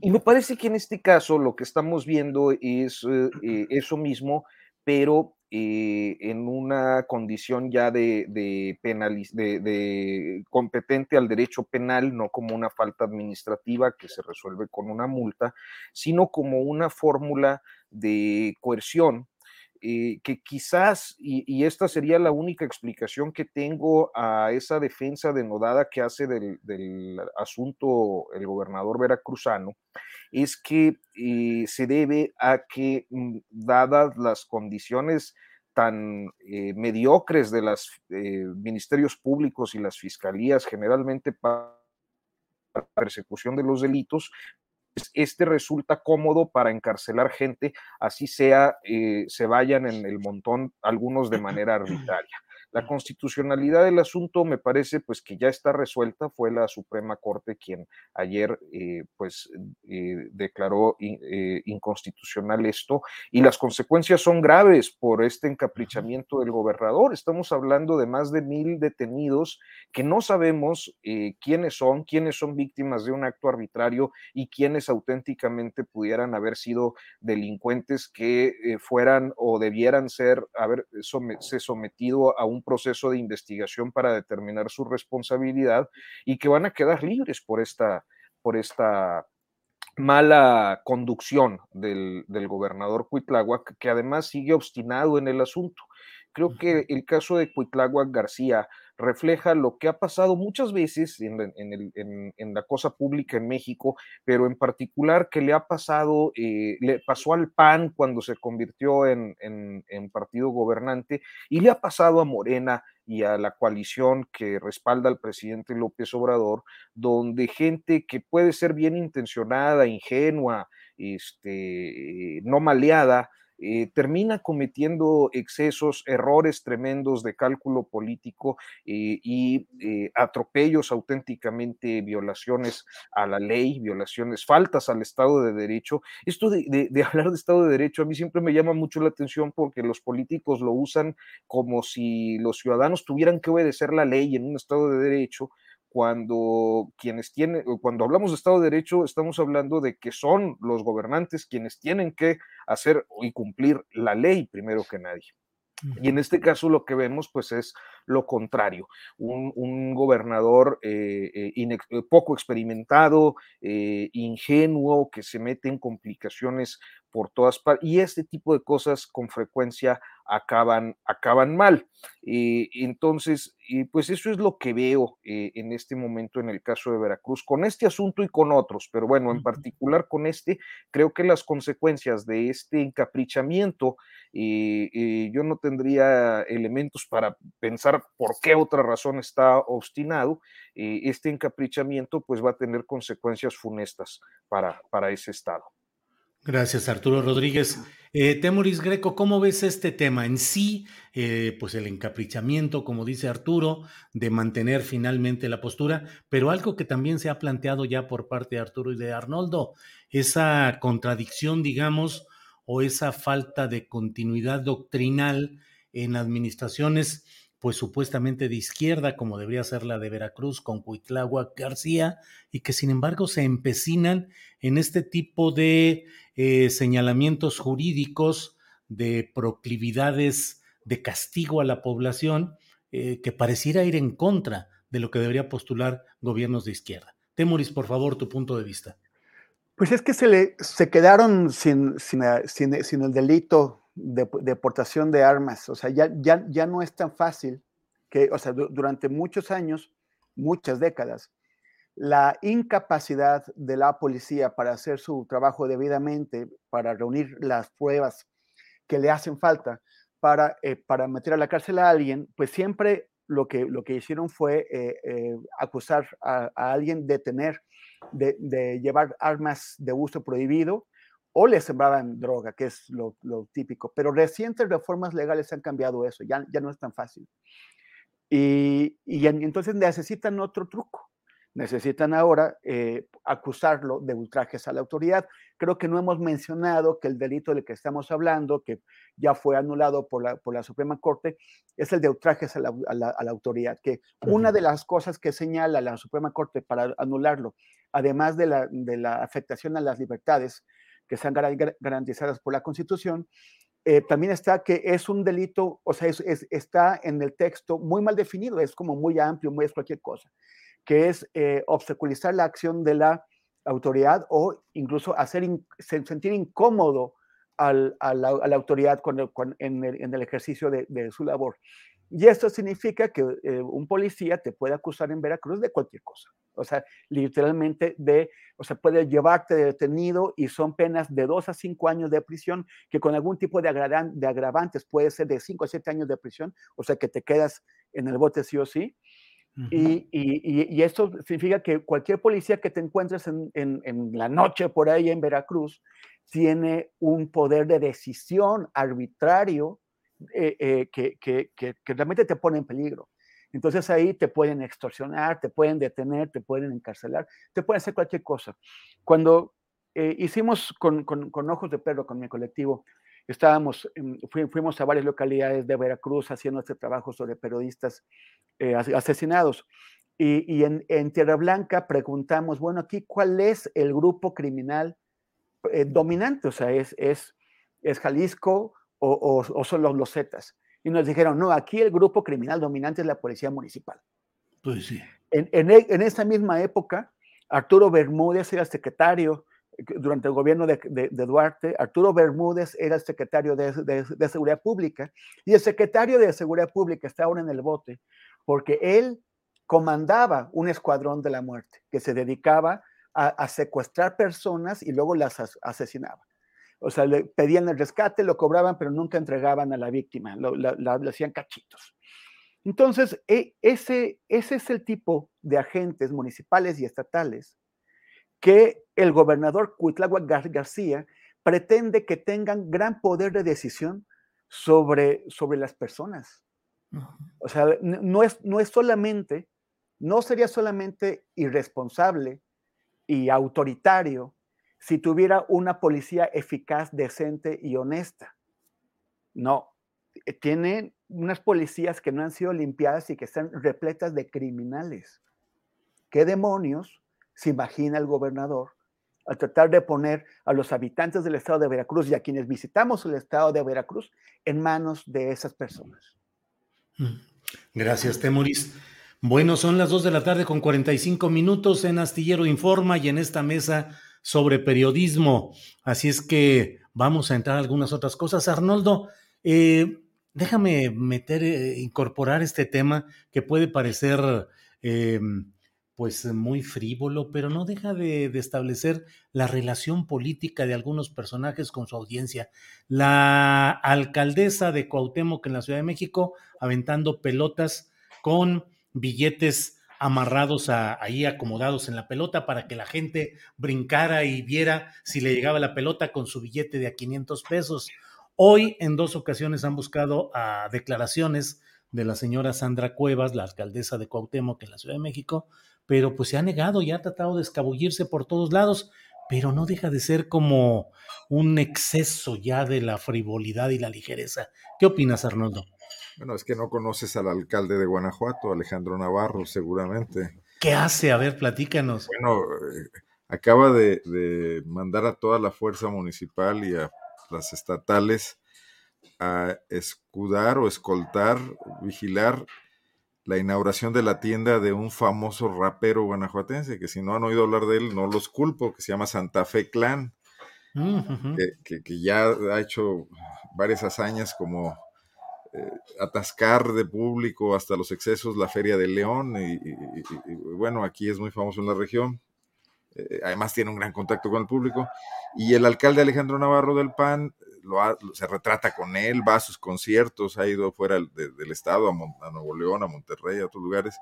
Y me parece que en este caso lo que estamos viendo es eh, eh, eso mismo, pero eh, en una condición ya de, de, de, competente al derecho penal, no como una falta administrativa que se resuelve con una multa, sino como una fórmula de coerción eh, que quizás, y, esta sería la única explicación que tengo a esa defensa denodada que hace del, del asunto el gobernador veracruzano, es que eh, se debe a que, mm, dadas las condiciones tan eh, mediocres de los eh, ministerios públicos y las fiscalías generalmente para la persecución de los delitos, pues, este resulta cómodo para encarcelar gente, así sea, se vayan en el montón algunos de manera arbitraria. La constitucionalidad del asunto me parece pues que ya está resuelta, fue la Suprema Corte quien ayer eh, pues eh, declaró eh, inconstitucional esto y las consecuencias son graves por este encaprichamiento del gobernador. Estamos hablando de más de mil detenidos que no sabemos quiénes son, quiénes son víctimas de un acto arbitrario y quiénes auténticamente pudieran haber sido delincuentes que fueran o debieran ser haberse sometido a un proceso de investigación para determinar su responsabilidad y que van a quedar libres por esta, por esta mala conducción del, del gobernador Cuitláhuac, que además sigue obstinado en el asunto. Creo que el caso de Cuitláhuac García refleja lo que ha pasado muchas veces en, la cosa pública en México, pero en particular que le ha pasado, eh, le pasó al PAN cuando se convirtió en, partido gobernante y le ha pasado a Morena y a la coalición que respalda al presidente López Obrador, donde gente que puede ser bien intencionada, ingenua, este, no maleada, eh, termina cometiendo excesos, errores tremendos de cálculo político eh, y eh, atropellos auténticamente, violaciones a la ley, violaciones, faltas al Estado de Derecho. Esto de, de, hablar de Estado de Derecho a mí siempre me llama mucho la atención porque los políticos lo usan como si los ciudadanos tuvieran que obedecer la ley en un Estado de Derecho cuando quienes tienen, cuando hablamos de Estado de Derecho, estamos hablando de que son los gobernantes quienes tienen que hacer y cumplir la ley primero que nadie. Y en este caso lo que vemos pues es lo contrario, un, gobernador eh, eh, eh, poco experimentado, ingenuo, que se mete en complicaciones por todas partes y este tipo de cosas con frecuencia acaban, acaban mal. entonces, pues eso es lo que veo en este momento en el caso de Veracruz, con este asunto y con otros, pero bueno, en particular con este, creo que las consecuencias de este encaprichamiento, yo no tendría elementos para pensar por qué otra razón está obstinado, este encaprichamiento pues va a tener consecuencias funestas para, para ese Estado. Gracias, Arturo Rodríguez. Eh, Temoris Greco, ¿cómo ves este tema en sí? Eh, pues el encaprichamiento, como dice Arturo, de mantener finalmente la postura, pero algo que también se ha planteado ya por parte de Arturo y de Arnoldo, esa contradicción, digamos, o esa falta de continuidad doctrinal en administraciones pues supuestamente de izquierda, como debería ser la de Veracruz con Cuitláhuac García, y que sin embargo se empecinan en este tipo de eh, señalamientos jurídicos, de proclividades de castigo a la población, eh, que pareciera ir en contra de lo que debería postular gobiernos de izquierda. Temoris, por favor, tu punto de vista. Pues es que se, le, se quedaron sin, sin el delito de deportación de armas. O sea, ya, ya, ya no es tan fácil que, o sea, durante muchos años muchas décadas, la incapacidad de la policía para hacer su trabajo debidamente, para reunir las pruebas que le hacen falta para, eh, para meter a la cárcel a alguien, pues siempre lo que, lo que hicieron fue eh, eh, acusar a, alguien de tener, de, de, llevar armas de uso prohibido o le sembraban droga, que es lo, lo, típico. Pero recientes reformas legales han cambiado eso, ya, ya no es tan fácil. Y, y entonces necesitan otro truco necesitan ahora eh, acusarlo de ultrajes a la autoridad. Creo que no hemos mencionado que el delito del que estamos hablando, que ya fue anulado por la, por la Suprema Corte, es el de ultrajes a la, autoridad, que una de las cosas que señala la Suprema Corte para anularlo, además de la, de la afectación a las libertades que sean garantizadas por la Constitución, eh, también está que es un delito, o sea, está en el texto muy mal definido, es como muy amplio, muy es cualquier cosa que es eh, obstaculizar la acción de la autoridad o incluso hacer sentir incómodo a, la, autoridad en, el, ejercicio de, su labor. Y esto significa que eh, un policía te puede acusar en Veracruz de cualquier cosa. O sea, literalmente de, o sea, puede llevarte detenido y son penas de dos a cinco años de prisión, que con algún tipo de, de agravantes puede ser de cinco a siete años de prisión, o sea, que te quedas en el bote sí o sí y, y, esto significa que cualquier policía que te encuentres en, en, la noche por ahí en Veracruz tiene un poder de decisión arbitrario eh, eh, que, que, que, realmente te pone en peligro. Entonces ahí te pueden extorsionar, te pueden detener, te pueden encarcelar, te pueden hacer cualquier cosa. Cuando eh, hicimos con, con, con, Ojos de Perro, con mi colectivo, estábamos, fuimos a varias localidades de Veracruz haciendo este trabajo sobre periodistas eh, asesinados. Y, en, Tierra Blanca preguntamos, bueno, aquí, ¿cuál es el grupo criminal eh, dominante? O sea, ¿es, es, es Jalisco o, o, son los, los Zetas? Y nos dijeron, no, aquí el grupo criminal dominante es la Policía Municipal. Pues sí. En, en, e, en esa misma época, Arturo Bermúdez era secretario durante el gobierno de, Duarte, Arturo Bermúdez era el secretario de, de, Seguridad Pública y el secretario de Seguridad Pública está ahora en el bote porque él comandaba un escuadrón de la muerte que se dedicaba a, secuestrar personas y luego las asesinaba. O sea, le pedían el rescate, lo cobraban, pero nunca entregaban a la víctima, lo, hacían cachitos. Entonces, e, ese, ese es el tipo de agentes municipales y estatales que el gobernador Cuitláhuac García pretende que tengan gran poder de decisión sobre, sobre las personas. O sea, no es, no es solamente, no sería solamente irresponsable y autoritario si tuviera una policía eficaz, decente y honesta. No, eh, tienen unas policías que no han sido limpiadas y que están repletas de criminales. ¿Qué demonios se imagina el gobernador al tratar de poner a los habitantes del estado de Veracruz y a quienes visitamos el estado de Veracruz en manos de esas personas? Mm. Gracias, Temoris. Bueno, son las 2 de la tarde con 45 minutos en Astillero Informa y en esta mesa sobre periodismo. Así es que vamos a entrar a algunas otras cosas. Arnoldo, eh, déjame meter, eh, incorporar este tema que puede parecer eh, pues muy frívolo, pero no deja de, establecer la relación política de algunos personajes con su audiencia. La alcaldesa de Cuauhtémoc en la Ciudad de México aventando pelotas con billetes amarrados ahí acomodados en la pelota para que la gente brincara y viera si le llegaba la pelota con su billete de a 500 pesos. Hoy en dos ocasiones han buscado a declaraciones de la señora Sandra Cuevas, la alcaldesa de Cuauhtémoc en la Ciudad de México, pero pues se ha negado y ha tratado de escabullirse por todos lados, pero no deja de ser como un exceso ya de la frivolidad y la ligereza. ¿Qué opinas, Arnoldo? Bueno, es que no conoces al alcalde de Guanajuato, Alejandro Navarro, seguramente. ¿Qué hace? A ver, platícanos. Bueno, eh, acaba de, de mandar a toda la fuerza municipal y a las estatales a escudar o escoltar, vigilar la inauguración de la tienda de un famoso rapero guanajuatense, que si no han oído hablar de él, no los culpo, que se llama Santa Fe Clan, mm, que, ya ha hecho varias hazañas como eh, atascar de público hasta los excesos la Feria de León y, bueno, aquí es muy famoso en la región. Eh, además tiene un gran contacto con el público. Y el alcalde Alejandro Navarro del PAN lo se retrata con él, va a sus conciertos, ha ido fuera del estado, a, Nuevo León, a Monterrey, a otros lugares.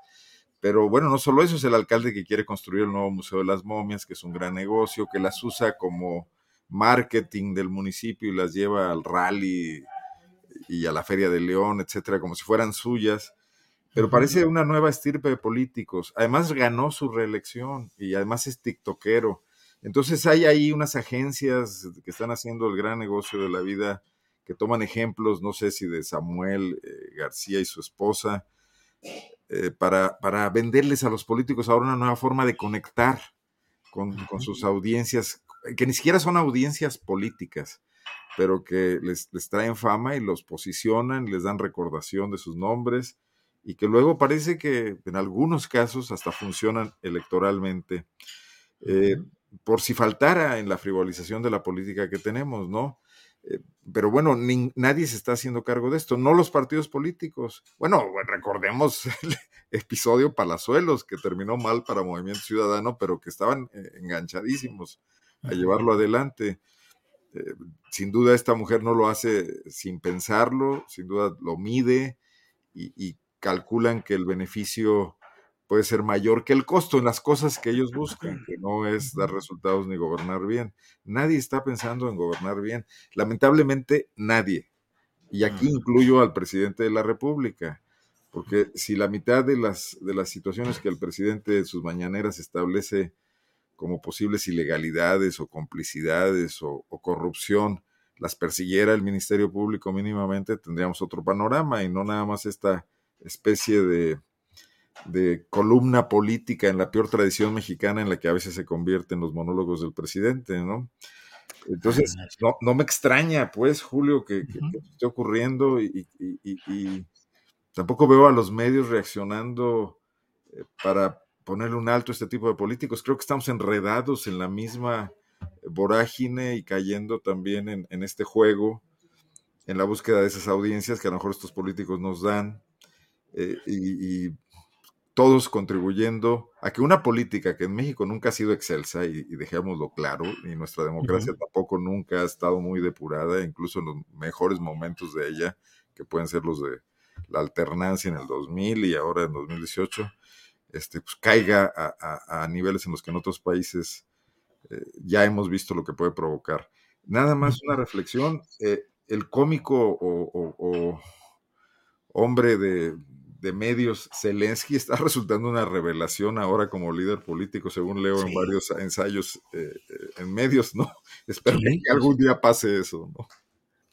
Pero bueno, no solo eso, es el alcalde que quiere construir el nuevo Museo de las Momias, que es un gran negocio, que las usa como marketing del municipio y las lleva al rally y a la Feria de León, etcétera, como si fueran suyas. Pero parece una nueva estirpe de políticos. Además ganó su reelección y además es tiktokero. Entonces hay ahí unas agencias que están haciendo el gran negocio de la vida, que toman ejemplos, no sé si de Samuel eh, García y su esposa, eh, para, para, venderles a los políticos ahora una nueva forma de conectar con, con sus audiencias, que ni siquiera son audiencias políticas, pero que les, les, traen fama y los posicionan, les dan recordación de sus nombres y que luego parece que en algunos casos hasta funcionan electoralmente. Eh, por si faltara en la frivolización de la política que tenemos, ¿no? Eh, pero bueno, nadie se está haciendo cargo de esto, no los partidos políticos. Bueno, recordemos el episodio Palazuelos, que terminó mal para Movimiento Ciudadano, pero que estaban eh, enganchadísimos a llevarlo adelante. Eh, sin duda esta mujer no lo hace sin pensarlo, sin duda lo mide y, calculan que el beneficio puede ser mayor que el costo en las cosas que ellos buscan, que no es dar resultados ni gobernar bien. Nadie está pensando en gobernar bien. Lamentablemente, nadie. Y aquí incluyo al presidente de la República, porque si la mitad de las, de las situaciones que el presidente en sus mañaneras establece como posibles ilegalidades o complicidades o, corrupción las persiguiera el Ministerio Público mínimamente, tendríamos otro panorama y no nada más esta especie de, de columna política en la peor tradición mexicana en la que a veces se convierten los monólogos del presidente, ¿no? Entonces, no, no me extraña, pues, Julio, que, esté ocurriendo y, y, tampoco veo a los medios reaccionando eh, para ponerle un alto a este tipo de políticos. Creo que estamos enredados en la misma vorágine y cayendo también en, este juego, en la búsqueda de esas audiencias que a lo mejor estos políticos nos dan, eh, y, todos contribuyendo a que una política que en México nunca ha sido excelsa, y, dejémoslo claro, y nuestra democracia tampoco nunca ha estado muy depurada, incluso en los mejores momentos de ella, que pueden ser los de la alternancia en el 2000 y ahora en 2018, este, pues, caiga a, niveles en los que en otros países eh, ya hemos visto lo que puede provocar. Nada más una reflexión, eh, el cómico o, hombre de, medios, Zelensky, está resultando una revelación ahora como líder político, según leo en varios ensayos eh, en medios, ¿no? Espero que algún día pase eso, ¿no?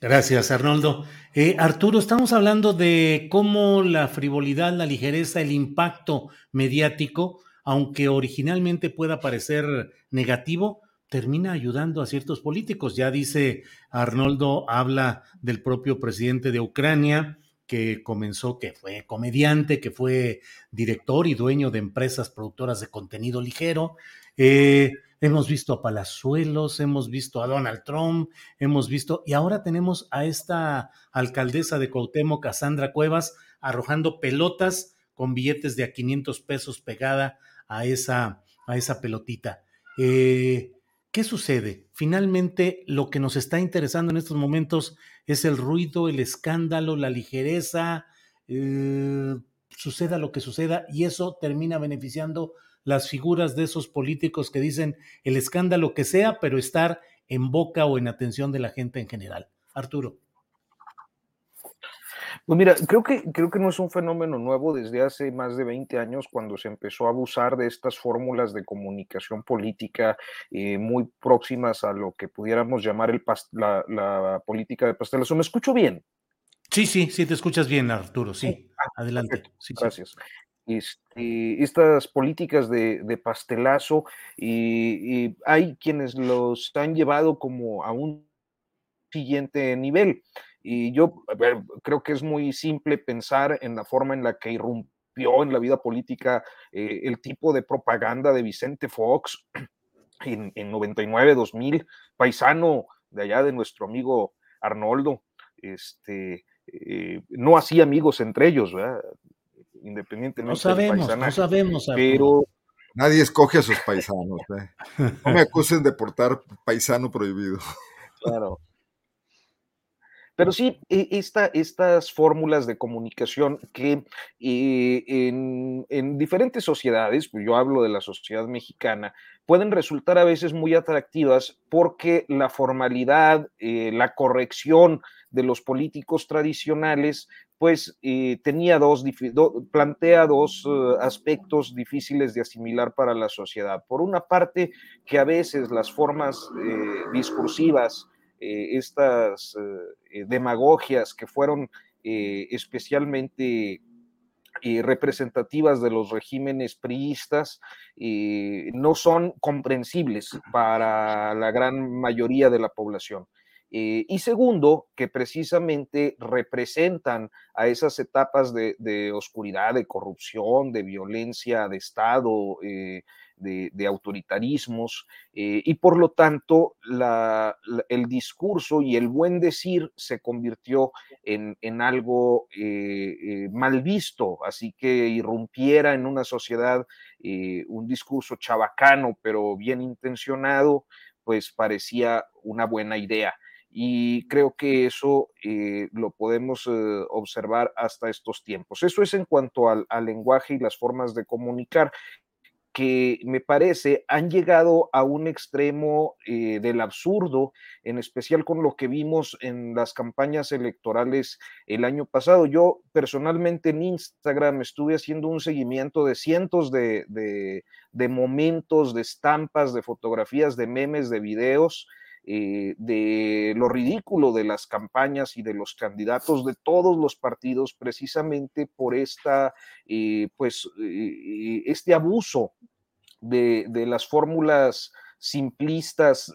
Gracias, Arnoldo. Eh, Arturo, estamos hablando de cómo la frivolidad, la ligereza, el impacto mediático, aunque originalmente pueda parecer negativo, termina ayudando a ciertos políticos. Ya dice Arnoldo, habla del propio presidente de Ucrania, que comenzó, que fue comediante, que fue director y dueño de empresas productoras de contenido ligero. Eh, Hemos visto a Palazuelos, hemos visto a Donald Trump, hemos visto, y ahora tenemos a esta alcaldesa de Cuauhtémoc, Cassandra Cuevas, arrojando pelotas con billetes de a 500 pesos pegada a esa, a esa pelotita. Eh, ¿Qué sucede? Finalmente, lo que nos está interesando en estos momentos es el ruido, el escándalo, la ligereza, eh, suceda lo que suceda, y eso termina beneficiando las figuras de esos políticos que dicen el escándalo que sea, pero estar en boca o en atención de la gente en general. Arturo. Pues mira, creo que, creo que no es un fenómeno nuevo desde hace más de 20 años cuando se empezó a abusar de estas fórmulas de comunicación política eh, muy próximas a lo que pudiéramos llamar el la, política de pastelazo. ¿Me escucho bien? Sí, sí, sí, te escuchas bien, Arturo, sí. Ah, Adelante. Gracias. Este, estas políticas de, pastelazo y, hay quienes los han llevado como a un siguiente nivel. Y yo creo que es muy simple pensar en la forma en la que irrumpió en la vida política eh, el tipo de propaganda de Vicente Fox en, en 99, 2000, paisano de allá de nuestro amigo Arnoldo, este, eh, no hacía amigos entre ellos, ¿verdad? Independientemente no sabemos, del no sabemos, pero nadie escoge a sus paisanos. ¿eh? No me acusen de portar paisano prohibido. Claro. Pero sí, e, esta, estas fórmulas de comunicación que eh, en, en, diferentes sociedades, pues yo hablo de la sociedad mexicana, pueden resultar a veces muy atractivas porque la formalidad, eh, la corrección de los políticos tradicionales, pues eh, tenía dos, do, plantea dos uh, aspectos difíciles de asimilar para la sociedad. Por una parte, que a veces las formas eh, discursivas, eh, estas eh, demagogias que fueron eh, especialmente representativas de los regímenes priistas no son comprensibles para la gran mayoría de la población. Eh, y segundo, que precisamente representan a esas etapas de, oscuridad, de corrupción, de violencia de Estado, eh, de, autoritarismos, eh, y por lo tanto el discurso y el buen decir se convirtió en, en algo mal visto, así que irrumpiera en una sociedad un discurso chabacano, pero bien intencionado, pues parecía una buena idea y creo que eso eh, lo podemos eh, observar hasta estos tiempos. Eso es en cuanto al, al, lenguaje y las formas de comunicar que me parece han llegado a un extremo eh, del absurdo, en especial con lo que vimos en las campañas electorales el año pasado. Yo personalmente en Instagram estuve haciendo un seguimiento de cientos de, de, de momentos, de estampas, de fotografías, de memes, de videos, eh, de lo ridículo de las campañas y de los candidatos de todos los partidos precisamente por esta, eh, pues, eh, este abuso de, de las fórmulas simplistas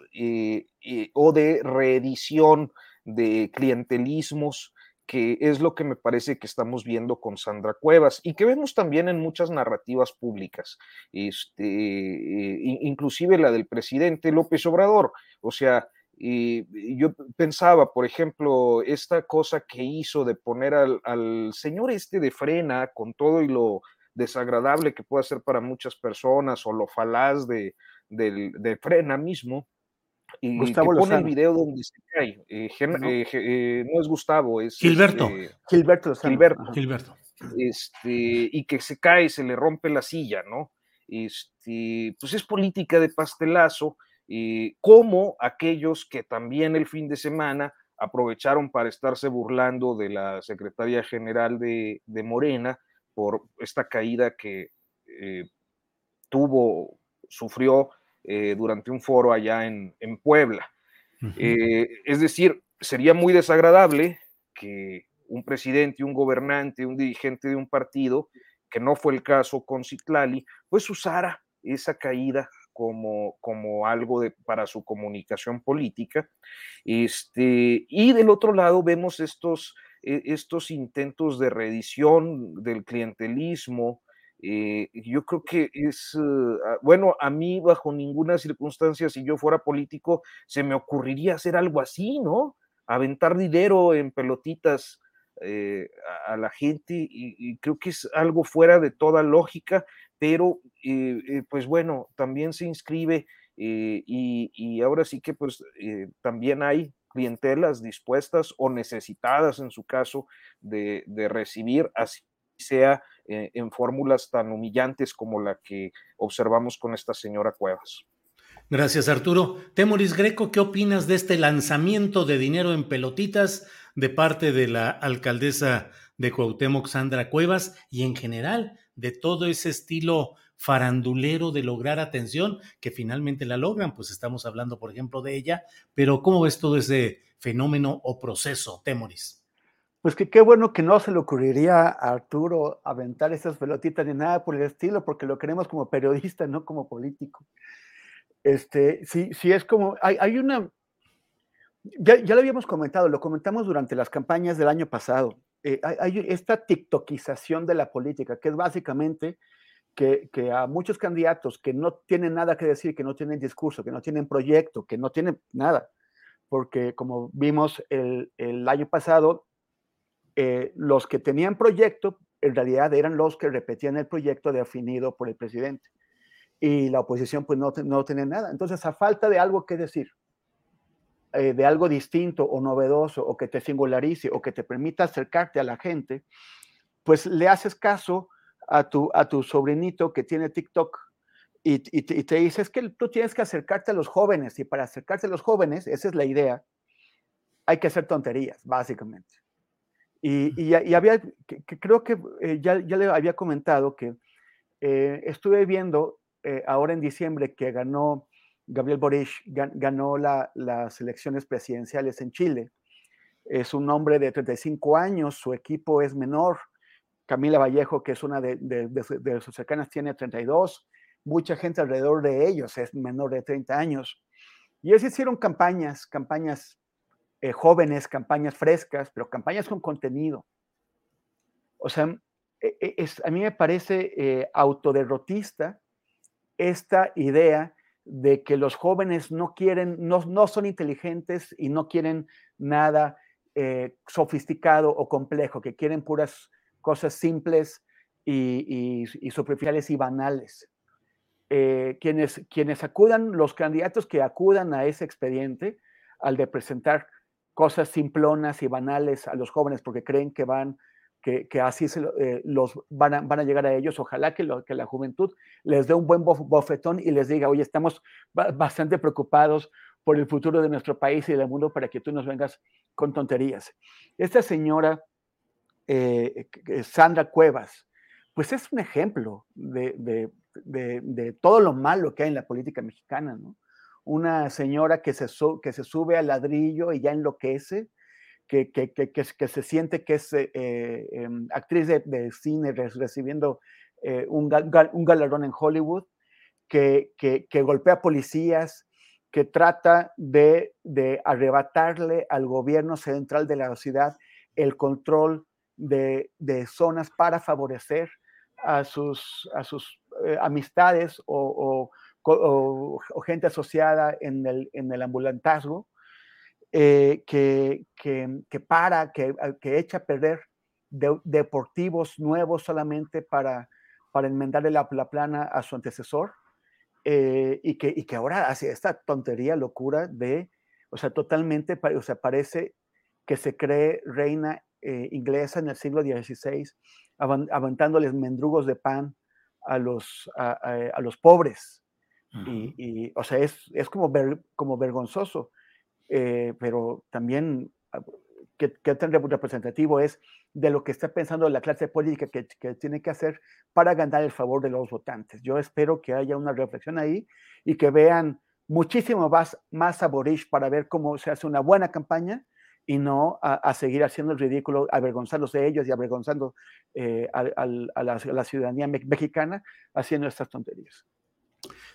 o de reedición de clientelismos que es lo que me parece que estamos viendo con Sandra Cuevas y que vemos también en muchas narrativas públicas, este, inclusive la del presidente López Obrador. O sea, y yo pensaba, por ejemplo, esta cosa que hizo de poner al, al, señor este de frena con todo y lo desagradable que puede ser para muchas personas o lo falaz de, de, de frena mismo, y Gustavo que pone el video donde se cae. Eh, no. Eh, eh, no. es Gustavo, es Gilberto. Este, Gilberto. Gilberto. Gilberto. Este, y que se cae, se le rompe la silla, ¿no? Este, pues es política de pastelazo, como aquellos que también el fin de semana aprovecharon para estarse burlando de la secretaria general de, de Morena por esta caída que tuvo, sufrió eh, durante un foro allá en, en Puebla. Uh -huh. eh, es decir, sería muy desagradable que un presidente, un gobernante, un dirigente de un partido, que no fue el caso con Citlali, pues usara esa caída como, como algo de, para su comunicación política. Este, y del otro lado vemos estos, eh, estos intentos de reedición del clientelismo, eh, yo creo que es, uh, bueno, a mí bajo ninguna circunstancia, si yo fuera político, se me ocurriría hacer algo así, ¿no? Aventar dinero en pelotitas eh, a, la gente y, creo que es algo fuera de toda lógica, pero eh, pues bueno, también se inscribe y, y, ahora sí que pues también hay clientelas dispuestas o necesitadas en su caso de, de recibir así sea eh, en fórmulas tan humillantes como la que observamos con esta señora Cuevas. Gracias, Arturo. Temoris Greco, ¿qué opinas de este lanzamiento de dinero en pelotitas de parte de la alcaldesa de Cuauhtémoc, Sandra Cuevas, y en general de todo ese estilo farandulero de lograr atención que finalmente la logran? Pues estamos hablando, por ejemplo, de ella, pero ¿cómo ves todo ese fenómeno o proceso, Temoris? Pues que qué bueno que no se le ocurriría a Arturo aventar esas pelotitas ni nada por el estilo, porque lo queremos como periodista, no como político. Este, sí, sí es como, hay, hay una, ya, ya, lo habíamos comentado, lo comentamos durante las campañas del año pasado. Eh, hay, hay, esta tiktokización de la política, que es básicamente que, que, a muchos candidatos que no tienen nada que decir, que no tienen discurso, que no tienen proyecto, que no tienen nada, porque como vimos el, el año pasado, eh, los que tenían proyecto en realidad eran los que repetían el proyecto definido por el presidente. Y la oposición pues no, no tenía nada. Entonces, a falta de algo que decir, eh, de algo distinto o novedoso o que te singularice o que te permita acercarte a la gente, pues le haces caso a tu, a tu sobrinito que tiene TikTok y, y, te, y, te, dice, es que tú tienes que acercarte a los jóvenes y para acercarse a los jóvenes, esa es la idea, hay que hacer tonterías, básicamente. Y, y había, que, que creo que eh, ya, ya, le había comentado que eh, estuve viendo eh, ahora en diciembre que ganó Gabriel Boric, ganó la, las elecciones presidenciales en Chile. Es un hombre de 35 años, su equipo es menor. Camila Vallejo, que es una de, de, de, de sus cercanas, tiene 32 mucha gente alrededor de ellos es menor de 30 años. Y ellos hicieron campañas, campañas eh, jóvenes, campañas frescas, pero campañas con contenido. O sea, e, e, es, a mí me parece eh, autoderrotista esta idea de que los jóvenes no quieren, no, no son inteligentes y no quieren nada eh, sofisticado o complejo, que quieren puras cosas simples y, y, y superficiales y banales. Eh, quienes, quienes acudan, los candidatos que acudan a ese expediente, al de presentar cosas simplonas y banales a los jóvenes porque creen que van, que, así eh, los van a, van a, llegar a ellos, ojalá que, lo, que, la juventud les dé un buen bofetón y les diga, oye, estamos bastante preocupados por el futuro de nuestro país y del mundo para que tú nos vengas con tonterías. Esta señora, eh, Sandra Cuevas, pues es un ejemplo de, de de, de, todo lo malo que hay en la política mexicana, ¿no? Una señora que se, que se sube al ladrillo y ya enloquece, que, que, que, que se siente que es eh, eh, actriz de, de, cine recibiendo eh, un, gal, un, galardón en Hollywood, que, golpea policías, que trata de, de, arrebatarle al gobierno central de la ciudad el control de, de zonas para favorecer a sus, a sus amistades o, o, gente asociada en el, en el ambulantazgo, eh, que, que, que, para, que, que, echa a perder de, deportivos nuevos solamente para, para enmendarle la, la plana a su antecesor, eh, y, que, y que ahora hace esta tontería, locura de, o sea, totalmente, o sea, parece que se cree reina eh, inglesa en el siglo XVI, aventándoles mendrugos de pan a los, a los pobres. Y, y, o sea, es, es como, ver, como vergonzoso, eh, pero también qué, qué tan representativo es de lo que está pensando la clase política que, que, tiene que hacer para ganar el favor de los votantes. Yo espero que haya una reflexión ahí y que vean muchísimo más, más a Boris para ver cómo se hace una buena campaña y no a, a, seguir haciendo el ridículo, avergonzándose de ellos y avergonzando eh, a, a, la, a, la, ciudadanía me mexicana haciendo estas tonterías.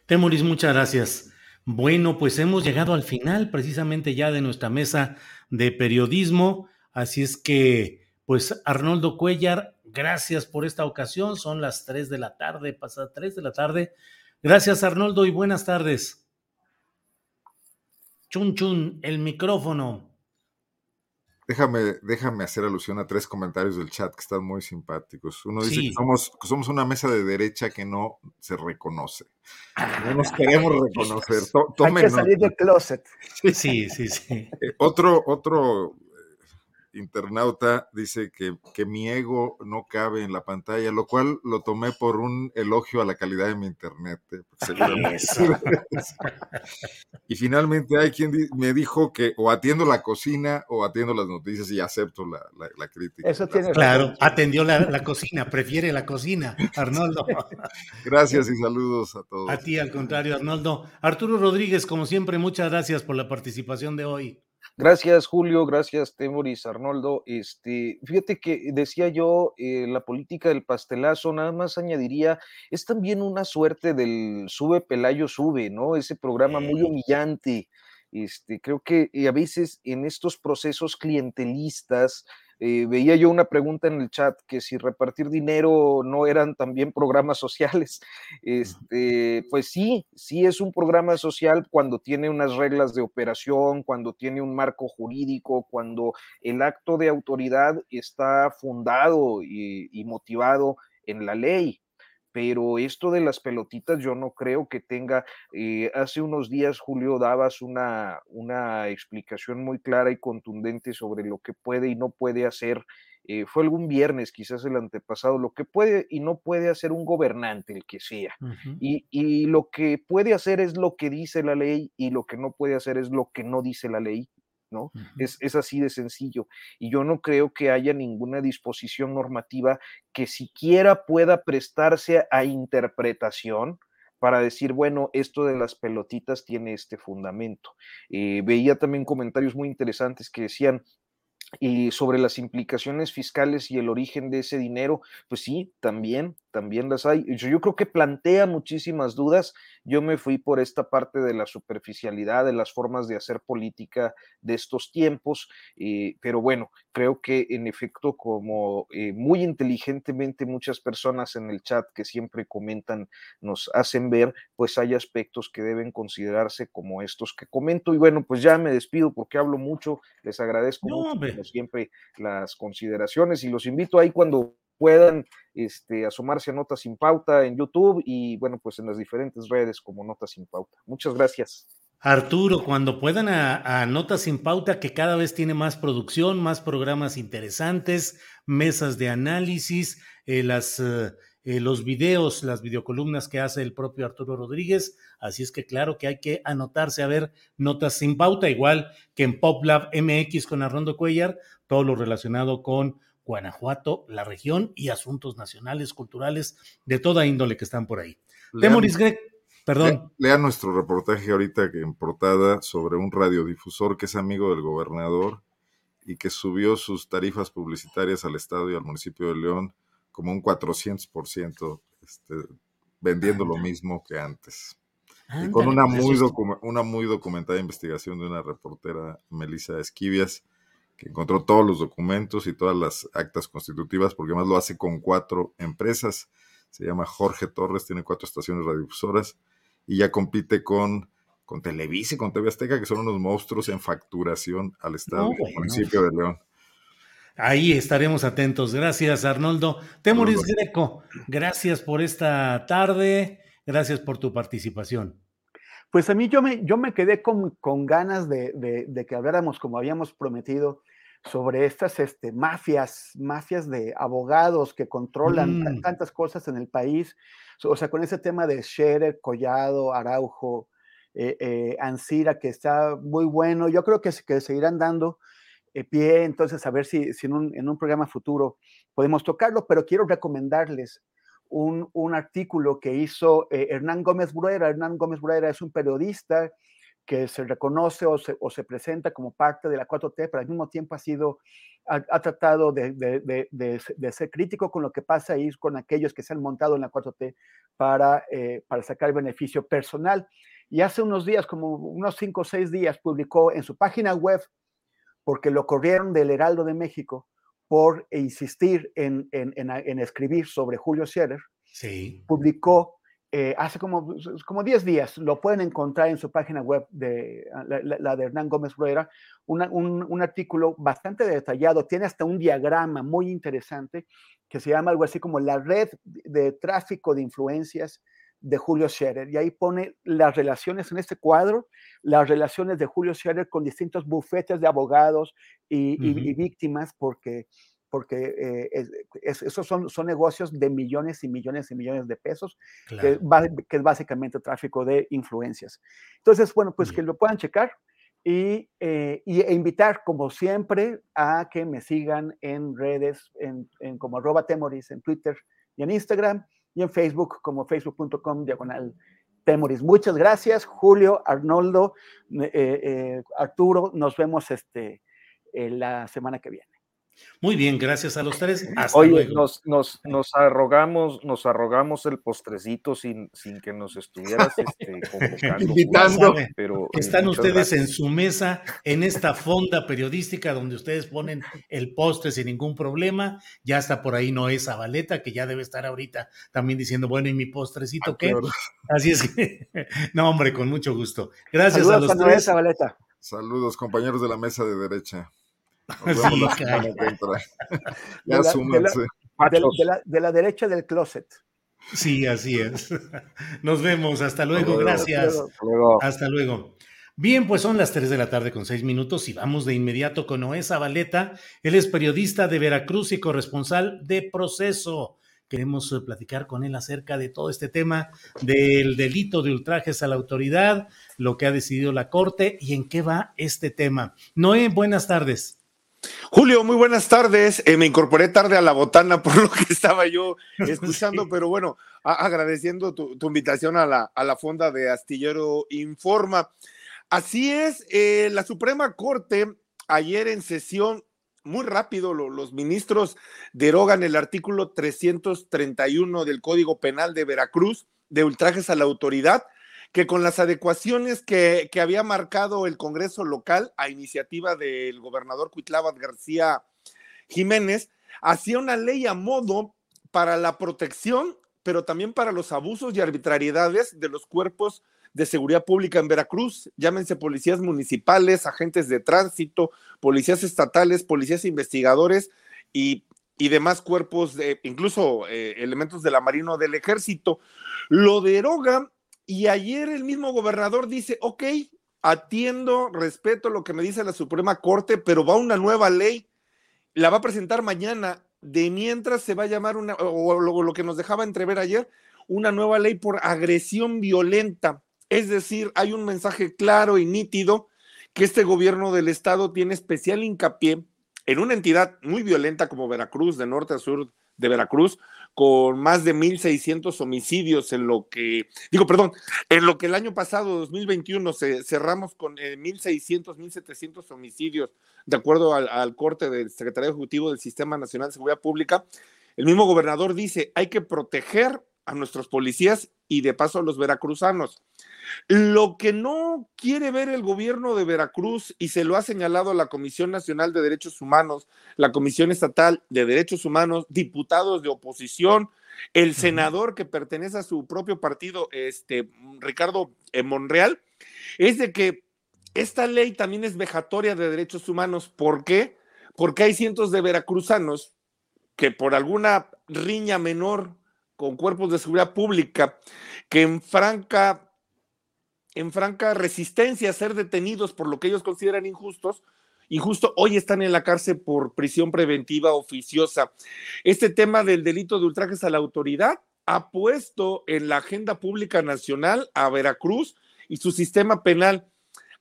Temoris, muchas gracias. Bueno, pues hemos llegado al final precisamente ya de nuestra mesa de periodismo, así es que, pues Arnoldo Cuellar, gracias por esta ocasión, son las 3 de la tarde, pasadas 3 de la tarde. Gracias Arnoldo y buenas tardes. Chun Chun, el micrófono. Déjame, déjame hacer alusión a tres comentarios del chat que están muy simpáticos. Uno dice sí. que, somos, que somos una mesa de derecha que no se reconoce. No nos queremos reconocer. Hay que salir del closet. Sí, sí, sí. Eh, otro, otro internauta dice que, que, mi ego no cabe en la pantalla, lo cual lo tomé por un elogio a la calidad de mi internet. Eh, y finalmente hay quien me dijo que o atiendo la cocina o atiendo las noticias y acepto la, la, la crítica. Eso tiene claro, atendió la, la, cocina, prefiere la cocina, Arnoldo. gracias y saludos a todos. A ti, al contrario, Arnoldo. Arturo Rodríguez, como siempre, muchas gracias por la participación de hoy. Gracias, Julio, gracias, Temoris, Arnoldo. Este, fíjate que decía yo, eh, la política del pastelazo, nada más añadiría, es también una suerte del sube Pelayo sube, ¿no? Ese programa muy humillante, Este, creo que a veces en estos procesos clientelistas, eh, veía yo una pregunta en el chat que si repartir dinero no eran también programas sociales. Este, pues sí, sí es un programa social cuando tiene unas reglas de operación, cuando tiene un marco jurídico, cuando el acto de autoridad está fundado y motivado en la ley pero esto de las pelotitas yo no creo que tenga, eh, hace unos días Julio dabas una, una explicación muy clara y contundente sobre lo que puede y no puede hacer, eh, fue algún viernes, quizás el antepasado, lo que puede y no puede hacer un gobernante, el que sea, y, y lo que puede hacer es lo que dice la ley y lo que no puede hacer es lo que no dice la ley ¿no? es, es, así de sencillo. Y yo no creo que haya ninguna disposición normativa que siquiera pueda prestarse a interpretación para decir, bueno, esto de las pelotitas tiene este fundamento. Eh, veía también comentarios muy interesantes que decían, y sobre las implicaciones fiscales y el origen de ese dinero, pues sí, también, también las hay. Yo, creo que plantea muchísimas dudas. Yo me fui por esta parte de la superficialidad, de las formas de hacer política de estos tiempos, eh, pero bueno, creo que en efecto, como eh, muy inteligentemente muchas personas en el chat que siempre comentan, nos hacen ver, pues hay aspectos que deben considerarse como estos que comento. Y bueno, pues ya me despido porque hablo mucho, les agradezco mucho, como siempre, las consideraciones y los invito ahí cuando puedan este, asomarse a Notas sin Pauta en YouTube y bueno, pues en las diferentes redes como Notas sin Pauta. Muchas gracias. Arturo, cuando puedan a, Notas sin Pauta, que cada vez tiene más producción, más programas interesantes, mesas de análisis, eh, las, eh, los videos, las videocolumnas que hace el propio Arturo Rodríguez. Así es que claro que hay que anotarse a ver Notas sin Pauta, igual que en PopLab MX con Arrondo Cuellar, todo lo relacionado con Guanajuato, la región y asuntos nacionales, culturales, de toda índole que están por ahí. Temoris Greg, perdón. Lea, nuestro reportaje ahorita que en portada sobre un radiodifusor que es amigo del gobernador y que subió sus tarifas publicitarias al Estado y al municipio de León como un 400%, este, vendiendo lo mismo que antes. y con una muy, una muy documentada investigación de una reportera, Melissa Esquivias, que encontró todos los documentos y todas las actas constitutivas, porque además lo hace con cuatro empresas. Se llama Jorge Torres, tiene cuatro estaciones radiodifusoras y ya compite con, con Televisa y con TV Azteca, que son unos monstruos en facturación al Estado al municipio de León. Ahí estaremos atentos. Gracias, Arnoldo. Temoris Greco, gracias por esta tarde. Gracias por tu participación. Pues a mí yo me, yo me quedé con, con ganas de, de, de, que habláramos, como habíamos prometido, sobre estas este, mafias, mafias de abogados que controlan mm. tantas cosas en el país. O sea, con ese tema de Scherer, Collado, Araujo, eh, eh, Ansira, que está muy bueno. Yo creo que, que seguirán dando eh, pie, entonces a ver si, si en, un, en un programa futuro podemos tocarlo, pero quiero recomendarles un, un, artículo que hizo eh, Hernán Gómez Bruera. Hernán Gómez Bruera es un periodista que se reconoce o se, o se, presenta como parte de la 4T, pero al mismo tiempo ha sido, ha, tratado de, de, de, de, ser crítico con lo que pasa ahí con aquellos que se han montado en la 4T para, eh, para sacar beneficio personal. Y hace unos días, como unos cinco o seis días, publicó en su página web, porque lo corrieron del Heraldo de México, por insistir en, en, en, en escribir sobre Julio Scherer, sí. publicó eh, hace como, como 10 días, lo pueden encontrar en su página web, de la, la, de Hernán Gómez Rueda, una, un, un, artículo bastante detallado, tiene hasta un diagrama muy interesante que se llama algo así como la red de tráfico de influencias de Julio Scherer. Y ahí pone las relaciones en este cuadro, las relaciones de Julio Scherer con distintos bufetes de abogados y, uh -huh. y, y víctimas, porque, porque eh, es, es, esos son, son negocios de millones y millones y millones de pesos, claro. que, va, que, es básicamente tráfico de influencias. Entonces, bueno, pues que lo puedan checar. Y, eh, y, e invitar, como siempre, a que me sigan en redes, en, en como arroba temoris, en Twitter y en Instagram, y en Facebook como facebook.com diagonal Temoris. Muchas gracias, Julio, Arnoldo, eh, eh, Arturo. Nos vemos este, eh, la semana que viene. Muy bien, gracias a los tres. Hasta Oye, luego. Nos, nos, nos arrogamos, nos arrogamos el postrecito sin, sin que nos estuvieras este, convocando. Invitando. Pero, eh, Están muchas ustedes gracias. en su mesa, en esta fonda periodística donde ustedes ponen el postre sin ningún problema. Ya está por ahí Noé Zabaleta, que ya debe estar ahorita también diciendo, bueno, ¿y mi postrecito qué? claro. Así es que, no, hombre, con mucho gusto. Gracias Saludos a los a Noé tres. Zabaleta. Saludos, compañeros de la mesa de derecha. Sí. De Ya la- de la- súmense. de la- de la- de la derecha del closet. Sí, así es. Nos vemos. Hasta luego. luego. Gracias. Hasta luego. Hasta luego. Bien, pues son las 3 de la tarde con 6 minutos y vamos de inmediato con Noé Zabaleta. Él es periodista de Veracruz y corresponsal de Proceso. Queremos eh, platicar con él acerca de todo este tema del delito de ultrajes a la autoridad, lo que ha decidido la Corte y en qué va este tema. Noé, buenas tardes. Julio, muy buenas tardes. Eh, me incorporé tarde a la botana por lo que estaba yo escuchando, pero bueno, agradeciendo tu, tu invitación a la, a la fonda de Astillero Informa. Así es, eh, la Suprema Corte ayer en sesión, muy rápido, lo- los ministros derogan el artículo 331 del Código Penal de Veracruz de ultrajes a la autoridad que con las adecuaciones que, había marcado el Congreso local a iniciativa del gobernador Cuitláhuac García Jiménez, hacía una ley a modo para la protección, pero también para los abusos y arbitrariedades de los cuerpos de seguridad pública en Veracruz, llámense policías municipales, agentes de tránsito, policías estatales, policías investigadores y, demás cuerpos, de, incluso eh, elementos de la Marina o del Ejército. Lo deroga y ayer el mismo gobernador dice, ok, atiendo, respeto lo que me dice la Suprema Corte, pero va una nueva ley, la va a presentar mañana, de mientras se va a llamar una, o lo, lo que nos dejaba entrever ayer, una nueva ley por agresión violenta. Es decir, hay un mensaje claro y nítido que este gobierno del estado tiene especial hincapié en una entidad muy violenta como Veracruz, de norte a sur de Veracruz, con más de 1.600 homicidios en lo que, digo, perdón, en lo que el año pasado, 2021, se, cerramos con eh, 1.600, 1.700 homicidios, de acuerdo al, al corte del secretario ejecutivo del Sistema Nacional de Seguridad Pública. El mismo gobernador dice, hay que proteger a nuestros policías y de paso a los veracruzanos. Lo que no quiere ver el gobierno de Veracruz, y se lo ha señalado la Comisión Nacional de Derechos Humanos, la Comisión Estatal de Derechos Humanos, diputados de oposición, el senador que pertenece a su propio partido, este Ricardo eh, Monreal, es de que esta ley también es vejatoria de derechos humanos. ¿Por qué? Porque hay cientos de veracruzanos que por alguna riña menor con cuerpos de seguridad pública, que en franca en franca resistencia a ser detenidos por lo que ellos consideran injustos, injusto, hoy están en la cárcel por prisión preventiva oficiosa. Este tema del delito de ultrajes a la autoridad ha puesto en la agenda pública nacional a Veracruz y su sistema penal.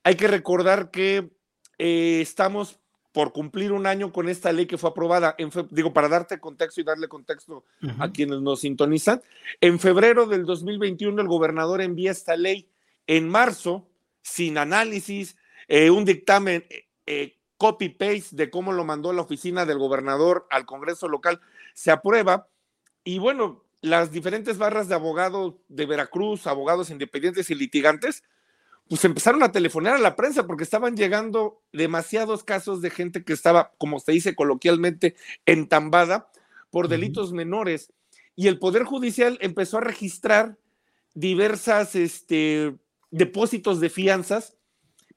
Hay que recordar que eh, estamos por cumplir un año con esta ley que fue aprobada, en digo, para darte contexto y darle contexto uh -huh. a quienes nos sintonizan. En febrero del 2021 el gobernador envía esta ley en marzo, sin análisis, eh, un dictamen eh, copy-paste de cómo lo mandó la oficina del gobernador al Congreso local, se aprueba. Y bueno, las diferentes barras de abogados de Veracruz, abogados independientes y litigantes, pues empezaron a telefonear a la prensa porque estaban llegando demasiados casos de gente que estaba, como se dice coloquialmente, entambada por delitos uh -huh. menores. Y el Poder Judicial empezó a registrar diversas este, depósitos de fianzas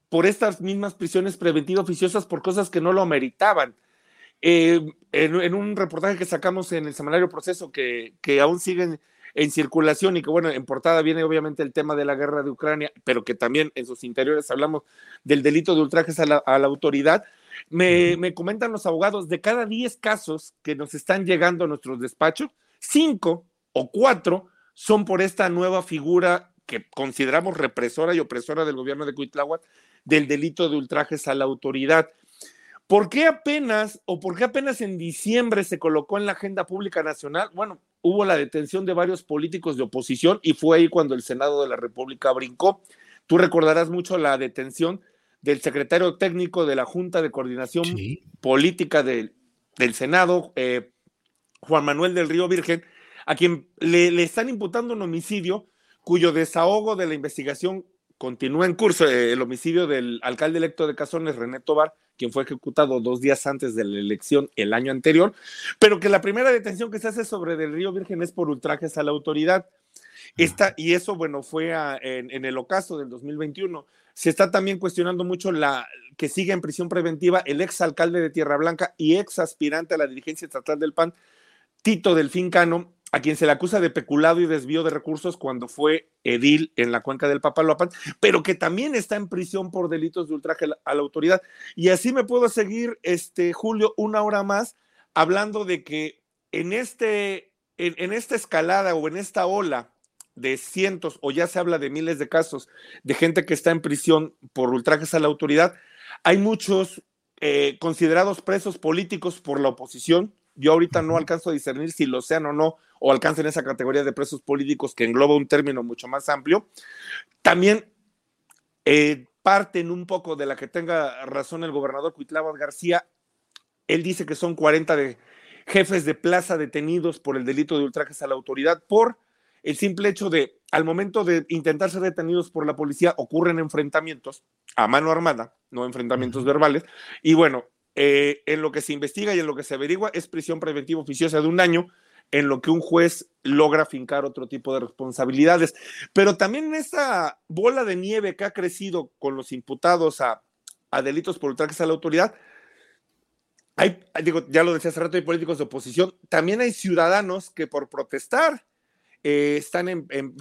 por estas mismas prisiones preventivas oficiosas por cosas que no lo ameritaban. Eh, en, en, un reportaje que sacamos en el semanario Proceso, que, que aún siguen en circulación y que, bueno, en portada viene obviamente el tema de la guerra de Ucrania, pero que también en sus interiores hablamos del delito de ultrajes a la, a la autoridad. Me, me, comentan los abogados, de cada 10 casos que nos están llegando a nuestros despachos, 5 o 4 son por esta nueva figura que consideramos represora y opresora del gobierno de Cuitláhuac, del delito de ultrajes a la autoridad. ¿Por qué apenas, o por qué apenas en diciembre se colocó en la agenda pública nacional? Bueno, hubo la detención de varios políticos de oposición y fue ahí cuando el Senado de la República brincó. Tú recordarás mucho la detención del secretario técnico de la Junta de Coordinación sí. Política del del Senado, eh, Juan Manuel del Río Virgen, a quien le, le, están imputando un homicidio cuyo desahogo de la investigación continúa en curso, eh, el homicidio del alcalde electo de Cazones, René Tobar, quien fue ejecutado dos días antes de la elección el año anterior, pero que la primera detención que se hace sobre del Río Virgen es por ultrajes a la autoridad. Esta, y eso, bueno, fue a, en, en, el ocaso del 2021. Se está también cuestionando mucho la que sigue en prisión preventiva el ex alcalde de Tierra Blanca y ex aspirante a la dirigencia estatal del PAN, Tito Delfín Cano, a quien se le acusa de peculado y desvío de recursos cuando fue edil en la cuenca del Papaloapan, pero que también está en prisión por delitos de ultraje a la autoridad. Y así me puedo seguir, este, Julio, una hora más, hablando de que en, este, en, en esta escalada o en esta ola de cientos o ya se habla de miles de casos de gente que está en prisión por ultrajes a la autoridad, hay muchos eh, considerados presos políticos por la oposición. Yo ahorita no alcanzo a discernir si lo sean o no, o alcancen esa categoría de presos políticos que engloba un término mucho más amplio. También eh, parten un poco de la que tenga razón el gobernador Cuitlava García. Él dice que son 40 de jefes de plaza detenidos por el delito de ultrajes a la autoridad por el simple hecho de, al momento de intentar ser detenidos por la policía, ocurren enfrentamientos a mano armada, no enfrentamientos verbales, y bueno, eh, en lo que se investiga y en lo que se averigua es prisión preventiva oficiosa de un año, en lo que un juez logra fincar otro tipo de responsabilidades. Pero también en esta bola de nieve que ha crecido con los imputados a, a delitos por ultrajes a la autoridad, hay, digo, ya lo decía hace rato, hay políticos de oposición, también hay ciudadanos que por protestar eh, están en, en,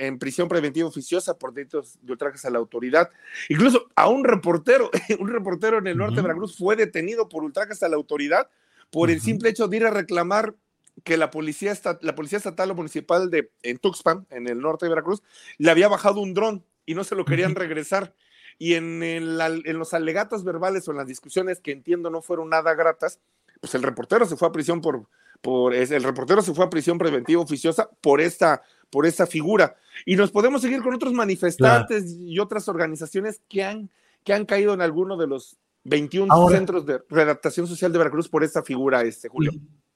en, prisión preventiva oficiosa por delitos de ultrajes a la autoridad. Incluso a un reportero, un reportero en el norte uh -huh. de Veracruz fue detenido por ultrajes a la autoridad por uh -huh. el simple hecho de ir a reclamar que la policía, la policía estatal o municipal de en Tuxpan, en el norte de Veracruz, le había bajado un dron y no se lo querían regresar. Y en, el, en los alegatos verbales o en las discusiones que entiendo no fueron nada gratas, pues el reportero se fue a prisión por, por el reportero se fue a prisión preventiva oficiosa por esta, por esta figura. Y nos podemos seguir con otros manifestantes claro. y otras organizaciones que han, que han caído en alguno de los 21 ahora, centros de redactación social de Veracruz por esta figura, este Julio.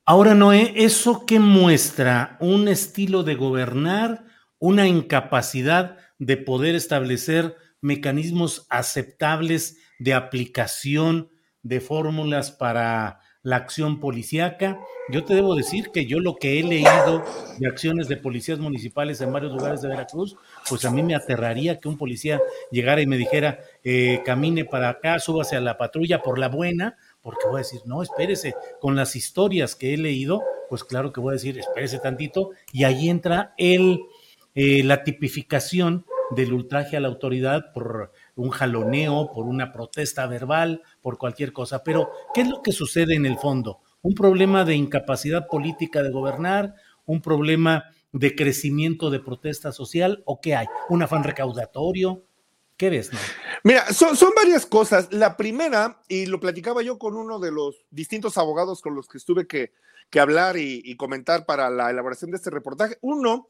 Ahora, Noé, ¿eso qué muestra? ¿Un estilo de gobernar? ¿Una incapacidad de poder establecer mecanismos aceptables de aplicación de fórmulas para la acción policíaca. Yo te debo decir que yo lo que he leído de acciones de policías municipales en varios lugares de Veracruz, pues a mí me aterraría que un policía llegara y me dijera, eh, camine para acá, súbase a la patrulla por la buena, porque voy a decir, no, espérese, con las historias que he leído, pues claro que voy a decir, espérese tantito, y ahí entra el, eh, la tipificación del ultraje a la autoridad por un jaloneo, por una protesta verbal, por cualquier cosa. Pero, ¿qué es lo que sucede en el fondo? ¿Un problema de incapacidad política de gobernar? ¿Un problema de crecimiento de protesta social? ¿O qué hay? ¿Un afán recaudatorio? ¿Qué ves? Mira, son, varias cosas. La primera, y lo platicaba yo con uno de los distintos abogados con los que estuve que, que hablar y, comentar para la elaboración de este reportaje. Uno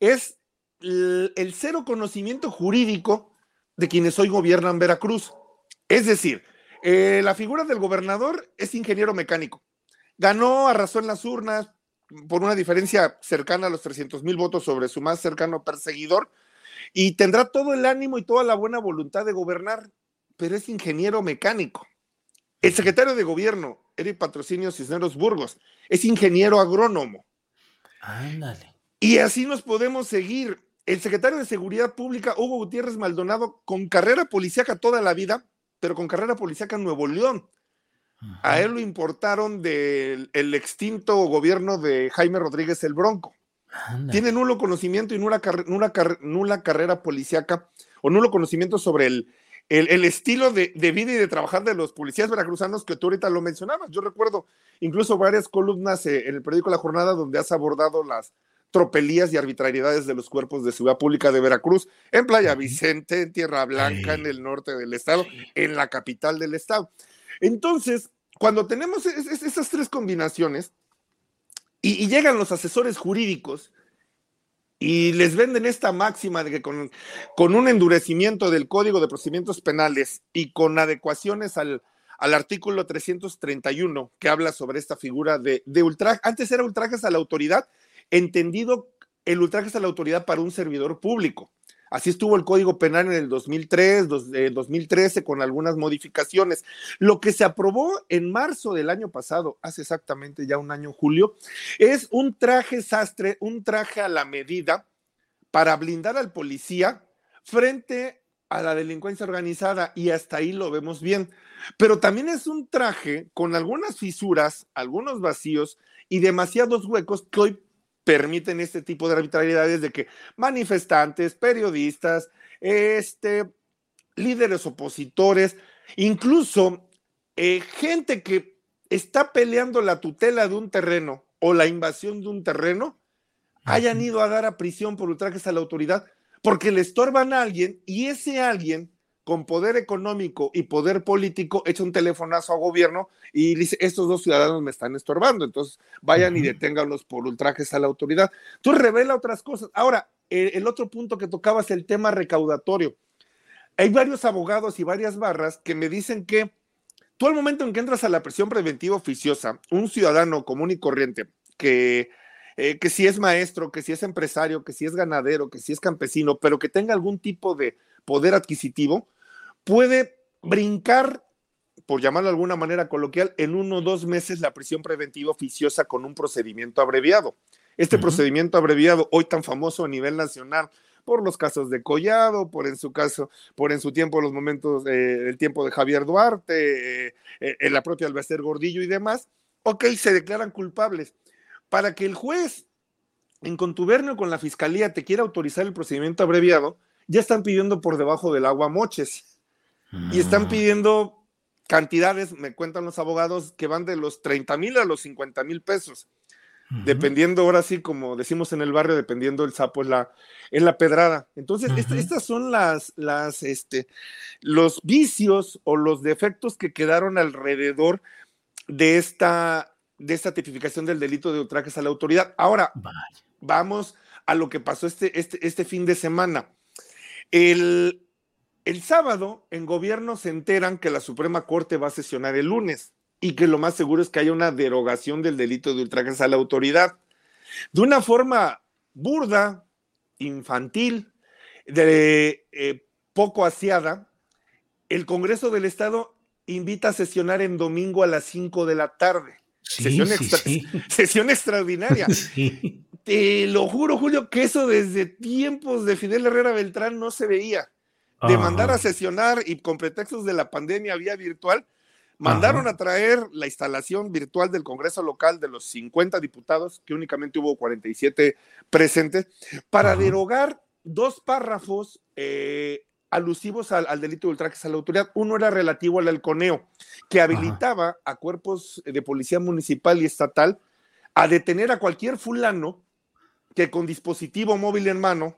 es el, el cero conocimiento jurídico de quienes hoy gobiernan Veracruz. Es decir, eh, la figura del gobernador es ingeniero mecánico. Ganó, arrasó en las urnas por una diferencia cercana a los 300 mil votos sobre su más cercano perseguidor y tendrá todo el ánimo y toda la buena voluntad de gobernar, pero es ingeniero mecánico. El secretario de gobierno, Eric Patrocinio Cisneros Burgos, es ingeniero agrónomo. Ándale. Y así nos podemos seguir el secretario de Seguridad Pública, Hugo Gutiérrez Maldonado, con carrera policíaca toda la vida, pero con carrera policíaca en Nuevo León. Ajá. A él lo importaron del el extinto gobierno de Jaime Rodríguez el Bronco. Anda. Tiene nulo conocimiento y nula, nula, nula carrera policíaca o nulo conocimiento sobre el, el, el estilo de, de, vida y de trabajar de los policías veracruzanos que tú ahorita lo mencionabas. Yo recuerdo incluso varias columnas eh, en el periódico La Jornada donde has abordado las, tropelías y arbitrariedades de los cuerpos de seguridad pública de Veracruz, en Playa Vicente, en Tierra Blanca, en el norte del estado, en la capital del estado. Entonces, cuando tenemos es, es, esas tres combinaciones y, llegan los asesores jurídicos y les venden esta máxima de que con, un endurecimiento del Código de Procedimientos Penales y con adecuaciones al, al artículo 331 que habla sobre esta figura de, de ultraje. Antes era ultrajes a la autoridad, entendido el ultraje a la autoridad para un servidor público. Así estuvo el Código Penal en el 2003, 2013, con algunas modificaciones. Lo que se aprobó en marzo del año pasado, hace exactamente ya un año, Julio, es un traje sastre, un traje a la medida para blindar al policía frente a la delincuencia organizada y hasta ahí lo vemos bien. Pero también es un traje con algunas fisuras, algunos vacíos y demasiados huecos que hoy permiten este tipo de arbitrariedades de que manifestantes, periodistas, este, líderes opositores, incluso eh, gente que está peleando la tutela de un terreno o la invasión de un terreno, hayan ido a dar a prisión por ultrajes a la autoridad porque le estorban a alguien y ese alguien con poder económico y poder político echa un telefonazo a gobierno y dice, estos dos ciudadanos me están estorbando, entonces vayan y deténganlos por ultrajes a la autoridad. Tú revela otras cosas. Ahora, el, otro punto que tocabas, el tema recaudatorio. Hay varios abogados y varias barras que me dicen que tú al momento en que entras a la presión preventiva oficiosa, un ciudadano común y corriente que eh, que si es maestro, que si es empresario, que si es ganadero, que si es campesino, pero que tenga algún tipo de poder adquisitivo, puede brincar, por llamarlo de alguna manera coloquial, en uno o dos meses la prisión preventiva oficiosa con un procedimiento abreviado. Este procedimiento abreviado, hoy tan famoso a nivel nacional, por los casos de Collado, por en su caso, por en su tiempo los momentos, eh, el tiempo de Javier Duarte, eh, en la propia Albacer Gordillo y demás, ok, se declaran culpables para que el juez, en contubernio con la fiscalía, te quiera autorizar el procedimiento abreviado, ya están pidiendo por debajo del agua moches. Y están mm. pidiendo cantidades, me cuentan los abogados, que van de los 30 mil a los 50 mil pesos. Dependiendo, ahora sí, como decimos en el barrio, dependiendo el sapo en la, en la pedrada. Entonces, estas son las, las, este, los vicios o los defectos que quedaron alrededor de esta, de esta tipificación del delito de ultrajes a la autoridad. Ahora, vamos a lo que pasó este, este, este fin de semana. El, el sábado, en gobierno se enteran que la Suprema Corte va a sesionar el lunes y que lo más seguro es que haya una derogación del delito de ultrajes a la autoridad. De una forma burda, infantil, de eh, poco aseada, el Congreso del Estado invita a sesionar en domingo a las 5 de la tarde sesión, extraordinaria. Te lo juro, Julio, que eso desde tiempos de Fidel Herrera Beltrán no se veía. De mandar a sesionar y con pretextos de la pandemia vía virtual, mandaron a traer la instalación virtual del Congreso local de los 50 diputados, que únicamente hubo 47 presentes, para derogar dos párrafos eh, alusivos al, delito de ultrajes a la autoridad. Uno era relativo al halconeo, que habilitaba a cuerpos de policía municipal y estatal a detener a cualquier fulano que con dispositivo móvil en mano,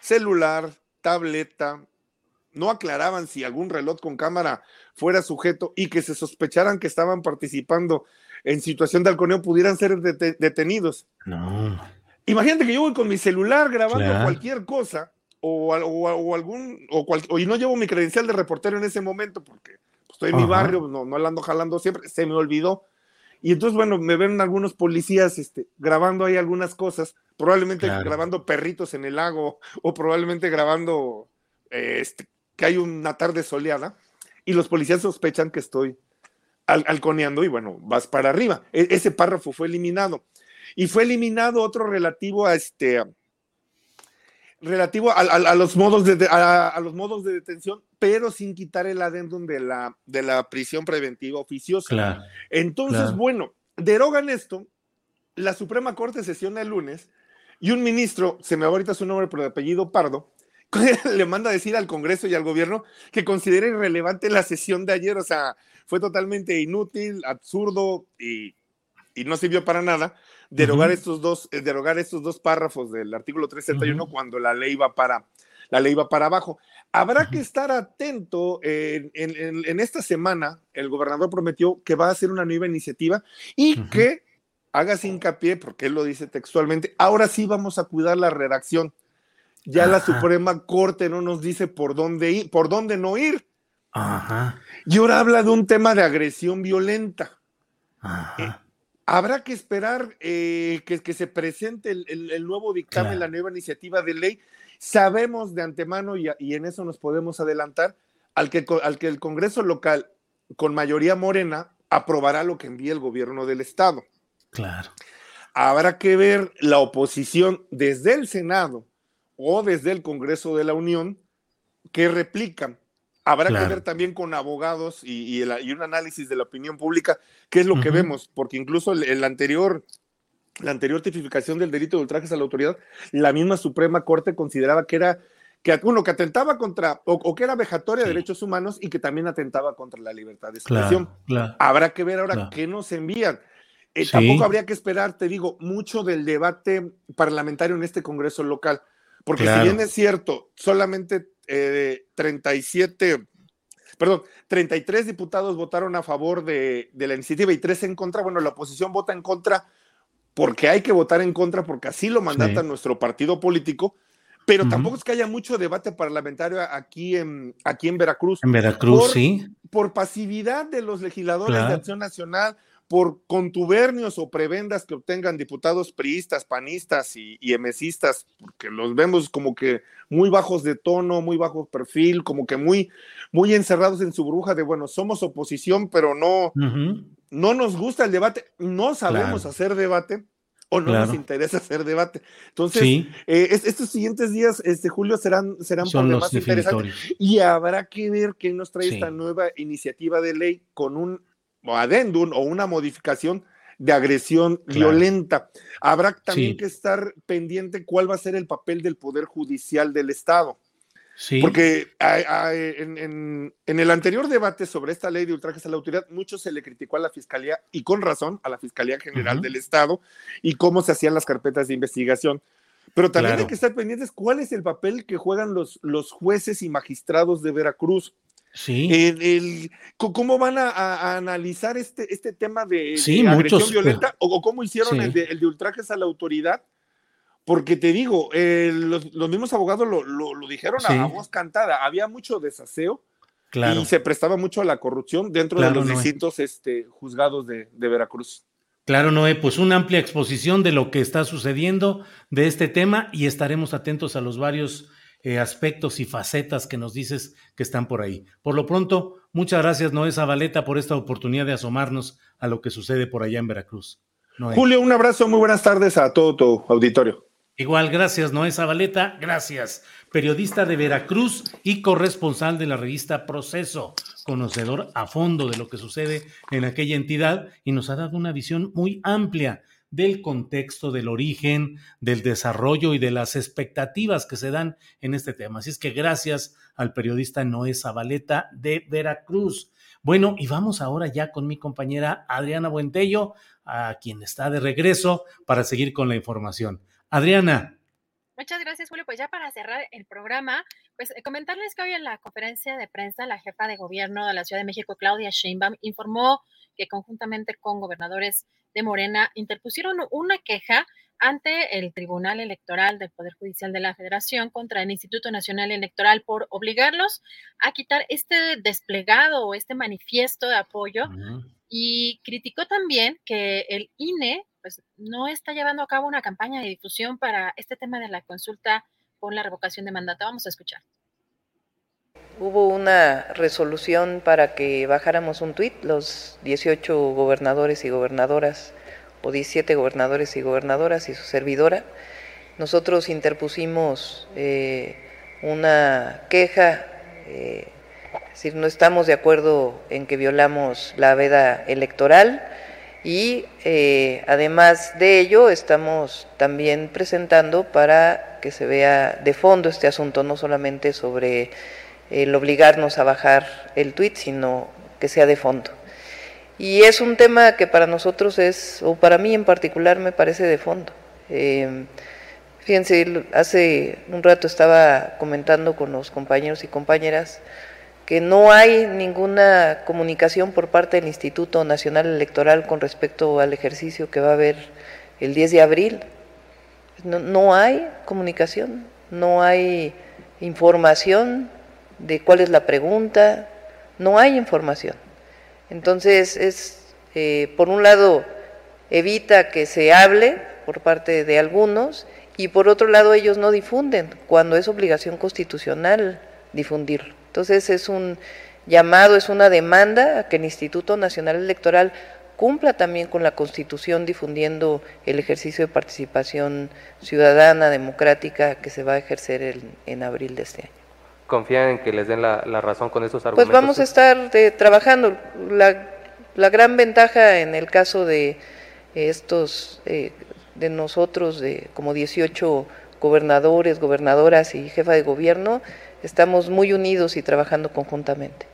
celular, tableta, no aclaraban si algún reloj con cámara fuera sujeto y que se sospecharan que estaban participando en situación de halconeo pudieran ser detenidos. No. Imagínate que yo voy con mi celular grabando cualquier cosa o, algún, o, y no llevo mi credencial de reportero en ese momento porque pues, estoy en mi barrio, no, no la ando jalando siempre, se me olvidó. Y entonces, bueno, me ven algunos policías este, grabando ahí algunas cosas, probablemente grabando perritos en el lago o probablemente grabando este, que hay una tarde soleada y los policías sospechan que estoy halconeando y bueno, vas para arriba. E, ese párrafo fue eliminado. Y fue eliminado otro relativo a este relativo a, los modos de, a, los modos de detención, pero sin quitar el adendum de la, de la prisión preventiva oficiosa. Entonces, bueno, derogan esto, la Suprema Corte sesiona el lunes y un ministro, se me va ahorita su nombre, pero de apellido Pardo, le manda a decir al Congreso y al gobierno que considere irrelevante la sesión de ayer, o sea, fue totalmente inútil, absurdo y, y no sirvió para nada derogar, estos dos, eh, derogar estos dos párrafos del artículo 371 cuando la ley va para, la ley va para abajo. Habrá que estar atento. en, en, esta semana, el gobernador prometió que va a hacer una nueva iniciativa y que hagas hincapié, porque él lo dice textualmente, ahora sí vamos a cuidar la redacción. Ya la Suprema Corte no nos dice por dónde ir, por dónde no ir. Ajá. Y ahora habla de un tema de agresión violenta. Ajá. Eh, habrá que esperar eh, que, que, se presente el, el, el nuevo dictamen, claro. la nueva iniciativa de ley. Sabemos de antemano, y, y en eso nos podemos adelantar, al que, al que el Congreso local, con mayoría morena, aprobará lo que envíe el gobierno del Estado. Claro. Habrá que ver la oposición desde el Senado o desde el Congreso de la Unión que replican. Habrá claro. que ver también con abogados y, y, el, y, un análisis de la opinión pública, qué es lo uh -huh. que vemos, porque incluso el, el, anterior, la anterior tipificación del delito de ultrajes a la autoridad, la misma Suprema Corte consideraba que era que uno que atentaba contra o, o que era vejatoria sí. de derechos humanos y que también atentaba contra la libertad de expresión. Claro, claro, Habrá que ver ahora qué nos envían. Eh, sí. Tampoco habría que esperar, te digo, mucho del debate parlamentario en este Congreso local, porque si bien es cierto, solamente eh, 37, perdón, 33 diputados votaron a favor de, de, la iniciativa y tres en contra. Bueno, la oposición vota en contra porque hay que votar en contra, porque así lo mandata sí. nuestro partido político. Pero uh -huh. tampoco es que haya mucho debate parlamentario aquí en, aquí en Veracruz. En Veracruz, por, sí. Por pasividad de los legisladores claro. de Acción Nacional, por contubernios o prebendas que obtengan diputados priistas, panistas y, y emesistas, porque los vemos como que muy bajos de tono, muy bajo perfil, como que muy, muy encerrados en su burbuja de, bueno, somos oposición, pero no, uh -huh. no nos gusta el debate, no sabemos claro. hacer debate o no claro. nos interesa hacer debate. Entonces, sí. eh, estos siguientes días, este Julio, serán, serán Son los más interesantes y habrá que ver qué nos trae sí. esta nueva iniciativa de ley con un adendum o una modificación de agresión claro. violenta. Habrá también sí. que estar pendiente cuál va a ser el papel del Poder Judicial del Estado. Sí. Porque a, a, en, en, en, el anterior debate sobre esta ley de ultrajes a la autoridad, mucho se le criticó a la Fiscalía, y con razón, a la Fiscalía General uh -huh. del Estado, y cómo se hacían las carpetas de investigación. Pero también claro. hay que estar pendientes cuál es el papel que juegan los, los jueces y magistrados de Veracruz. Sí. El, el, ¿Cómo van a, a, analizar este, este tema de, sí, de agresión muchos, violenta? O, o, cómo hicieron sí. el, de, el, de, ultrajes a la autoridad? Porque te digo, eh, los, los, mismos abogados lo, lo, lo dijeron sí. a, voz cantada. Había mucho desaseo claro. y se prestaba mucho a la corrupción dentro claro, de los no distintos este, juzgados de, de Veracruz. Claro, Noé, pues una amplia exposición de lo que está sucediendo de este tema y estaremos atentos a los varios eh, aspectos y facetas que nos dices que están por ahí. Por lo pronto, muchas gracias, Noé Zabaleta, por esta oportunidad de asomarnos a lo que sucede por allá en Veracruz. Noé. Julio, un abrazo, muy buenas tardes a todo tu auditorio. Igual, gracias, Noé Zabaleta, gracias. Periodista de Veracruz y corresponsal de la revista Proceso, conocedor a fondo de lo que sucede en aquella entidad y nos ha dado una visión muy amplia del contexto, del origen, del desarrollo y de las expectativas que se dan en este tema. Así es que gracias al periodista Noé Zabaleta de Veracruz. Bueno, y vamos ahora ya con mi compañera Adriana Buentello, a quien está de regreso para seguir con la información. Adriana. Muchas gracias, Julio. Pues ya para cerrar el programa, pues eh, comentarles que hoy en la conferencia de prensa la jefa de gobierno de la Ciudad de México, Claudia Sheinbaum, informó que conjuntamente con gobernadores de Morena interpusieron una queja ante el Tribunal Electoral del Poder Judicial de la Federación contra el Instituto Nacional Electoral por obligarlos a quitar este desplegado o este manifiesto de apoyo uh -huh. y criticó también que el INE pues no está llevando a cabo una campaña de difusión para este tema de la consulta con la revocación de mandato. Vamos a escuchar. Hubo una resolución para que bajáramos un tuit, los 18 gobernadores y gobernadoras, o 17 gobernadores y gobernadoras y su servidora. Nosotros interpusimos eh, una queja, eh, es decir, no estamos de acuerdo en que violamos la veda electoral y eh, además de ello estamos también presentando para que se vea de fondo este asunto, no solamente sobre el obligarnos a bajar el tweet, sino que sea de fondo. Y es un tema que para nosotros es, o para mí en particular, me parece de fondo. Eh, fíjense, hace un rato estaba comentando con los compañeros y compañeras que no hay ninguna comunicación por parte del Instituto Nacional Electoral con respecto al ejercicio que va a haber el 10 de abril. No hay comunicación, no hay información de cuál es la pregunta, no hay información. Entonces, es, eh, por un lado, evita que se hable por parte de algunos y por otro lado ellos no difunden cuando es obligación constitucional difundirlo. Entonces es un llamado, es una demanda a que el Instituto Nacional Electoral cumpla también con la Constitución difundiendo el ejercicio de participación ciudadana, democrática, que se va a ejercer en, abril de este año. ¿Confían en que les den la, razón con esos argumentos? Pues vamos a estar eh, trabajando. La, la, gran ventaja en el caso de estos, eh, de nosotros, de como 18 gobernadores, gobernadoras y jefa de gobierno, estamos muy unidos y trabajando conjuntamente.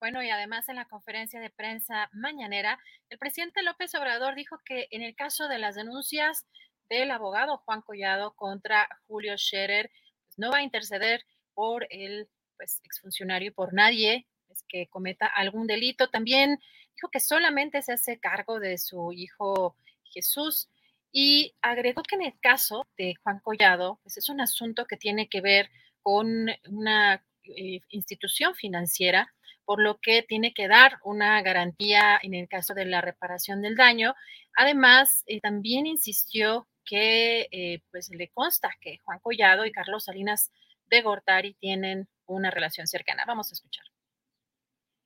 Bueno, y además en la conferencia de prensa mañanera, el presidente López Obrador dijo que en el caso de las denuncias del abogado Juan Collado contra Julio Scherer, pues no va a interceder por el pues, exfuncionario y por nadie pues, que cometa algún delito. También dijo que solamente se hace cargo de su hijo Jesús y agregó que en el caso de Juan Collado, pues es un asunto que tiene que ver con una eh, institución financiera por lo que tiene que dar una garantía en el caso de la reparación del daño. Además, eh, también insistió que eh, pues le consta que Juan Collado y Carlos Salinas de Gortari tienen una relación cercana. Vamos a escuchar.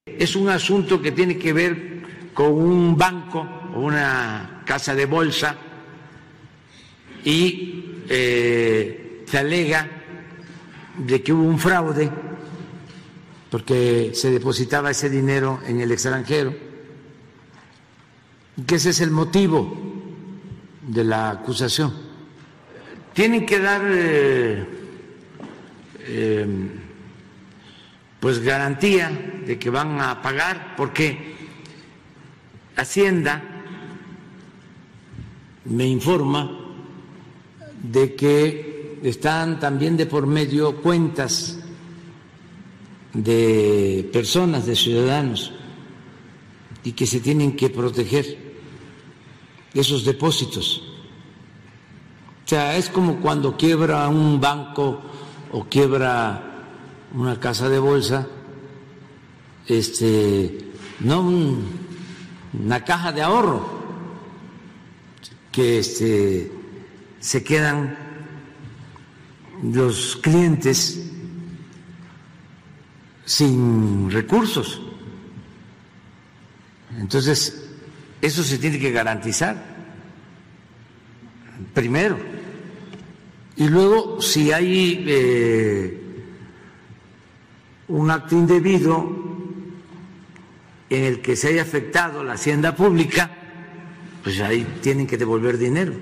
Es un asunto que tiene que ver con un banco o una casa de bolsa y eh, se alega de que hubo un fraude porque se depositaba ese dinero en el extranjero, que ese es el motivo de la acusación. Tienen que dar eh, eh, pues garantía de que van a pagar, porque Hacienda me informa de que están también de por medio cuentas de personas, de ciudadanos, y que se tienen que proteger esos depósitos. O sea, es como cuando quiebra un banco o quiebra una casa de bolsa, este, no una caja de ahorro, que este, se quedan los clientes sin recursos. Entonces, eso se tiene que garantizar, primero. Y luego, si hay eh, un acto indebido en el que se haya afectado la hacienda pública, pues ahí tienen que devolver dinero.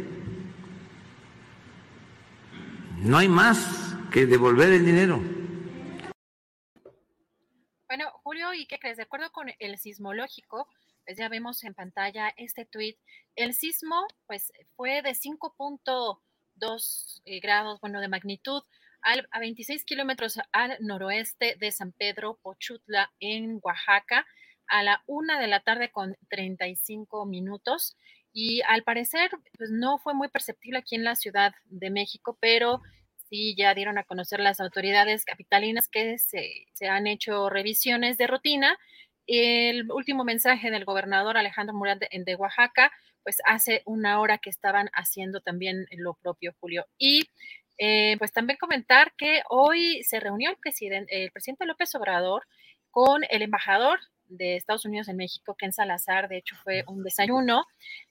No hay más que devolver el dinero. Bueno, Julio, ¿y qué crees? De acuerdo con el sismológico, pues ya vemos en pantalla este tweet. El sismo, pues, fue de 5.2 eh, grados, bueno, de magnitud, a 26 kilómetros al noroeste de San Pedro Pochutla, en Oaxaca, a la una de la tarde con 35 minutos. Y al parecer, pues no fue muy perceptible aquí en la Ciudad de México, pero sí ya dieron a conocer las autoridades capitalinas que se, han hecho revisiones de rutina. El último mensaje del gobernador Alejandro Murat de, de, Oaxaca, pues hace una hora que estaban haciendo también lo propio, Julio. Y eh, pues también comentar que hoy se reunió el presidente, el presidente López Obrador con el embajador de Estados Unidos en México, Ken Salazar. De hecho, fue un desayuno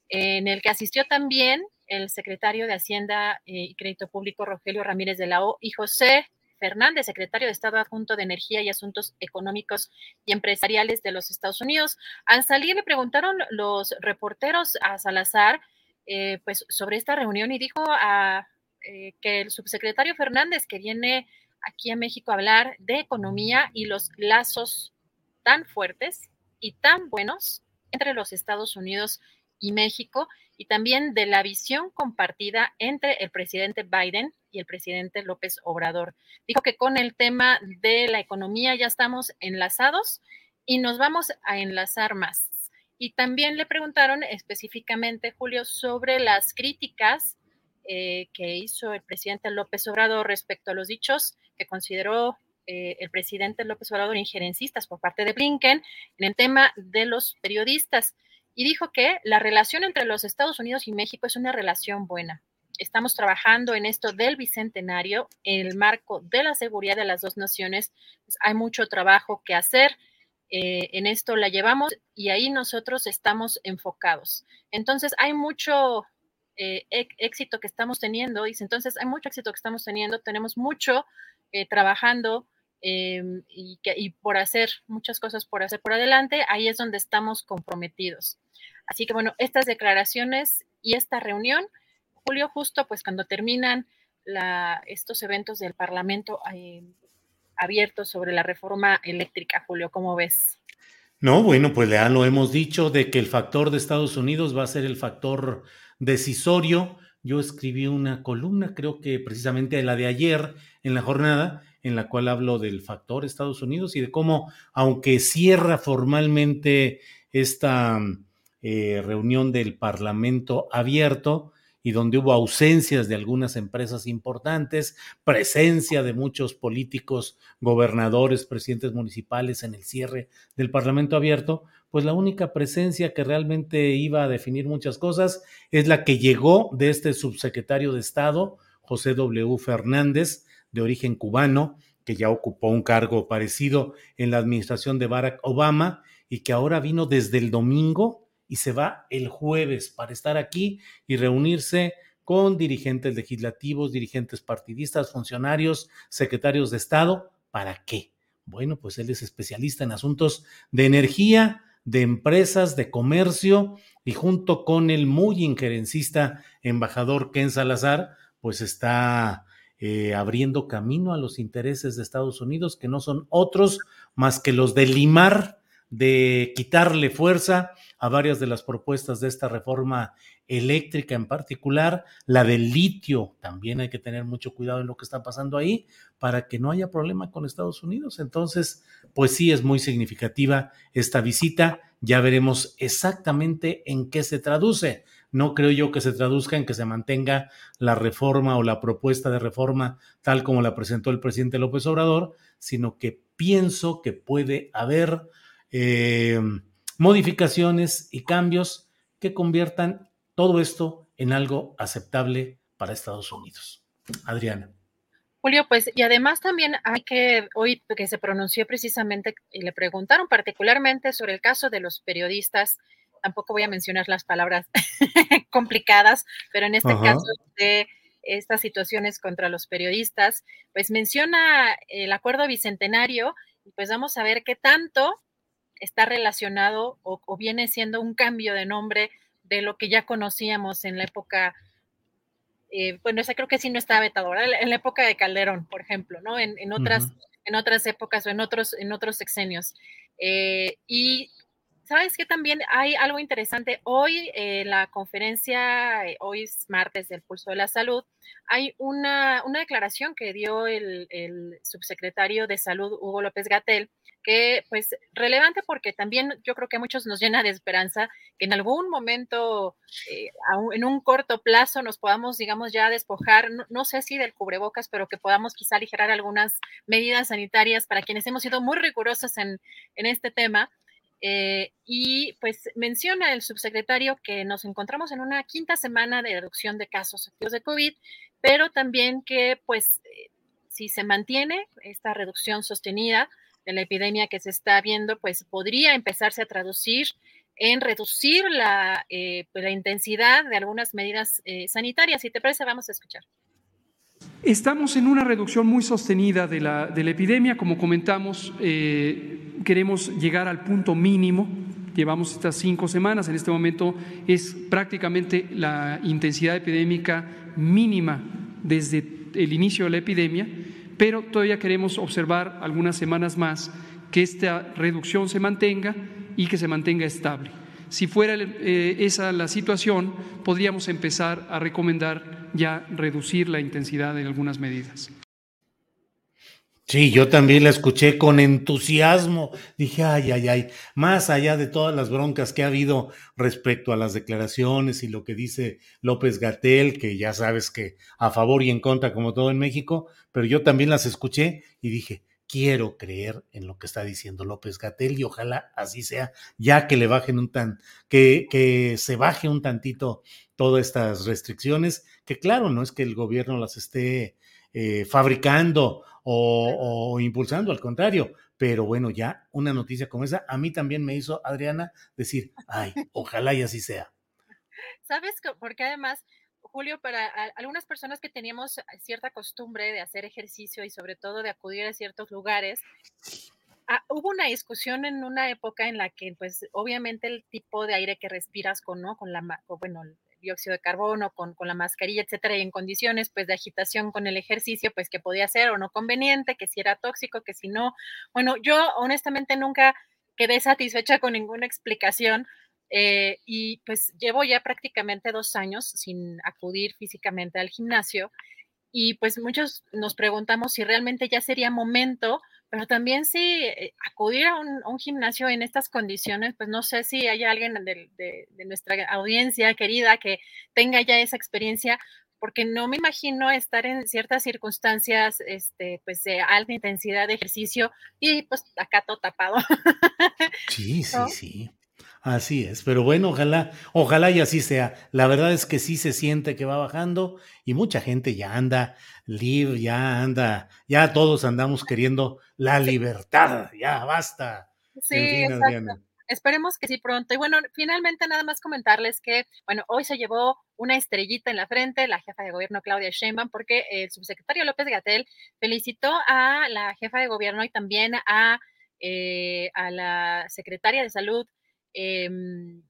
en el que asistió también el secretario de Hacienda y Crédito Público, Rogelio Ramírez de la O, y José Fernández, secretario de Estado adjunto de Energía y Asuntos Económicos y Empresariales de los Estados Unidos. Al salir le preguntaron los reporteros a Salazar eh, pues, sobre esta reunión y dijo a, eh, que el subsecretario Fernández, que viene aquí a México a hablar de economía y los lazos tan fuertes y tan buenos entre los Estados Unidos y México, y también de la visión compartida entre el presidente Biden y el presidente López Obrador. Dijo que con el tema de la economía ya estamos enlazados y nos vamos a enlazar más. Y también le preguntaron específicamente, Julio, sobre las críticas eh, que hizo el presidente López Obrador respecto a los dichos que consideró eh, el presidente López Obrador injerencistas por parte de Blinken en el tema de los periodistas y dijo que la relación entre los Estados Unidos y México es una relación buena. Estamos trabajando en esto del bicentenario, en el marco de la seguridad de las dos naciones. Pues, hay mucho trabajo que hacer. Eh, en esto la llevamos y ahí nosotros estamos enfocados. Entonces, hay mucho eh, éxito que estamos teniendo, dice, entonces hay mucho éxito que estamos teniendo, tenemos mucho eh, trabajando y por hacer muchas cosas por hacer por adelante, ahí es donde estamos comprometidos. Así que bueno, estas declaraciones y esta reunión, Julio, justo pues cuando terminan la, estos eventos del Parlamento eh, abiertos sobre la reforma eléctrica, Julio, ¿cómo ves? No, bueno, pues ya lo hemos dicho de que el factor de Estados Unidos va a ser el factor decisorio. Yo escribí una columna, creo que precisamente la de ayer en la jornada, en la cual hablo del factor Estados Unidos y de cómo, aunque cierra formalmente esta eh, reunión del Parlamento abierto, y donde hubo ausencias de algunas empresas importantes, presencia de muchos políticos, gobernadores, presidentes municipales en el cierre del Parlamento abierto, pues la única presencia que realmente iba a definir muchas cosas es la que llegó de este subsecretario de Estado, José W. Fernández, de origen cubano, que ya ocupó un cargo parecido en la administración de Barack Obama y que ahora vino desde el domingo y se va el jueves para estar aquí y reunirse con dirigentes legislativos, dirigentes partidistas, funcionarios, secretarios de Estado. ¿Para qué? Bueno, pues él es especialista en asuntos de energía, de empresas, de comercio y junto con el muy injerencista embajador Ken Salazar, pues está eh, abriendo camino a los intereses de Estados Unidos, que no son otros más que los de limar, de quitarle fuerza a varias de las propuestas de esta reforma eléctrica en particular, la del litio, también hay que tener mucho cuidado en lo que está pasando ahí para que no haya problema con Estados Unidos. Entonces, pues sí es muy significativa esta visita, ya veremos exactamente en qué se traduce. No creo yo que se traduzca en que se mantenga la reforma o la propuesta de reforma tal como la presentó el presidente López Obrador, sino que pienso que puede haber eh, modificaciones y cambios que conviertan todo esto en algo aceptable para Estados Unidos. Adriana. Julio, pues y además también hay que, hoy que se pronunció precisamente y le preguntaron particularmente sobre el caso de los periodistas, tampoco voy a mencionar las palabras complicadas, pero en este caso de estas situaciones contra los periodistas, pues menciona el acuerdo bicentenario y pues vamos a ver qué tanto está relacionado o, viene siendo un cambio de nombre de lo que ya conocíamos en la época, eh, bueno, esa creo que sí no estaba vetado, en la época de Calderón, por ejemplo, ¿no? En, otras, en otras épocas o en otros, en otros sexenios. Eh, y sabes que también hay algo interesante. Hoy en eh, la conferencia, hoy es martes del Pulso de la Salud, hay una, una declaración que dio el, el subsecretario de Salud, Hugo López Gatel, que pues relevante porque también yo creo que a muchos nos llena de esperanza que en algún momento, eh, en un corto plazo, nos podamos, digamos, ya despojar, no, sé si del cubrebocas, pero que podamos quizá aligerar algunas medidas sanitarias para quienes hemos sido muy rigurosos en, en este tema. Eh, y pues menciona el subsecretario que nos encontramos en una quinta semana de reducción de casos activos de COVID, pero también que pues eh, si se mantiene esta reducción sostenida, de la epidemia que se está viendo, pues podría empezarse a traducir en reducir la, eh, pues, la intensidad de algunas medidas eh, sanitarias. Si te parece, vamos a escuchar. Estamos en una reducción muy sostenida de la, de la epidemia. Como comentamos, eh, queremos llegar al punto mínimo. Llevamos estas cinco semanas. En este momento es prácticamente la intensidad epidémica mínima desde el inicio de la epidemia pero todavía queremos observar algunas semanas más que esta reducción se mantenga y que se mantenga estable. Si fuera eh, esa la situación, podríamos empezar a recomendar ya reducir la intensidad de algunas medidas. Sí, yo también la escuché con entusiasmo. Dije, ay, ay, ay, más allá de todas las broncas que ha habido respecto a las declaraciones y lo que dice López Gatel, que ya sabes que a favor y en contra, como todo en México, pero yo también las escuché y dije, quiero creer en lo que está diciendo López Gatel y ojalá así sea, ya que le bajen un tan, que, que se baje un tantito todas estas restricciones, que claro, no es que el gobierno las esté eh, fabricando o, impulsando, al contrario, pero bueno, ya una noticia como esa, a mí también me hizo, Adriana, decir, ay, ojalá y así sea. ¿Sabes? Porque además Julio, para algunas personas que teníamos cierta costumbre de hacer ejercicio y sobre todo de acudir a ciertos lugares, ah, hubo una discusión en una época en la que, pues, obviamente el tipo de aire que respiras con, ¿no? Con la, bueno, el dióxido de carbono, con, con la mascarilla, etcétera, y en condiciones, pues, de agitación con el ejercicio, pues, que podía ser o no conveniente, que si era tóxico, que si no. Bueno, yo honestamente nunca quedé satisfecha con ninguna explicación eh, y pues llevo ya prácticamente dos años sin acudir físicamente al gimnasio y pues muchos nos preguntamos si realmente ya sería momento, pero también si eh, acudir a un, gimnasio en estas condiciones, pues no sé si hay alguien de, de, nuestra audiencia querida que tenga ya esa experiencia, porque no me imagino estar en ciertas circunstancias, este, pues de alta intensidad de ejercicio y pues acá todo tapado. Sí, sí, sí. Así es, pero bueno, ojalá, ojalá y así sea. La verdad es que sí se siente que va bajando y mucha gente ya anda libre, ya anda, ya todos andamos queriendo la libertad, ya basta. Sí, Esperemos que sí pronto. Y bueno, finalmente nada más comentarles que, bueno, hoy se llevó una estrellita en la frente la jefa de gobierno Claudia Sheinbaum porque el subsecretario López Gatel felicitó a la jefa de gobierno y también a, eh, a la secretaria de salud Em,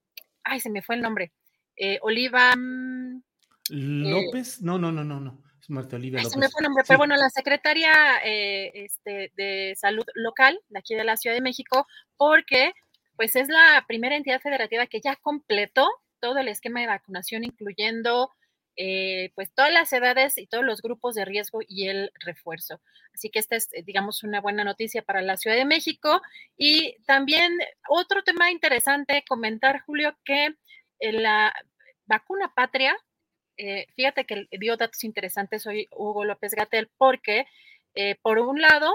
ay, se me fue el nombre. Eh, Oliva. Mm, eh, López, no, no, no, no, no. Es Marta Olivia López. Se me fue el nombre, pero bueno, la secretaria eh, este, de salud local de aquí de la Ciudad de México, porque pues es la primera entidad federativa que ya completó todo el esquema de vacunación, incluyendo eh, pues todas las edades y todos los grupos de riesgo y el refuerzo. Así que esta es, eh, digamos, una buena noticia para la Ciudad de México. Y también otro tema interesante comentar, Julio, que eh, la vacuna patria, fíjate que dio datos interesantes hoy Hugo López Gatel, porque por un lado,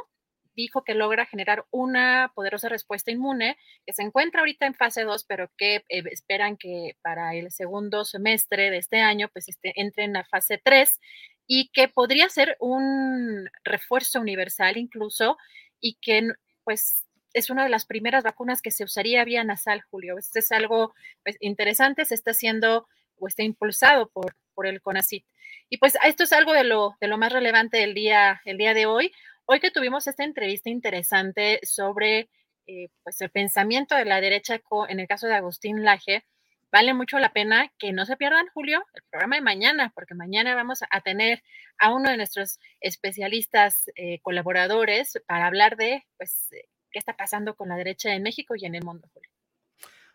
dijo que logra generar una poderosa respuesta inmune que se encuentra ahorita en fase 2, pero que eh, esperan que para el segundo semestre de este año pues este, entre en la fase 3 y que podría ser un refuerzo universal incluso y que pues es una de las primeras vacunas que se usaría vía nasal, Julio. Esto es algo pues, interesante, se está haciendo o está impulsado por, por el CONACIT. Y pues esto es algo de lo, de lo más relevante del día, el día de hoy. Hoy que tuvimos esta entrevista interesante sobre eh, pues el pensamiento de la derecha en el caso de Agustín Laje, vale mucho la pena que no se pierdan, Julio, el programa de mañana, porque mañana vamos a tener a uno de nuestros especialistas eh, colaboradores para hablar de pues qué está pasando con la derecha en México y en el mundo, Julio.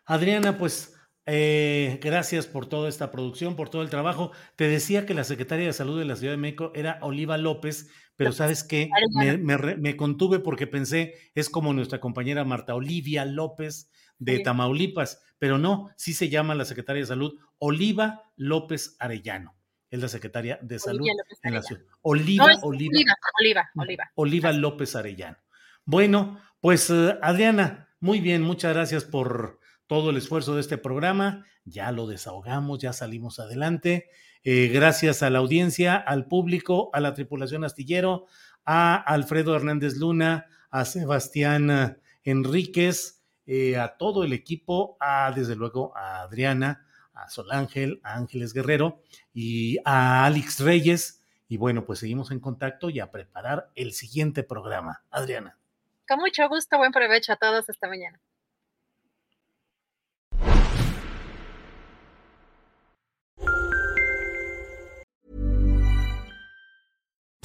Adriana, pues eh, gracias por toda esta producción, por todo el trabajo. Te decía que la secretaria de Salud de la Ciudad de México era Oliva López, pero sabes qué, me, contuve porque pensé, es como nuestra compañera Marta Olivia López de Tamaulipas, pero no, sí se llama la secretaria de Salud Oliva López Arellano. Es la secretaria de Salud en la ciudad. Oliva, Oliva, Oliva, Oliva, Oliva. López Arellano. Bueno, pues eh, Adriana, muy bien, muchas gracias por todo el esfuerzo de este programa. Ya lo desahogamos, ya salimos adelante. Eh, gracias a la audiencia, al público, a la tripulación astillero, a Alfredo Hernández Luna, a Sebastián Enríquez, eh, a todo el equipo, a desde luego a Adriana, a Sol Ángel, a Ángeles Guerrero y a Alex Reyes. Y bueno, pues seguimos en contacto y a preparar el siguiente programa. Adriana. Con mucho gusto, buen provecho a todos esta mañana.